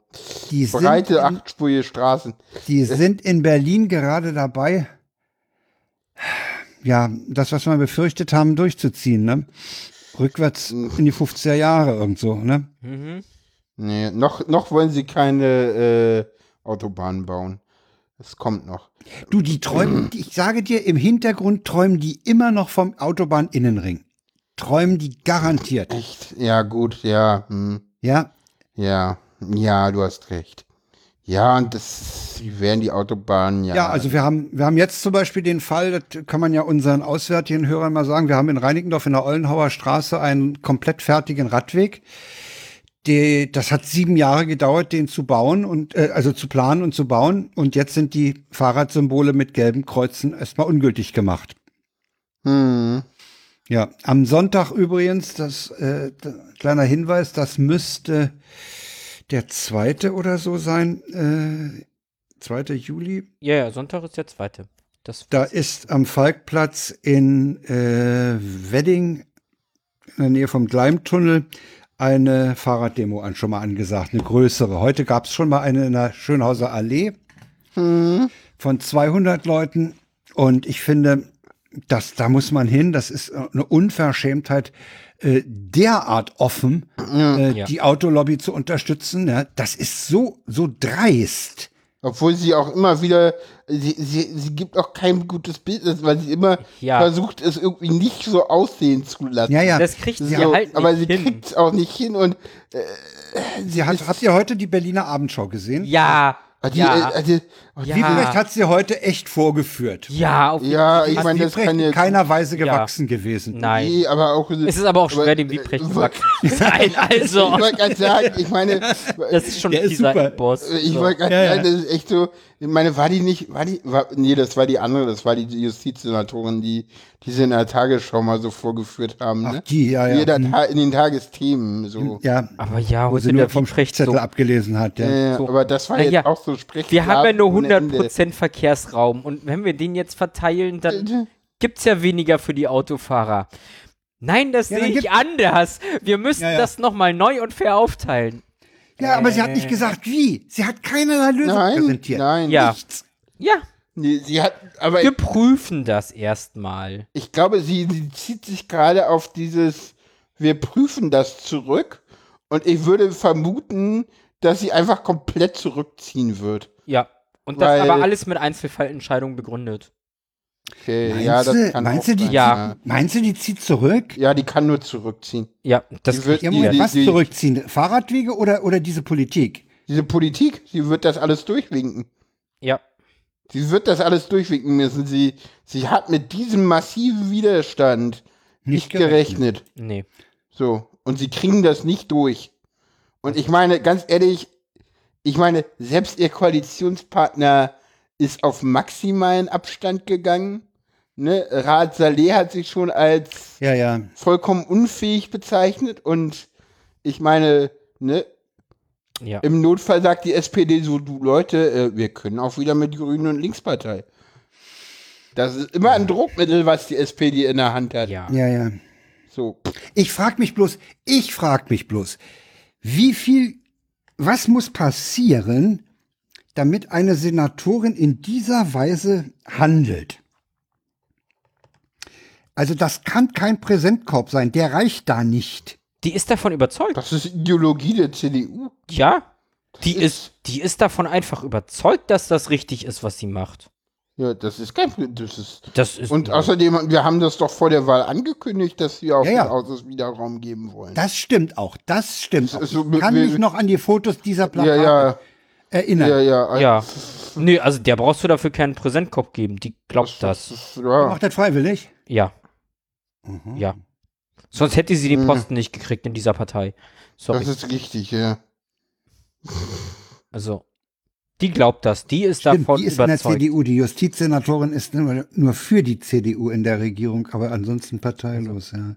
Die Breite, in, achtspurige Straßen. die sind in Berlin gerade dabei, ja, das, was wir befürchtet haben, durchzuziehen, ne? Rückwärts in die 50er Jahre irgendwo, ne? Nee, noch, noch wollen sie keine äh, Autobahnen bauen. Es kommt noch. Du, die träumen, <clears throat> ich sage dir, im Hintergrund träumen die immer noch vom Autobahninnenring. Träumen die garantiert. Echt? Ja, gut, ja. Hm, Ja, ja, ja, du hast recht. Ja, und das wären die Autobahnen, ja. Ja, also wir haben, wir haben jetzt zum Beispiel den Fall, das kann man ja unseren auswärtigen Hörern mal sagen, wir haben in Reinickendorf in der Ollenhauer Straße einen komplett fertigen Radweg. Die, das hat sieben Jahre gedauert, den zu bauen und äh, also zu planen und zu bauen. Und jetzt sind die Fahrradsymbole mit gelben Kreuzen erstmal ungültig gemacht. Hm. Ja, am Sonntag übrigens, das äh, kleiner Hinweis, das müsste der zweite oder so sein, äh, 2. Juli. ja, ja, Sonntag ist der zweite. Das Da ist am Falkplatz in äh, Wedding, in der Nähe vom Gleimtunnel, eine Fahrraddemo an, schon mal angesagt, eine größere. Heute gab es schon mal eine in der Schönhauser Allee von 200 Leuten. Und ich finde, das, da muss man hin. Das ist eine Unverschämtheit, äh, derart offen äh, Ja. die Autolobby zu unterstützen. Ja, das ist so, so dreist. Obwohl sie auch immer wieder, sie, sie, sie gibt auch kein gutes Bild, weil sie immer Ja. versucht, es irgendwie nicht so aussehen zu lassen. Ja, ja. Das kriegt sie So, halt nicht aber sie kriegt es auch nicht hin und Sie hat, habt ihr heute die Berliner Abendschau gesehen? Ja, Ah, die, ja, äh, die, ja. Wiebrecht hat sie heute echt vorgeführt. ja, auf ja, ich meine, das kann in jetzt. keiner Weise Ja. gewachsen gewesen. Nein. Nee, aber auch. Es ist aber auch schwer, dem Wiebrecht äh, gewachsen zu sein. <laughs> Also, Ich wollte gerade sagen, ich meine, das ist schon dieser super. Boss. ich So. wollte gerade Ja, ja. sagen, das ist echt so. Ich meine, war die nicht, war die, war, nee, das war die andere, das war die Justizsenatorin, die, die sie in der Tagesschau mal so vorgeführt haben, Ach, ne? die, ja, ja. Jeder Hm. Ta in den Tagesthemen, so. Ja, Aber ja, wo sie nur der vom Sprechzettel so. abgelesen hat. Ja. Äh, So. Aber das war Na jetzt ja. auch so sprech. Wir haben ja nur ohne Ende. 100% Verkehrsraum und wenn wir den jetzt verteilen, dann gibt's ja weniger für die Autofahrer. Nein, das Ja, sehe ich anders. Wir müssen Ja, ja. das nochmal neu und fair aufteilen. Ja, aber sie hat nicht gesagt, wie. Sie hat keinerlei Lösung Nein, präsentiert. nein. Ja. Nichts. Ja, Nee, sie hat, aber wir prüfen das erstmal. ich glaube, sie, sie zieht sich gerade auf dieses, wir prüfen das zurück. Und ich würde vermuten, dass sie einfach komplett zurückziehen wird. Ja. Und das Weil- aber alles mit Einzelfallentscheidungen begründet. Okay, Meinst, ja, das du, kann meinst, du, die, sein, Ja. meinst du, die zieht zurück? Ja, die kann nur zurückziehen. Ja, das Die wird- Ja, Die- Moment, die- was die- zurückziehen? Fahrradwege oder, oder diese Politik? Diese Politik, sie wird das alles durchwinken. ja. Sie wird das alles durchwinken müssen. Sie, sie hat mit diesem massiven Widerstand nicht, Nicht gerechnet. Nee. So. Und sie kriegen das nicht durch. Und ich meine, ganz ehrlich, ich meine, selbst ihr Koalitionspartner ist auf maximalen Abstand gegangen. Ne? Raad Saleh hat sich schon als Ja, ja. vollkommen unfähig bezeichnet und ich meine, ne, Ja. im Notfall sagt die SPD so, du Leute, äh, wir können auch wieder mit Grünen und Linkspartei. Das ist immer ein Druckmittel, was die SPD in der Hand hat. Ja. Ja, ja. So. Ich frag mich bloß, ich frag mich bloß, wie viel, was muss passieren, damit eine Senatorin in dieser Weise handelt? Also das kann kein Präsentkorb sein, der reicht da nicht. Die ist davon überzeugt. Das ist Ideologie der CDU. Ja. Die ist- ist, die ist davon einfach überzeugt, dass das richtig ist, was sie macht. Ja, das ist kein das ist Das ist Und außerdem, wir haben das doch vor der Wahl angekündigt, dass wir auch Ja, ja. den Autos wieder Raum geben wollen. Das stimmt auch, das stimmt. Auch. ist so Ich kann wir- mich noch an die Fotos dieser ja, Plakate ja, erinnern. ja, ja. ja. Nee, also der brauchst du dafür keinen Präsentkopf geben. Die glaubt das. ist- Wer ja. Macht das freiwillig? Ja. Mhm. Ja. Sonst hätte sie den Mhm. Posten nicht gekriegt in dieser Partei. Sorry. Das ist richtig, ja. Also, die glaubt das. Die ist Stimmt, davon die ist in der überzeugt. CDU. Die Justizsenatorin ist nur, für die CDU in der Regierung, aber ansonsten parteilos, ja.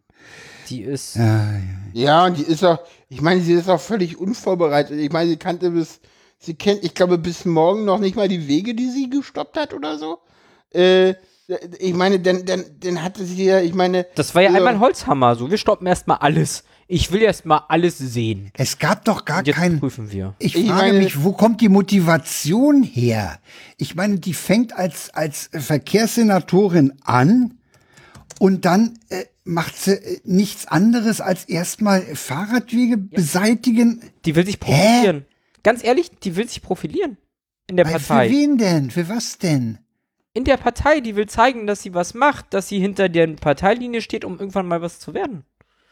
Die ist. Ja, ja. Ja, und die ist auch, ich meine, sie ist auch völlig unvorbereitet. Ich meine, sie kannte bis, sie kennt, ich glaube, bis morgen noch nicht mal die Wege, die sie gestoppt hat oder so. Äh, ich meine, dann, dann, dann hatte sie ja, ich meine, Das war ja Ja. einmal ein Holzhammer. So, wir stoppen erstmal alles. Ich will erstmal alles sehen. Es gab doch gar Und jetzt kein. prüfen wir. Ich Ich frage meine- mich, wo kommt die Motivation her? Ich meine, die fängt als, als Verkehrssenatorin an und dann äh, macht sie äh, nichts anderes als erstmal Fahrradwege beseitigen. Die will sich profilieren. Ganz ehrlich, die will sich profilieren. In der Weil Partei. Für wen denn? Für was denn? In der Partei, die will zeigen, dass sie was macht, dass sie hinter der Parteilinie steht, um irgendwann mal was zu werden.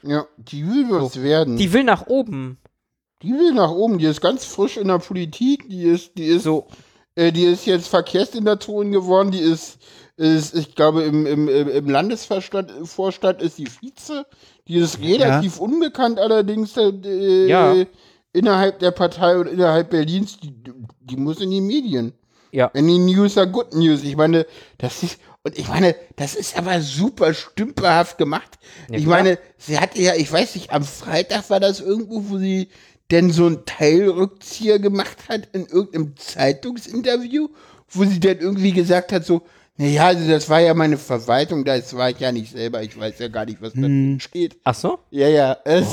Ja, die will was werden. Die, Die will nach oben. will nach oben, die ist ganz frisch in der Politik, die ist, die ist, So, äh, die ist jetzt Verkehrssenatorin geworden, die ist, ist ich glaube, im, im, im Landesvorstand Vorstand ist sie Vize. Die ist relativ unbekannt allerdings äh, Ja. innerhalb der Partei und innerhalb Berlins. Die, die muss in die Medien. ja. Die News are good news. Ich meine, das ist, und ich meine, das ist aber super stümperhaft gemacht. Ja, ich meine, sie hatte ja, ich weiß nicht, am Freitag war das irgendwo, wo sie denn so einen Teilrückzieher gemacht hat in irgendeinem Zeitungsinterview, wo sie dann irgendwie gesagt hat, so, naja, also das war ja meine Verwaltung, das war ich ja nicht selber, ich weiß ja gar nicht, was da drin steht. Ach so? Ja, ja. Es,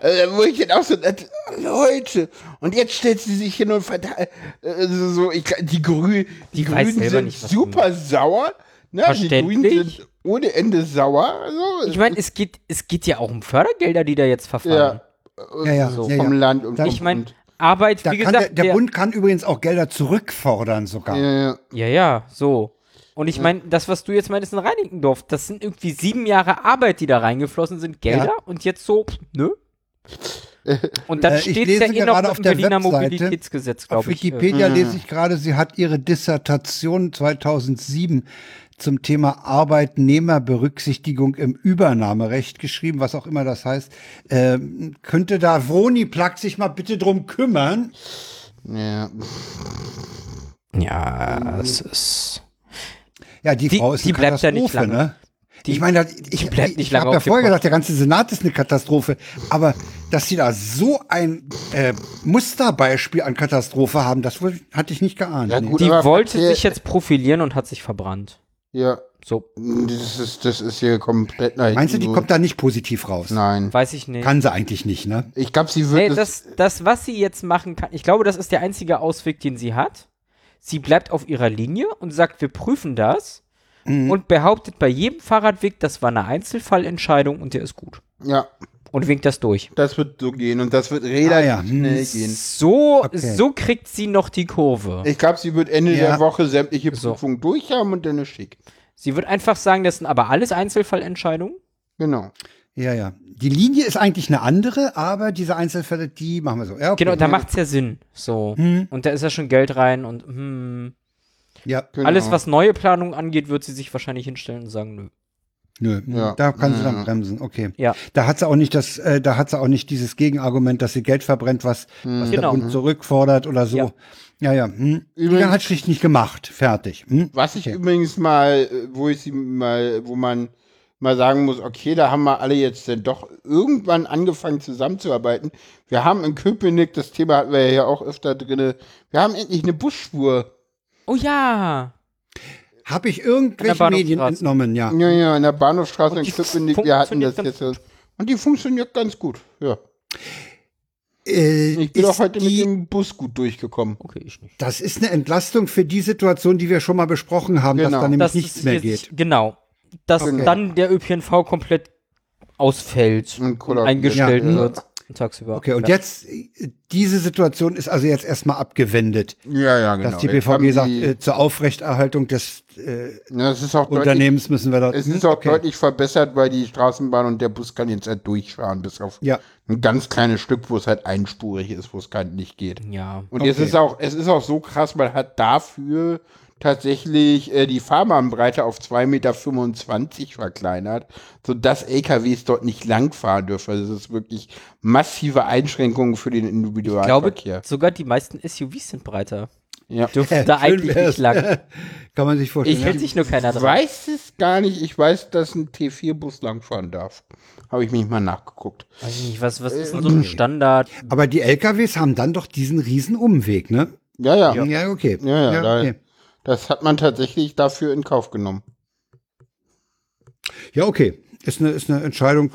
äh, <laughs> wo ich dann auch so, dachte, Leute, und jetzt stellt sie sich hin und verteilt, äh, so, so, ich, die, Grü die, Grünen sind nicht, super sauer. Ne? Die Grünen Verständlich. sind ohne Ende sauer. So. Ich meine, es geht, es geht ja auch um Fördergelder, die da jetzt verfallen. ja, Ja, ja, so ja, vom ja. Land und Ich meine. Arbeit, Da wie gesagt, der, der Bund kann übrigens auch Gelder zurückfordern sogar. Ja, ja. Ja, ja, so. Und ich meine, das, was du jetzt meintest in Reinickendorf, das sind irgendwie sieben Jahre Arbeit, die da reingeflossen sind, Gelder, Ja. und jetzt so, nö. <laughs> Und dann Äh, steht es ja eh noch auf dem der Berliner Webseite, Mobilitätsgesetz, Auf glaube ich. äh, Wikipedia lese ich gerade, sie hat ihre Dissertation 2007 zum Thema Arbeitnehmerberücksichtigung im Übernahmerecht geschrieben, was auch immer das heißt. Ähm, könnte da Vroni Plug sich mal bitte drum kümmern? ja. Ja, es ist. Ja, die, Die- Frau ist die eine bleibt ja nicht Katastrophe, lange. ne? ich meine, ich, ich, ich habe ja vorher gesagt, der ganze Senat ist eine Katastrophe. Aber dass sie da so ein äh, Musterbeispiel an Katastrophe haben, das hatte ich nicht geahnt. Ja, nee. gut. Die wollte sich jetzt profilieren und hat sich verbrannt. Ja. So, Das ist, das ist hier komplett nach Meinst du, die kommt da nicht positiv raus? Nein. weiß ich nicht. Kann sie eigentlich nicht, ne? Ich glaube, sie wird Nee, das, das, was sie jetzt machen kann, ich glaube, das ist der einzige Ausweg, den sie hat. Sie bleibt auf ihrer Linie und sagt, wir prüfen das Mhm. und behauptet bei jedem Fahrradweg, das war eine Einzelfallentscheidung und der ist gut. Ja, Und winkt das durch. das wird so gehen und das wird relativ Ah, ja. schnell Hm. gehen. So, Okay. so kriegt sie noch die Kurve. Ich glaube, sie wird Ende Ja. der Woche sämtliche So. Prüfungen durch haben und dann ist schick. Sie wird einfach sagen, das sind aber alles Einzelfallentscheidungen. Genau. Ja, ja. Die Linie ist eigentlich eine andere, aber diese Einzelfälle, die machen wir so. Ja, okay. Genau, da macht's ja Sinn. So. Hm. Und da ist ja schon Geld rein und hm, Ja, Genau. alles, was neue Planungen angeht, wird sie sich wahrscheinlich hinstellen und sagen, nö. Nö. Ja. Da kann sie dann ja. bremsen, okay. Ja. Da hat sie auch nicht das, äh, da hat sie auch nicht dieses Gegenargument, dass sie Geld verbrennt, was, was Genau. der Bund zurückfordert oder so. Ja. Ja, ja. Hm. Übrigens- hat schlicht nicht gemacht. Fertig. Hm. Was ich Okay. übrigens mal, äh, wo ich sie mal, wo man mal sagen muss, okay, da haben wir alle jetzt dann doch irgendwann angefangen zusammenzuarbeiten. Wir haben in Köpenick, das Thema hatten wir ja hier auch öfter drinne, wir haben endlich eine Busspur. Oh ja. Habe ich Bahnhofstraße. Medien entnommen, ja. Ja, ja, in der Bahnhofstraße in die Köpenick, wir hatten das jetzt. so- Und die funktioniert ganz gut, ja. Äh, Ich bin auch heute mit die, dem Bus gut durchgekommen. Okay, ich nicht. Das ist eine Entlastung für die Situation, die wir schon mal besprochen haben, Genau. dass da nämlich Dass nichts mehr jetzt- geht. Genau. Dass Okay. dann der ÖPNV komplett ausfällt Und und eingestellt Ja. wird tagsüber. Okay, und ja. jetzt, diese Situation ist also jetzt erstmal abgewendet. Ja, ja, genau. Dass die BVG sagt, die- äh, zur Aufrechterhaltung des äh, ja, es ist auch deutlich, Unternehmens müssen wir da. es Hm, ist auch okay. deutlich verbessert, weil die Straßenbahn und der Bus kann jetzt halt durchfahren, bis auf Ja, ein ganz kleines Stück, wo es halt einspurig ist, wo es gar nicht geht. Ja. Und es Okay. ist auch, es ist auch so krass, man hat dafür tatsächlich äh, die Fahrbahnbreite auf 2,25 Meter verkleinert, sodass LKWs dort nicht langfahren dürfen. Also es ist wirklich massive Einschränkungen für den Ich glaube, Individualverkehr. sogar die meisten SUVs sind breiter. ja. Dürfen da eigentlich nicht lang. <laughs> kann man sich vorstellen. Ich ja. hält sich nur keiner Ich dran. weiß es gar nicht. Ich weiß, dass ein T4-Bus langfahren darf. Habe ich mich mal nachgeguckt. Weiß ich nicht, was, was ist Äh, denn so ein Standard? Aber die LKWs haben dann doch diesen riesen Umweg, ne? Ja, ja. Ja, Ja, okay. ja, da, okay. Das hat man tatsächlich dafür in Kauf genommen. Ja, okay. Ist eine, ist eine Entscheidung.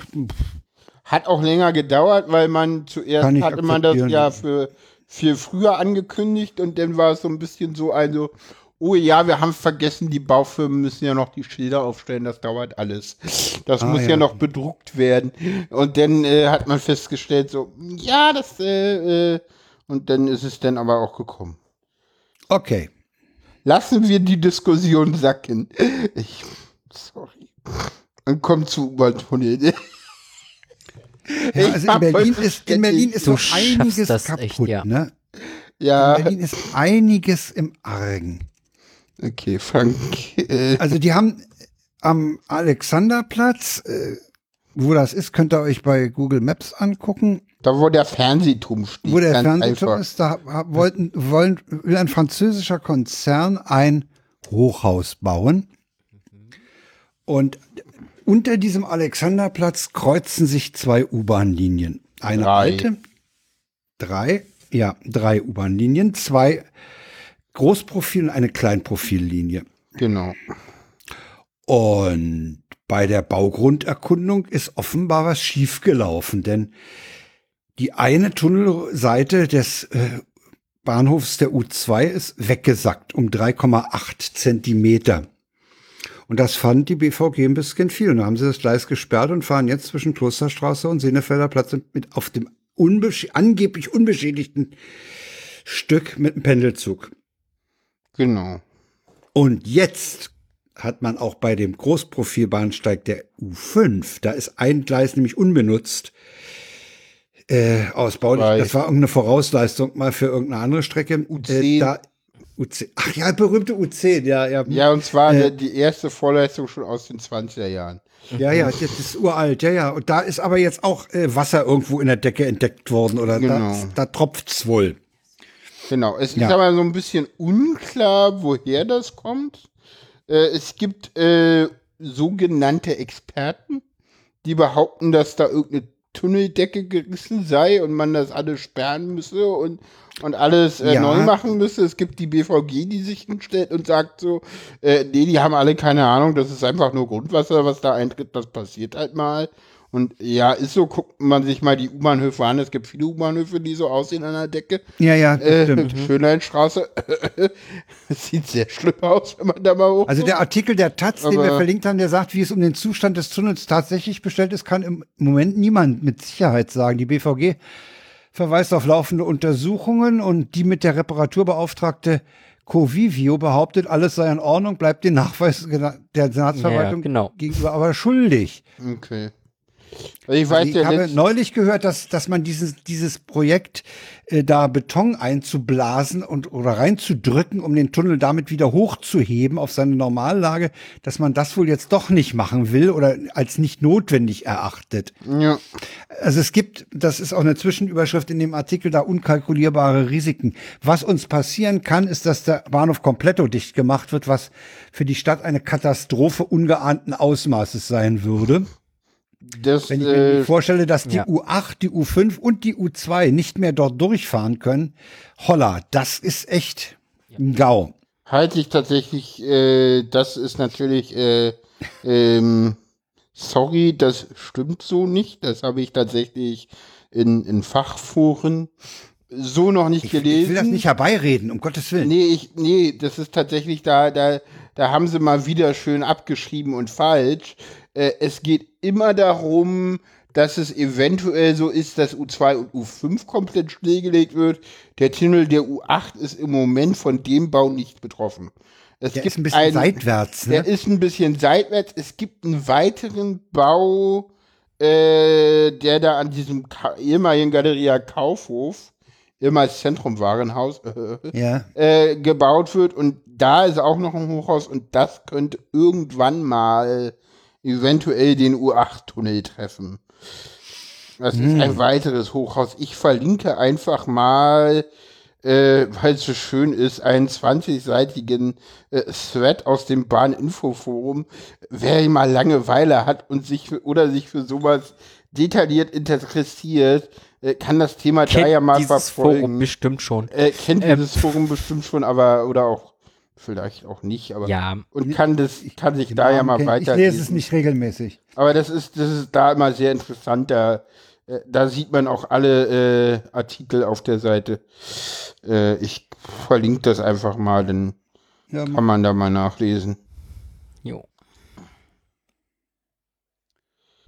Hat auch länger gedauert, weil man zuerst hatte man das ja für viel früher angekündigt und dann war es so ein bisschen so ein so, oh ja, wir haben vergessen, die Baufirmen müssen ja noch die Schilder aufstellen, das dauert alles. Das Ah, muss ja. ja. noch bedruckt werden. Und dann äh, hat man festgestellt, so, ja, das, äh, äh, und dann ist es dann aber auch gekommen. Okay. Lassen wir die Diskussion sacken. Ich, sorry. Und kommen zu U-Bahn-Tunnel. Ja, also in Berlin ist, in Berlin ist schaffst einiges das kaputt, echt, ja. ne? Ja, In Berlin ist einiges im Argen. okay, Frank. Äh, Also die haben am Alexanderplatz, äh, wo das ist, könnt ihr euch bei Google Maps angucken, da, wo der Fernsehturm steht. wo der Fernsehturm einfach. ist, da wollten, wollen, will ein französischer Konzern ein Hochhaus bauen. Und unter diesem Alexanderplatz kreuzen sich zwei U-Bahn-Linien. Eine Drei. alte, drei, ja, drei U-Bahn-Linien, zwei Großprofil- und eine Kleinprofillinie. Genau. Und bei der Baugrunderkundung ist offenbar was schiefgelaufen, denn die eine Tunnelseite des äh, Bahnhofs der U2 ist weggesackt um 3,8 Zentimeter. Und das fand die BVG ein bisschen viel. Und da haben sie das Gleis gesperrt und fahren jetzt zwischen Klosterstraße und Senefelder Platz mit auf dem unbesch angeblich unbeschädigten Stück mit dem Pendelzug. Genau. Und jetzt hat man auch bei dem Großprofilbahnsteig der U5, da ist ein Gleis nämlich unbenutzt, äh, ausbaulich. Right. Das war irgendeine Vorausleistung mal für irgendeine andere Strecke. U10. Äh, da, U10. Ach ja, berühmte U10, ja, ja. Ja, und zwar Äh, die erste Vorleistung schon aus den 20er Jahren. Ja, ja, das ist uralt, ja, ja. Und da ist aber jetzt auch äh, Wasser irgendwo in der Decke entdeckt worden oder Genau. da, da tropft's wohl. Genau. Es Ja. ist aber so ein bisschen unklar, woher das kommt. Äh, es gibt äh, sogenannte Experten, die behaupten, dass da irgendeine Tunneldecke gerissen sei und man das alles sperren müsse und und alles äh, Ja. neu machen müsste. Es gibt die BVG, die sich hinstellt und sagt so, äh, nee, die haben alle keine Ahnung, das ist einfach nur Grundwasser, was da eintritt, das passiert halt mal. Und ja, ist so, guckt man sich mal die U-Bahnhöfe an. Es gibt viele U-Bahnhöfe, die so aussehen an der Decke. Ja, ja, Äh, stimmt. Schönheitsstraße. Es <laughs> sieht sehr schlimm aus, wenn man da mal hoch. Also der Artikel der Taz, den wir verlinkt haben, der sagt, wie es um den Zustand des Tunnels tatsächlich bestellt ist, kann im Moment niemand mit Sicherheit sagen. Die BVG verweist auf laufende Untersuchungen und die mit der Reparatur beauftragte Covivio behauptet, alles sei in Ordnung, bleibt den Nachweis der Senatsverwaltung Ja, genau. gegenüber aber schuldig. Okay. Also ich weiß, ich der habe neulich gehört, dass, dass man dieses, dieses Projekt, äh, da Beton einzublasen und oder reinzudrücken, um den Tunnel damit wieder hochzuheben auf seine Normallage, dass man das wohl jetzt doch nicht machen will oder als nicht notwendig erachtet. ja, Also es gibt, das ist auch eine Zwischenüberschrift in dem Artikel, da unkalkulierbare Risiken. Was uns passieren kann, ist, dass der Bahnhof kompletto dicht gemacht wird, was für die Stadt eine Katastrophe ungeahnten Ausmaßes sein würde. Das, Wenn ich mir äh, vorstelle, dass die ja. U8, die U5 und die U2 nicht mehr dort durchfahren können, holla, das ist echt ein GAU. halte ich tatsächlich, äh, das ist natürlich, äh, ähm, sorry, das stimmt so nicht. Das habe ich tatsächlich in, in Fachforen so noch nicht Ich, gelesen. ich will das nicht herbeireden, um Gottes Willen. Nee, ich, nee, das ist tatsächlich da, da, da haben sie mal wieder schön abgeschrieben und falsch. Äh, es geht immer darum, dass es eventuell so ist, dass U2 und U5 komplett stillgelegt wird. Der Tunnel der U8 ist im Moment von dem Bau nicht betroffen. Es Der gibt ist ein bisschen einen- seitwärts. Der Ne? ist ein bisschen seitwärts. Es gibt einen weiteren Bau, äh, der da an diesem Ka ehemaligen Galeria Kaufhof, ehemals Zentrum Warenhaus, <laughs> Ja. äh, gebaut wird. Und da ist auch noch ein Hochhaus und das könnte irgendwann mal eventuell den U8-Tunnel treffen. Das ist ein weiteres Hochhaus. Ich verlinke einfach mal, äh, weil es so schön ist, einen 20-seitigen äh, Thread aus dem Bahninfoforum. Wer mal Langeweile hat und sich für, oder sich für sowas detailliert interessiert, äh, kann das Thema da Kennt ja mal dieses verfolgen. Forum bestimmt schon. Äh, kennt Ähm. dieses Forum bestimmt schon, aber oder auch vielleicht auch nicht, aber Ja. und kann das kann sich da ja mal Okay, weiter Ich lese es nicht regelmäßig. aber das ist das ist da immer sehr interessant da äh, da sieht man auch alle äh, Artikel auf der Seite äh, ich verlinke das einfach mal dann Ja, kann man da mal nachlesen Jo.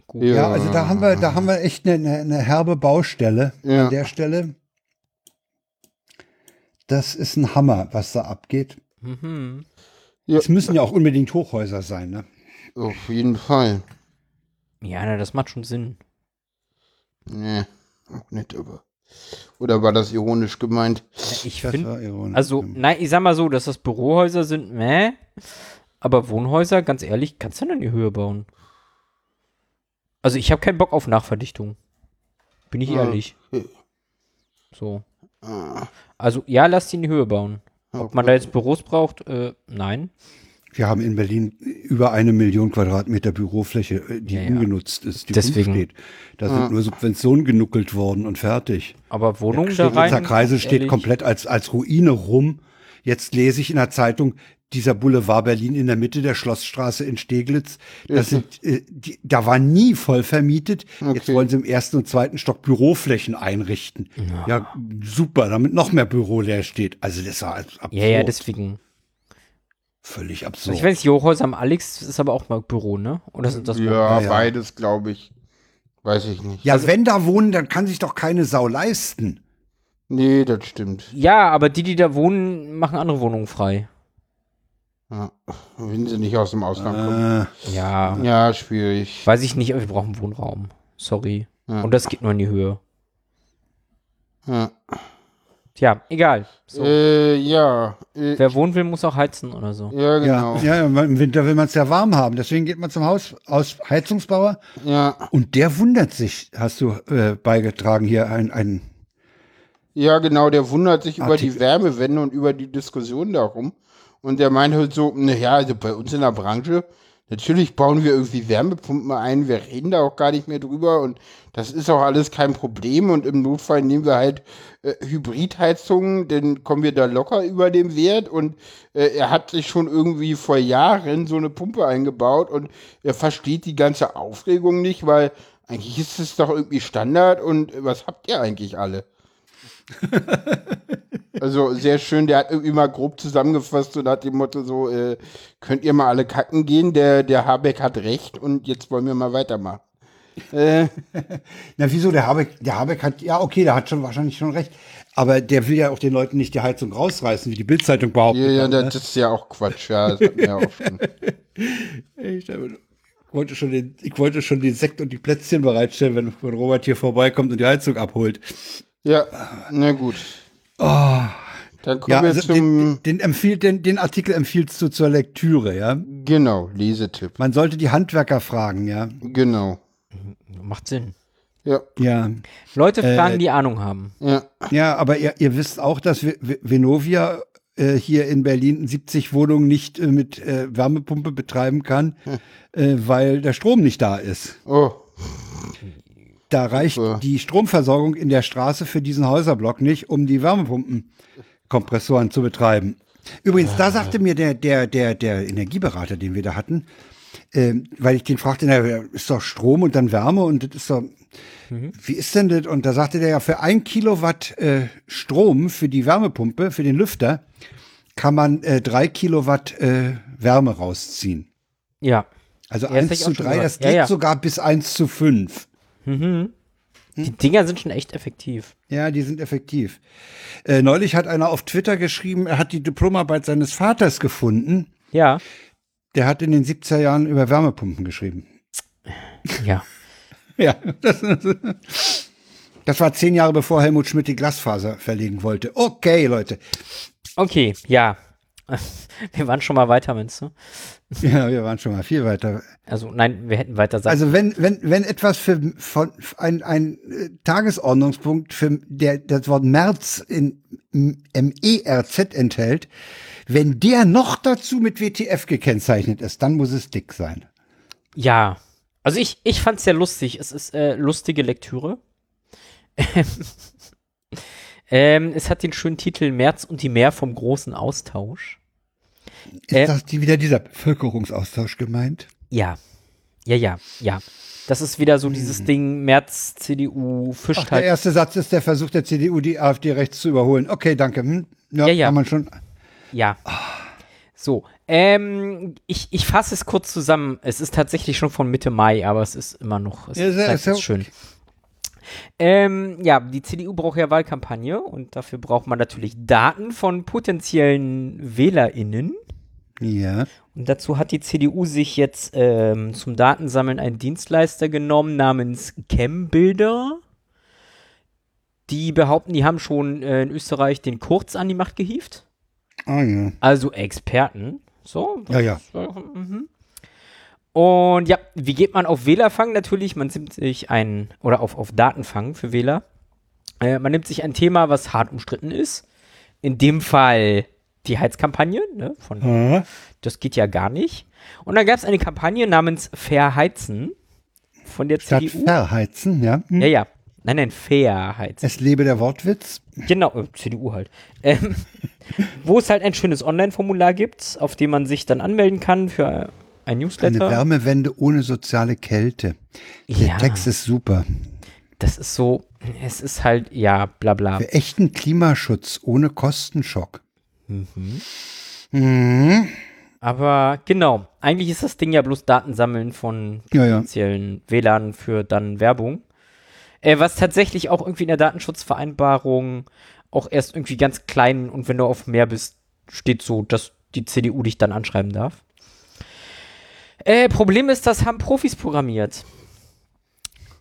Gut. Ja. Ja, also da haben wir, da haben wir echt eine, eine, eine herbe Baustelle Ja. an der Stelle. Das ist ein Hammer, was da abgeht. Mhm. Ja. Es müssen ja auch unbedingt Hochhäuser sein, ne? auf jeden Fall Ja, na, das macht schon Sinn. nee auch nicht aber oder war das ironisch gemeint Ja, ich finde, also, nein, ich sag mal so, dass das Bürohäuser sind, meh. Aber Wohnhäuser, ganz ehrlich, kannst du denn in die Höhe bauen? Also, ich habe keinen Bock auf Nachverdichtung. Bin ich Ja. ehrlich. Okay. So. Ah, Also, ja, lass die in die Höhe bauen. Ob man da jetzt Büros braucht, äh, nein. Wir haben in Berlin über eine Million Quadratmeter Bürofläche, äh, die Ja, ja. ungenutzt ist, die Deswegen. rumsteht. Da sind nur Subventionen genuckelt worden und fertig. Aber Wohnungen da Steglitzer rein. Kreisel steht ehrlich, komplett als, als Ruine rum. Jetzt lese ich in der Zeitung, dieser Boulevard Berlin in der Mitte der Schlossstraße in Steglitz, das sind, äh, die, da war nie voll vermietet. Jetzt Okay. wollen sie im ersten und zweiten Stock Büroflächen einrichten. Ja, super, damit noch mehr Büro leer steht. Also das war absurd. Ja, ja, deswegen. Völlig Also absurd. ich weiß nicht, Hochhäuser am Alex ist aber auch mal Büro, ne? Oder sind das ja, Ja, ja. beides glaube ich weiß ich nicht ja, wenn da wohnen, dann kann sich doch keine Sau leisten. nee das stimmt Ja, aber die, die da wohnen, machen andere Wohnungen frei. Ja. wenn sie nicht aus dem Ausland kommen Äh, Ja. ja schwierig Weiß ich nicht, aber wir brauchen Wohnraum. Sorry. Ja. Und das geht nur in die Höhe. ja. Tja, egal. So. Äh, ja, äh, Wer wohnen will, muss auch heizen oder so. ja, genau. ja, ja, im Winter will man es ja warm haben. Deswegen geht man zum Haus aus Heizungsbauer Ja, und der wundert sich, hast du äh, beigetragen hier ein, ein ja, genau. Der wundert sich über die Artikel. Wärmewende und über die Diskussion darum. Und der meint halt so, naja, also bei uns in der Branche, Natürlich bauen wir irgendwie Wärmepumpen ein, wir reden da auch gar nicht mehr drüber und das ist auch alles kein Problem und im Notfall nehmen wir halt äh, Hybridheizungen, dann kommen wir da locker über dem Wert und äh, er hat sich schon irgendwie vor Jahren so eine Pumpe eingebaut und er versteht die ganze Aufregung nicht, weil eigentlich ist es doch irgendwie Standard und was habt ihr eigentlich alle? <laughs> Also sehr schön, der hat irgendwie mal grob zusammengefasst und hat dem Motto so, äh, könnt ihr mal alle kacken gehen, der, der Habeck hat recht und jetzt wollen wir mal weitermachen. Äh, <laughs> Na, wieso? Der Habeck, der Habeck hat, ja, okay, der hat schon wahrscheinlich schon recht. Aber der will ja auch den Leuten nicht die Heizung rausreißen, wie die Bildzeitung behauptet. ja, ja, hat, das ist ja auch Quatsch, ja, das hat mir auch schon. <laughs> ne? Ich wollte schon den, ich wollte schon den Sekt und die Plätzchen bereitstellen, wenn, wenn Robert hier vorbeikommt und die Heizung abholt. Ja, na gut. Dann kommen Ja, wir also zum, den, den, empfiehlt, den, den Artikel empfiehlst du zur Lektüre, ja? genau, Lesetipp. Man sollte die Handwerker fragen, ja? Genau. Macht Sinn. Ja, Ja. Leute Äh, fragen, die Ahnung haben. ja. Ja, aber ihr, ihr wisst auch, dass Vi- Vi- Venovia äh, hier in Berlin 70 Wohnungen nicht äh, mit äh, Wärmepumpe betreiben kann, äh, weil der Strom nicht da ist. Oh, Da reicht Super. die Stromversorgung in der Straße für diesen Häuserblock nicht, um die Wärmepumpenkompressoren zu betreiben. Übrigens, da sagte mir der, der, der, der Energieberater, den wir da hatten, ähm, weil ich den fragte, na, ist doch Strom und dann Wärme und das ist doch, wie ist denn das? Und da sagte der ja, für ein Kilowatt äh, Strom für die Wärmepumpe, für den Lüfter, kann man äh, drei Kilowatt äh, Wärme rausziehen. Ja. Also Ja, das hab 1 ich zu auch schon 3, gehört. das Ja, geht ja. sogar bis 1 zu 5. Die Dinger sind schon echt effektiv. Ja, die sind effektiv. Äh, neulich hat einer auf Twitter geschrieben, er hat die Diplomarbeit seines Vaters gefunden. Ja. Der hat in den 70er Jahren über Wärmepumpen geschrieben. Ja. <laughs> Ja, das, das war zehn Jahre bevor Helmut Schmidt die Glasfaser verlegen wollte. Okay, Leute. Okay, ja. <laughs> Wir waren schon mal weiter, meinst du? Ja, wir waren schon mal viel weiter. Also, nein, wir hätten weiter sagen. Also wenn, wenn, wenn etwas für von ein, ein äh, Tagesordnungspunkt für der das Wort März in MERZ enthält, wenn der noch dazu mit WTF gekennzeichnet ist, dann muss es dick sein. Ja. Also ich, ich fand's sehr lustig. Es ist äh, lustige Lektüre. <laughs> ähm, es hat den schönen Titel März und die Meer vom großen Austausch. Ist Äh, das die, wieder dieser Bevölkerungsaustausch gemeint? Ja. Ja, ja, ja. Das ist wieder so dieses Ding, März, CDU, Ach, fischt der erste Satz ist der Versuch der CDU, die AfD rechts zu überholen. Okay, danke. Hm? Ja, Ja, ja. kann man schon. Ja. So, ähm, ich, ich fasse es kurz zusammen. Es ist tatsächlich schon von Mitte Mai, aber es ist immer noch, es Ja, sehr- bleibt sehr jetzt schön. Ähm, ja, die CDU braucht ja Wahlkampagne und dafür braucht man natürlich Daten von potenziellen WählerInnen. Ja. Und dazu hat die CDU sich jetzt ähm, zum Datensammeln einen Dienstleister genommen namens Chembilder. Die behaupten, die haben schon äh, in Österreich den Kurz an die Macht gehievt. Ah ja. Also Experten. So. Ja, ja. Mhm. Und ja, wie geht man auf Wählerfang? Natürlich, man nimmt sich ein, oder auf, auf Datenfang für Wähler. Äh, man nimmt sich ein Thema, was hart umstritten ist. In dem Fall die Heizkampagne, ne? Von, Ah. das geht ja gar nicht. Und dann gab es eine Kampagne namens Fair Heizen von der Statt CDU. verheizen, ja. Hm. Ja, ja. Nein, nein, Fair Heizen. Es lebe der Wortwitz. Genau, äh, CDU halt. Ähm, <laughs> wo es halt ein schönes Online-Formular gibt, auf dem man sich dann anmelden kann für ein Eine Newsletter. Wärmewende ohne soziale Kälte. Der Ja. Text ist super. Das ist so, es ist halt, ja, bla bla. Für echten Klimaschutz ohne Kostenschock. Mhm. Aber genau, eigentlich ist das Ding ja bloß Datensammeln von Ja, ja. potenziellen WLAN für dann Werbung. Äh, was tatsächlich auch irgendwie in der Datenschutzvereinbarung auch erst irgendwie ganz klein und wenn du auf mehr bist, steht so, dass die CDU dich dann anschreiben darf. Äh, Problem ist, das haben Profis programmiert.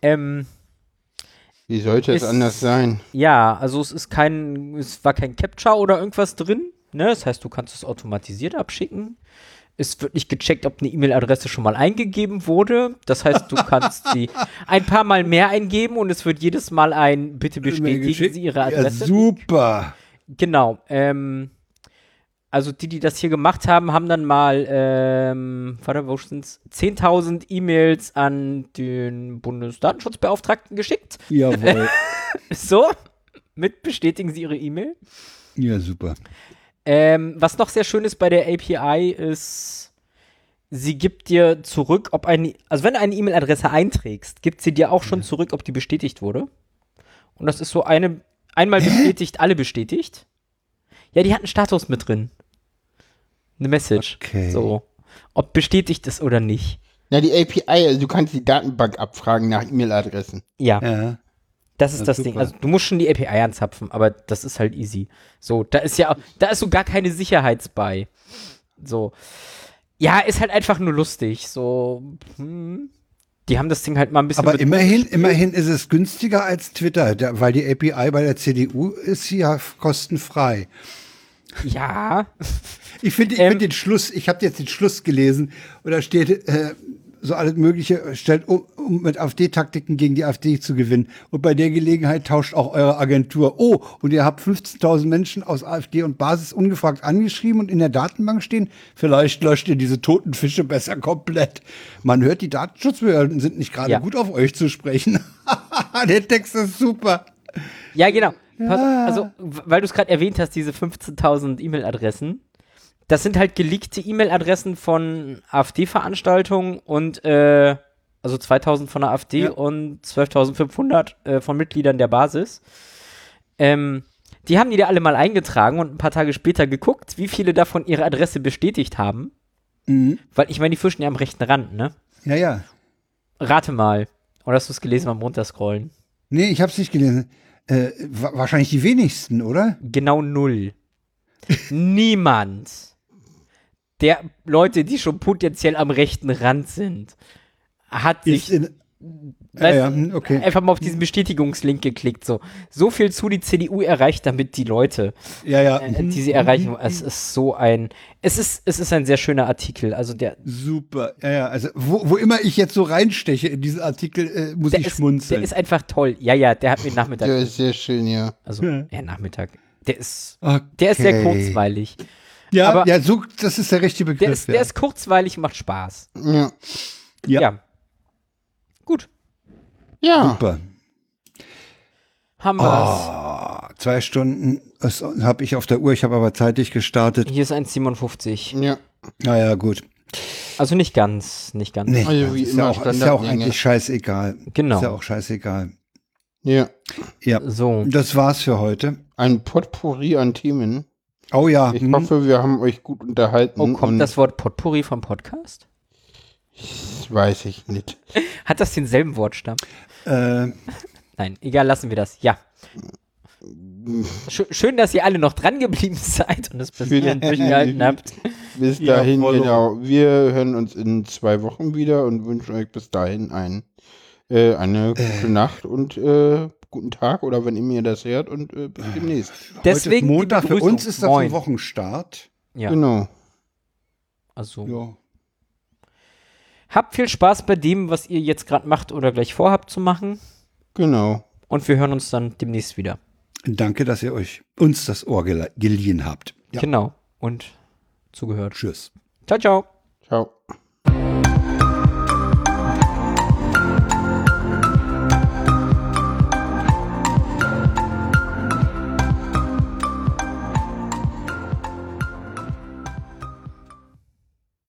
Ähm, Wie sollte es anders sein? Ja, also es ist kein, es war kein Capture oder irgendwas drin. Ne? Das heißt, du kannst es automatisiert abschicken. Es wird nicht gecheckt, ob eine E-Mail-Adresse schon mal eingegeben wurde. Das heißt, du kannst sie <laughs> ein paar Mal mehr eingeben und es wird jedes Mal ein Bitte bestätigen Sie Ihre Ja, Adresse. super. Genau. Ähm, also die, die das hier gemacht haben, haben dann mal, ähm, warte, wo sind's? 10.000 E-Mails an den Bundesdatenschutzbeauftragten geschickt. Jawohl. <laughs> So, mit bestätigen Sie Ihre E-Mail. ja, super. Ähm, was noch sehr schön ist bei der API ist, sie gibt dir zurück, ob eine, also wenn du eine E-Mail-Adresse einträgst, gibt sie dir auch schon zurück, ob die bestätigt wurde. Und das ist so eine, einmal bestätigt, alle bestätigt. Ja, die hat einen Status mit drin. Eine Message. Okay. So. Ob bestätigt ist oder nicht. Na, die API, also du kannst die Datenbank abfragen nach E-Mail-Adressen. Ja. Ja. Das ist Ja, das super. Ding. Also du musst schon die API anzapfen, aber das ist halt easy. So, da ist ja, da ist so gar keine Sicherheitsbei. So. Ja, ist halt einfach nur lustig. So, hm. Die haben das Ding halt mal ein bisschen. Aber immerhin, immerhin ist es günstiger als Twitter, weil die API bei der CDU ist ja kostenfrei. Ja. <laughs> Ich finde ich Ähm, find den Schluss, ich habe jetzt den Schluss gelesen und da steht äh, so alles Mögliche, stellt um, um mit AfD-Taktiken gegen die AfD zu gewinnen. Und bei der Gelegenheit tauscht auch eure Agentur. Oh, und ihr habt 15.000 Menschen aus AfD und Basis ungefragt angeschrieben und in der Datenbank stehen. Vielleicht löscht ihr diese toten Fische besser komplett. Man hört, die Datenschutzbehörden sind nicht gerade Ja. gut auf euch zu sprechen. <laughs> der Text ist super. Ja, genau. Pass, also, weil du es gerade erwähnt hast, diese 15.000 E-Mail-Adressen. Das sind halt geleakte E-Mail-Adressen von AfD-Veranstaltungen und, äh, also 2.000 von der AfD Ja. und 12.500 äh, von Mitgliedern der Basis. Ähm, die haben die da alle mal eingetragen und ein paar Tage später geguckt, wie viele davon ihre Adresse bestätigt haben. Mhm. Weil ich meine, die fischen ja am rechten Rand, ne? Ja, ja. Rate mal. Oder hast du es gelesen beim Runterscrollen? Nee, ich habe es nicht gelesen. Äh, wa wahrscheinlich die wenigsten, oder? Genau null. Niemand der Leute, die schon potenziell am rechten Rand sind, hat sich in, ja, ja, hm, okay. einfach mal auf diesen Bestätigungslink geklickt. So, so viel zu die CDU erreicht damit die Leute, Ja, ja. äh, mhm, die sie erreichen. Es ist so ein, es ist, es ist ein sehr schöner Artikel. Also der, Super. Ja, ja. Also, wo, wo immer ich jetzt so reinsteche in diesen Artikel, äh, muss ich ist, schmunzeln. der ist einfach toll. Ja, ja, der hat mir Nachmittag, Der ist sehr schön, ja. also ja, Nachmittag. Der ist, okay. der ist sehr kurzweilig. Ja, aber- ja, so, das ist der richtige Begriff. Der ist, ja. der ist kurzweilig, macht Spaß. Ja. ja. Gut. Ja. Super. Haben wir's. Ah, zwei Stunden habe ich auf der Uhr, ich habe aber zeitig gestartet. Hier ist 1,57. Ja. Naja, gut. Also nicht ganz, nicht ganz. Nee, Also ist, immer ja auch, ist ja auch eigentlich scheißegal. Genau. Ist ja auch scheißegal. Ja. Ja, So. das war's für heute. Ein Potpourri an Themen. Oh ja, Ich hm, hoffe, wir haben euch gut unterhalten. Oh, kommt und das Wort Potpourri vom Podcast? Weiß ich nicht. Hat das denselben Wortstamm? äh, Nein, egal, lassen wir das. Ja. Sch schön, dass ihr alle noch dran geblieben <laughs> seid und das bis hierhin durchgehalten habt. Bis Ja, dahin, voll. genau. Wir hören uns in zwei Wochen wieder und wünschen euch bis dahin ein, äh, eine gute Nacht und äh, guten Tag oder wenn ihr mir das hört und äh, bis demnächst. Deswegen heute die ist Montag, für uns ist das Moin. ein Wochenstart. Ja, Genau. also Ja. Habt viel Spaß bei dem, was ihr jetzt gerade macht oder gleich vorhabt zu machen. Genau. Und wir hören uns dann demnächst wieder. Danke, dass ihr euch uns das Ohr gele- geliehen habt. Ja. Genau. Und zugehört. Tschüss. Ciao, ciao. Ciao.